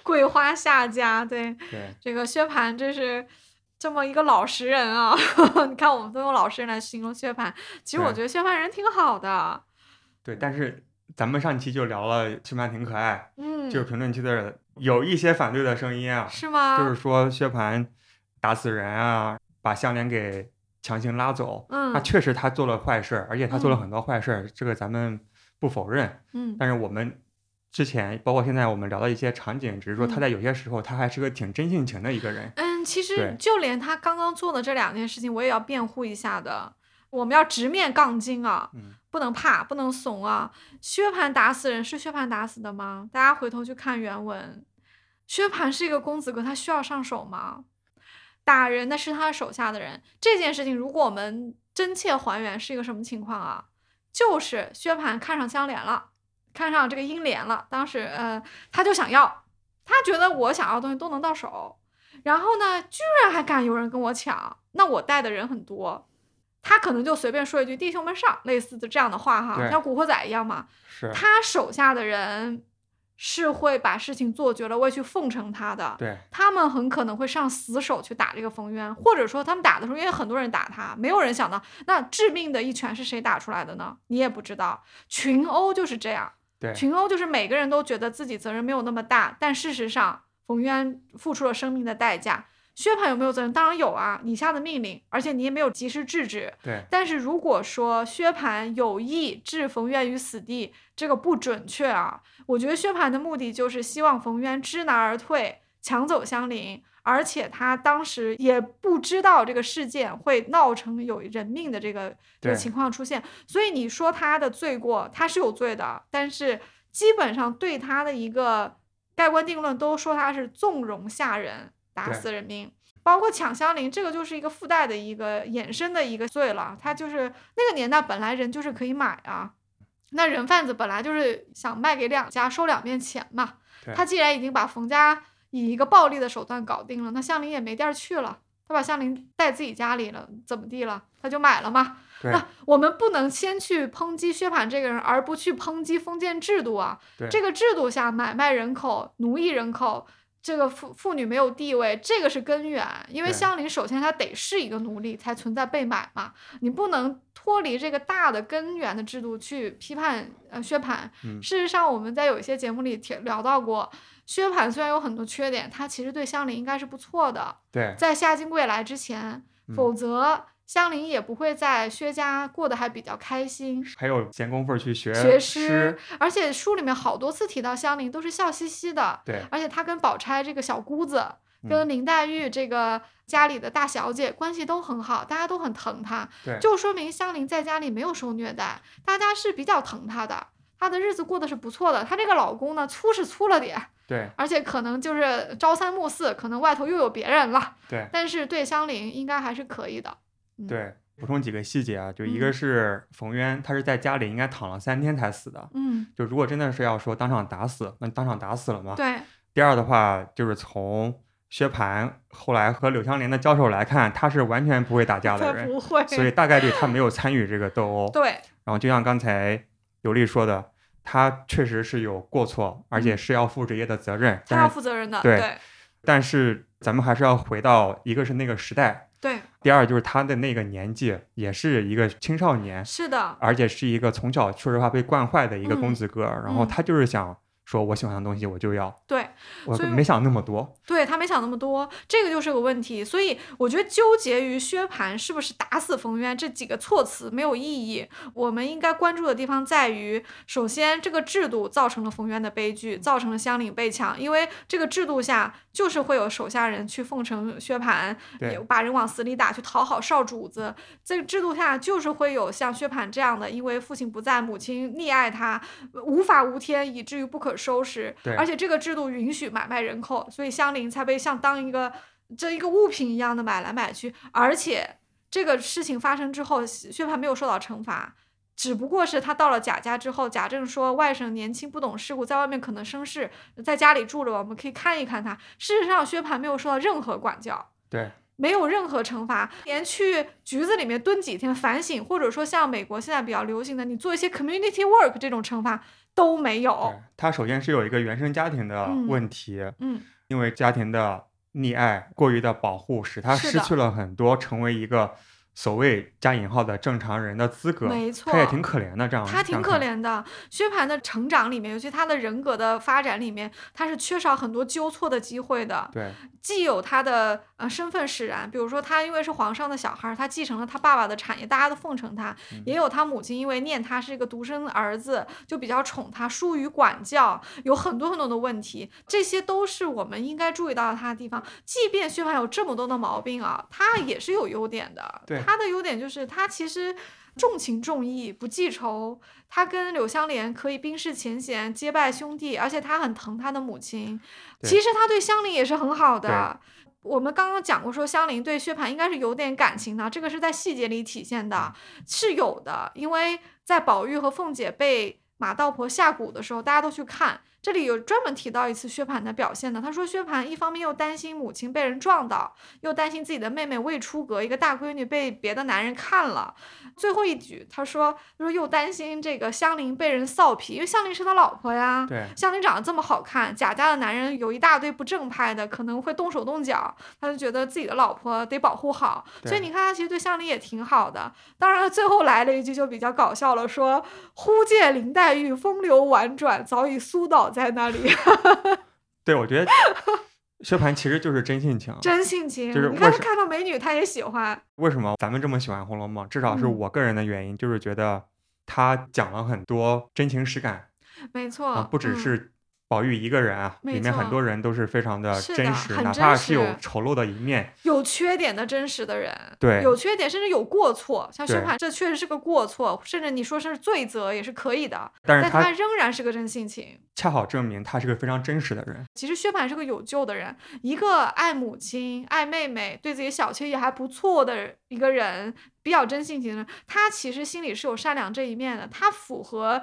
桂花下家，对，对，这个薛蟠真是这么一个老实人啊，你看我们都用老实人来形容薛蟠，其实我觉得薛蟠人挺好的，对，但是。咱们上期就聊了薛蟠挺可爱，嗯，就评论区的有一些反对的声音啊，是吗？就是说薛蟠打死人啊，把项链给强行拉走，嗯，那确实他做了坏事，而且他做了很多坏事，这个咱们不否认，嗯，但是我们之前包括现在我们聊的一些场景，只是说他在有些时候他还是个挺真性情的一个人，嗯，其实就连他刚刚做的这两件事情，我也要辩护一下的。我们要直面杠精啊，不能怕，不能怂啊！薛蟠打死人是薛蟠打死的吗？大家回头去看原文，薛蟠是一个公子哥，他需要上手吗？打人的是他手下的人。这件事情，如果我们真切还原，是一个什么情况啊？就是薛蟠看上香莲了，看上这个英莲了，当时呃，他就想要，他觉得我想要的东西都能到手，然后呢，居然还敢有人跟我抢，那我带的人很多。他可能就随便说一句“弟兄们上”类似的这样的话哈，像古惑仔一样嘛。是。他手下的人是会把事情做绝了，会去奉承他的。对。他们很可能会上死手去打这个冯渊，或者说他们打的时候，因为很多人打他，没有人想到那致命的一拳是谁打出来的呢？你也不知道。群殴就是这样。对。群殴就是每个人都觉得自己责任没有那么大，但事实上冯渊付出了生命的代价。薛蟠有没有责任？当然有啊！你下的命令，而且你也没有及时制止。对。但是如果说薛蟠有意置冯渊于死地，这个不准确啊！我觉得薛蟠的目的就是希望冯渊知难而退，抢走香菱，而且他当时也不知道这个事件会闹成有人命的这个这个情况出现。所以你说他的罪过，他是有罪的，但是基本上对他的一个盖棺定论，都说他是纵容下人。打死人命，包括抢香菱，这个就是一个附带的一个衍生的一个罪了。他就是那个年代本来人就是可以买啊，那人贩子本来就是想卖给两家收两面钱嘛。他既然已经把冯家以一个暴力的手段搞定了，那香菱也没地儿去了，他把香菱带自己家里了，怎么地了？他就买了嘛。那我们不能先去抨击薛蟠这个人，而不去抨击封建制度啊。这个制度下买卖人口、奴役人口。这个妇妇女没有地位，这个是根源。因为香菱首先她得是一个奴隶，才存在被买嘛。你不能脱离这个大的根源的制度去批判呃薛蟠。事实上，我们在有一些节目里提聊到过，薛蟠虽然有很多缺点，他其实对香菱应该是不错的。对，在夏金贵来之前，否则。香菱也不会在薛家过得还比较开心，还有闲工夫去学学诗，而且书里面好多次提到香菱都是笑嘻嘻的，对，而且她跟宝钗这个小姑子，跟林黛玉这个家里的大小姐关系都很好，大家都很疼她，对，就说明香菱在家里没有受虐待，大家是比较疼她的。她的日子过得是不错的。她这个老公呢，粗是粗了点，对，而且可能就是朝三暮四，可能外头又有别人了，对。但是对香菱应该还是可以的。对，补充几个细节啊，就一个是冯渊，他是在家里应该躺了三天才死的。嗯，就如果真的是要说当场打死，那当场打死了嘛？对。第二的话，就是从薛蟠后来和柳湘莲的交手来看，他是完全不会打架的人，不会，所以大概率他没有参与这个斗殴。对。然后就像刚才尤丽说的，他确实是有过错，而且是要负职业的责任。他要负责任的。对。但是咱们还是要回到，一个是那个时代。对。第二就是他的那个年纪，也是一个青少年。是的。而且是一个从小说实话被惯坏的一个公子哥，然后他就是想。说我喜欢的东西我就要，对，我没想那么多，对他没想那么多，这个就是个问题。所以我觉得纠结于薛蟠是不是打死冯渊这几个措辞没有意义。我们应该关注的地方在于，首先这个制度造成了冯渊的悲剧，造成了香菱被抢，因为这个制度下就是会有手下人去奉承薛蟠，把人往死里打，去讨好少主子。这个制度下就是会有像薛蟠这样的，因为父亲不在，母亲溺爱他，无法无天，以至于不可。收拾，而且这个制度允许买卖人口，所以香菱才被像当一个这一个物品一样的买来买去。而且这个事情发生之后，薛蟠没有受到惩罚，只不过是他到了贾家之后，贾政说外甥年轻不懂世故，在外面可能生事，在家里住着，我们可以看一看他。事实上，薛蟠没有受到任何管教，对，没有任何惩罚，连去局子里面蹲几天反省，或者说像美国现在比较流行的，你做一些 community work 这种惩罚。都没有。他首先是有一个原生家庭的问题，嗯，因为家庭的溺爱、过于的保护，使他失去了很多成为一个。所谓加引号的正常人的资格，没错，他也挺可怜的。这样，他挺可怜的。薛蟠的成长里面，尤其他的人格的发展里面，他是缺少很多纠错的机会的。对，既有他的呃身份使然，比如说他因为是皇上的小孩，他继承了他爸爸的产业，大家都奉承他；也有他母亲因为念他是一个独生儿子，就比较宠他，疏于管教，有很多很多的问题。这些都是我们应该注意到他的地方。即便薛蟠有这么多的毛病啊，他也是有优点的。对。他的优点就是他其实重情重义不记仇，他跟柳湘莲可以冰释前嫌结拜兄弟，而且他很疼他的母亲。其实他对香菱也是很好的。我们刚刚讲过，说香菱对薛蟠应该是有点感情的，这个是在细节里体现的，是有的。因为在宝玉和凤姐被马道婆下蛊的时候，大家都去看。这里有专门提到一次薛蟠的表现的，他说薛蟠一方面又担心母亲被人撞到，又担心自己的妹妹未出阁，一个大闺女被别的男人看了。最后一句他说，他说又担心这个香菱被人臊皮，因为香菱是他老婆呀。对，香菱长得这么好看，贾家的男人有一大堆不正派的，可能会动手动脚，他就觉得自己的老婆得保护好。所以你看他其实对香菱也挺好的。当然最后来了一句就比较搞笑了，说忽见林黛玉风流婉转，早已苏倒。在那里，对，我觉得薛蟠其实就是真性情，真性情。就是你看他看到美女，他也喜欢。为什么咱们这么喜欢《红楼梦》？至少是我个人的原因，就是觉得他讲了很多真情实感。没错，不只是。宝玉一个人啊，里面很多人都是非常的真实，哪怕是有丑陋的一面、有缺点的真实的人，对，有缺点甚至有过错，像薛蟠，这确实是个过错，甚至你说是罪责也是可以的。但是他仍然是个真性情，恰好证明他是个非常真实的人。其实薛蟠是个有救的人，一个爱母亲、爱妹妹、对自己小妾也还不错的一个人，比较真性情的人，他其实心里是有善良这一面的，他符合。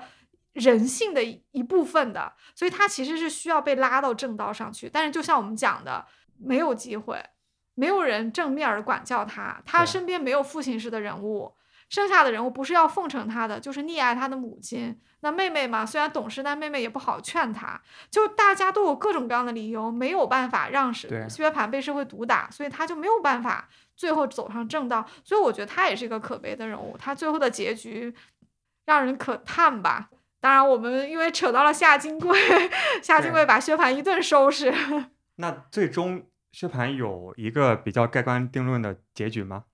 人性的一部分的，所以他其实是需要被拉到正道上去。但是就像我们讲的，没有机会，没有人正面儿管教他，他身边没有父亲式的人物，剩下的人物不是要奉承他的，就是溺爱他的母亲。那妹妹嘛，虽然懂事，但妹妹也不好劝他，就大家都有各种各样的理由，没有办法让薛薛蟠被社会毒打，所以他就没有办法最后走上正道。所以我觉得他也是一个可悲的人物，他最后的结局让人可叹吧。当然，我们因为扯到了夏金贵，夏金贵把薛蟠一顿收拾。那最终薛蟠有一个比较盖棺定论的结局吗？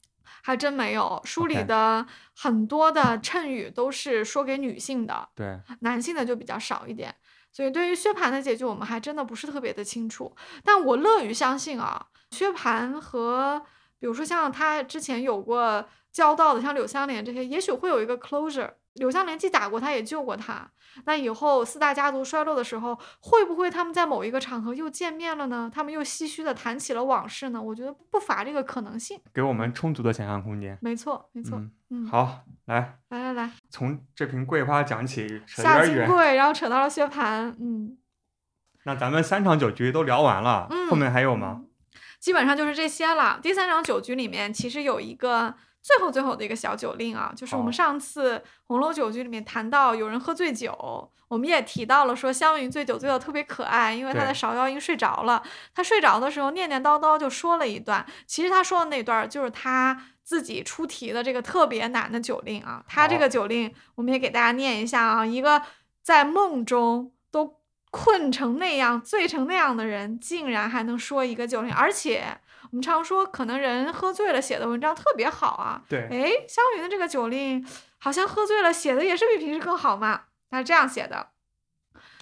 还真没有，书里的很多的衬语都是说给女性的，对，男性的就比较少一点。所以对于薛蟠的结局，我们还真的不是特别的清楚。但我乐于相信啊，薛蟠和比如说像他之前有过。交到的，像柳湘莲这些，也许会有一个 closure。柳湘莲既打过他，也救过他。那以后四大家族衰落的时候，会不会他们在某一个场合又见面了呢？他们又唏嘘的谈起了往事呢？我觉得不乏这个可能性，给我们充足的想象空间。没错，没错。嗯，好，来，来来来，从这瓶桂花讲起，下金桂，然后扯到了薛蟠。嗯，那咱们三场酒局都聊完了，后面还有吗？基本上就是这些了。第三场酒局里面，其实有一个。最后最后的一个小酒令啊，就是我们上次红楼酒局里面谈到有人喝醉酒，我们也提到了说湘云醉酒醉的特别可爱，因为她在芍药音睡着了，他睡着的时候念念叨叨就说了一段，其实他说的那段就是他自己出题的这个特别难的酒令啊，他这个酒令我们也给大家念一下啊，一个在梦中都困成那样、醉成那样的人，竟然还能说一个酒令，而且。我们常说，可能人喝醉了写的文章特别好啊。对。哎，湘云的这个酒令，好像喝醉了写的也是比平时更好嘛。他是这样写的：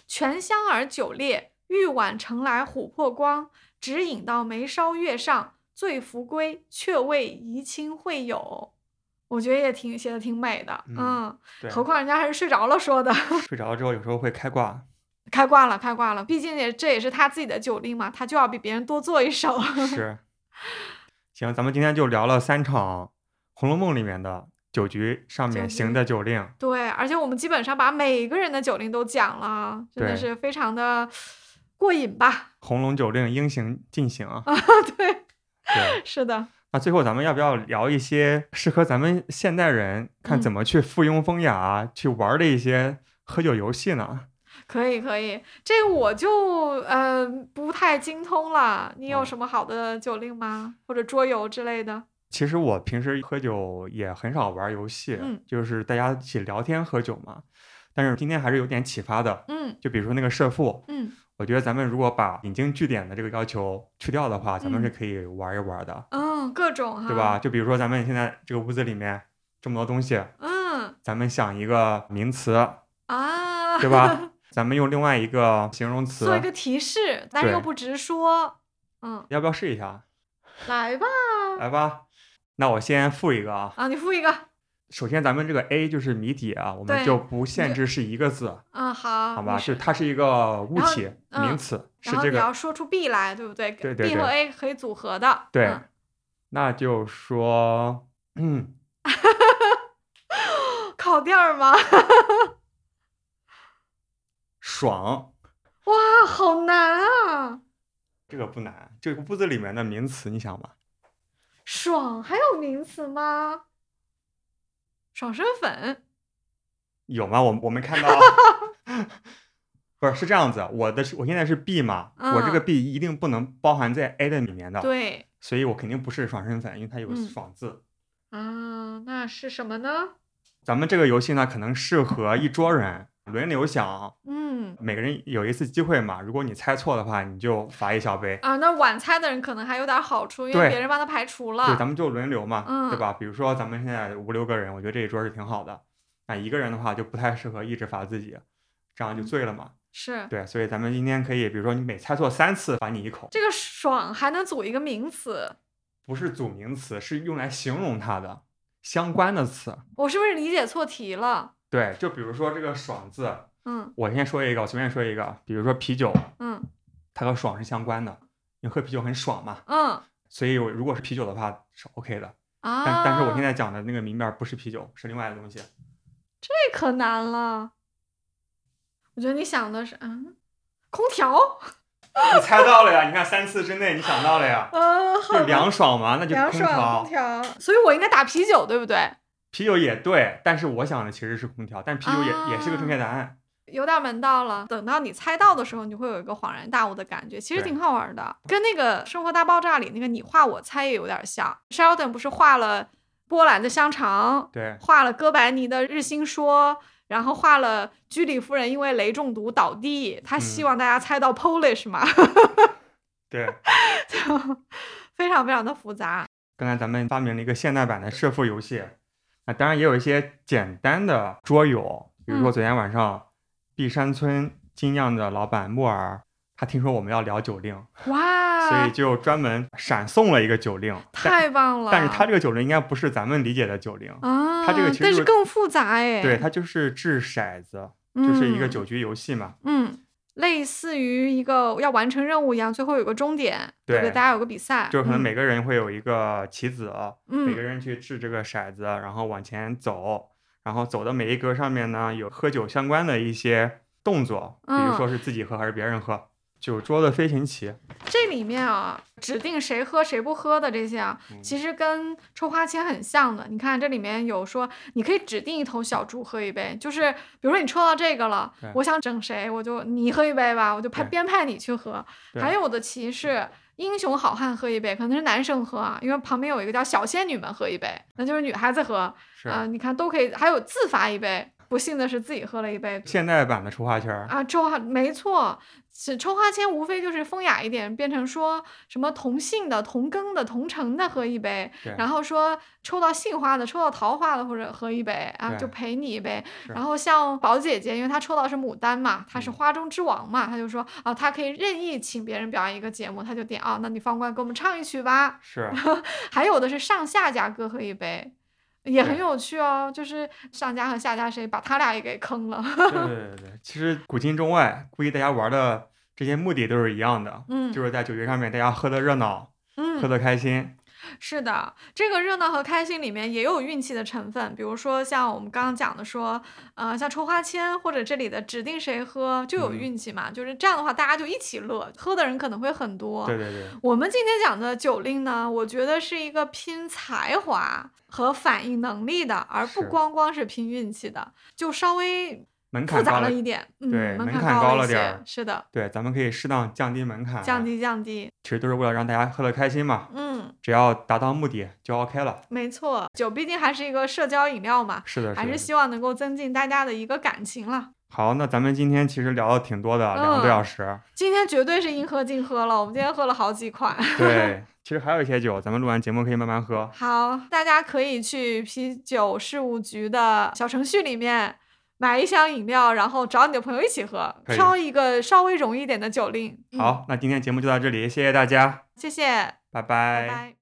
全香而酒烈，玉碗盛来琥珀光，只饮到眉梢月上，醉扶归，却为怡亲会友。我觉得也挺写的挺美的，嗯。何况人家还是睡着了说的。睡着了之后，有时候会开挂。开挂了，开挂了。毕竟也这也是他自己的酒令嘛，他就要比别人多做一手。是。行，咱们今天就聊了三场《红楼梦》里面的酒局上面行的酒令。对，而且我们基本上把每个人的酒令都讲了，真的是非常的过瘾吧？红楼酒令应行尽行啊！对，对，是的。那最后咱们要不要聊一些适合咱们现代人看怎么去附庸风雅去玩的一些喝酒游戏呢？可以可以，这个我就呃不太精通了。你有什么好的酒令吗？或者桌游之类的？其实我平时喝酒也很少玩游戏，就是大家一起聊天喝酒嘛。但是今天还是有点启发的。嗯，就比如说那个设伏，嗯，我觉得咱们如果把引经据典的这个要求去掉的话，咱们是可以玩一玩的。嗯，各种哈，对吧？就比如说咱们现在这个屋子里面这么多东西，嗯，咱们想一个名词啊，对吧？咱们用另外一个形容词做一个提示，但是又不直说。嗯，要不要试一下？来吧，来吧。那我先复一个啊。啊，你复一个。首先，咱们这个 A 就是谜底啊，我们就不限制是一个字。嗯，好。好吧，是它是一个物体名词，是这个。你要说出 B 来，对不对？对对对。B 和 A 可以组合的。对。那就说，嗯。烤店儿吗？爽，哇，好难啊！这个不难，这个屋子里面的名词，你想吧。爽还有名词吗？爽身粉有吗？我我没看到。不是，是这样子，我的我现在是 B 嘛，我这个 B 一定不能包含在 A 的里面的。对。所以我肯定不是爽身粉，因为它有个爽字。啊，那是什么呢？咱们这个游戏呢，可能适合一桌人。轮流想，嗯，每个人有一次机会嘛。如果你猜错的话，你就罚一小杯啊。那晚猜的人可能还有点好处，因为别人帮他排除了。对，咱们就轮流嘛，对吧？比如说咱们现在五六个人，我觉得这一桌是挺好的。那一个人的话就不太适合一直罚自己，这样就醉了嘛。是对，所以咱们今天可以，比如说你每猜错三次，罚你一口。这个爽还能组一个名词？不是组名词，是用来形容它的相关的词。我是不是理解错题了？对，就比如说这个爽字。嗯，我先说一个，我随便说一个，比如说啤酒，嗯，它和爽是相关的，你喝啤酒很爽嘛，嗯，所以我如果是啤酒的话是 OK 的，啊，但但是我现在讲的那个明面不是啤酒，是另外的东西，这可难了，我觉得你想的是，嗯，空调，你猜到了呀，你看三次之内你想到了呀，嗯，就凉爽嘛，那就空调，空调，所以我应该打啤酒，对不对？啤酒也对，但是我想的其实是空调，但啤酒也也是个正确答案。有点门道了。等到你猜到的时候，你会有一个恍然大悟的感觉，其实挺好玩的，跟那个《生活大爆炸》里那个你画我猜也有点像。Sheldon 不是画了波兰的香肠，对，画了哥白尼的日心说，然后画了居里夫人因为雷中毒倒地，他希望大家猜到 Polish 嘛？对，就非常非常的复杂。刚才咱们发明了一个现代版的设伏游戏，啊，当然也有一些简单的桌游，比如说昨天晚上。碧山村精酿的老板木耳，他听说我们要聊酒令，哇，所以就专门闪送了一个酒令，太棒了。但是他这个酒令应该不是咱们理解的酒令啊，他这个其实但是更复杂哎，对，它就是掷骰子，就是一个酒局游戏嘛，嗯。类似于一个要完成任务一样，最后有个终点，对不对？大家有个比赛，就是可能每个人会有一个棋子，每个人去掷这个骰子，然后往前走，然后走的每一格上面呢有喝酒相关的一些动作，比如说是自己喝还是别人喝。酒桌的飞行棋，这里面啊，指定谁喝谁不喝的这些啊，其实跟抽花签很像的。你看这里面有说，你可以指定一头小猪喝一杯，就是比如说你抽到这个了，我想整谁，我就你喝一杯吧，我就派编派你去喝。还有的棋是英雄好汉喝一杯，可能是男生喝啊，因为旁边有一个叫小仙女们喝一杯，那就是女孩子喝啊。你看都可以，还有自罚一杯。不幸的是自己喝了一杯现代版的抽花签啊，抽花没错，是抽花签，无非就是风雅一点，变成说什么同姓的、同庚的、同城的喝一杯，然后说抽到杏花的、抽到桃花的或者喝一杯啊，就陪你一杯。然后像宝姐姐，因为她抽到是牡丹嘛，她是花中之王嘛，她就说啊，她可以任意请别人表演一个节目，她就点啊，那你方官给我们唱一曲吧。是，还有的是上下家各喝一杯。也很有趣哦，就是上家和下家谁把他俩也给坑了。对对对，其实古今中外，估计大家玩的这些目的都是一样的，嗯，就是在酒局上面大家喝的热闹，嗯，喝的开心。是的，这个热闹和开心里面也有运气的成分，比如说像我们刚刚讲的说，呃，像抽花签或者这里的指定谁喝就有运气嘛，就是这样的话大家就一起乐，喝的人可能会很多。对对对。我们今天讲的酒令呢，我觉得是一个拼才华和反应能力的，而不光光是拼运气的，就稍微。门槛高了一点，对，门槛高了点儿，是的，对，咱们可以适当降低门槛，降低降低，其实都是为了让大家喝得开心嘛，嗯，只要达到目的就 OK 了。没错，酒毕竟还是一个社交饮料嘛，是的，还是希望能够增进大家的一个感情了。好，那咱们今天其实聊的挺多的，两个多小时，今天绝对是应喝尽喝了，我们今天喝了好几款。对，其实还有一些酒，咱们录完节目可以慢慢喝。好，大家可以去啤酒事务局的小程序里面。买一箱饮料，然后找你的朋友一起喝，挑一个稍微容易一点的酒令。好，那今天节目就到这里，谢谢大家，谢谢，拜拜，拜拜。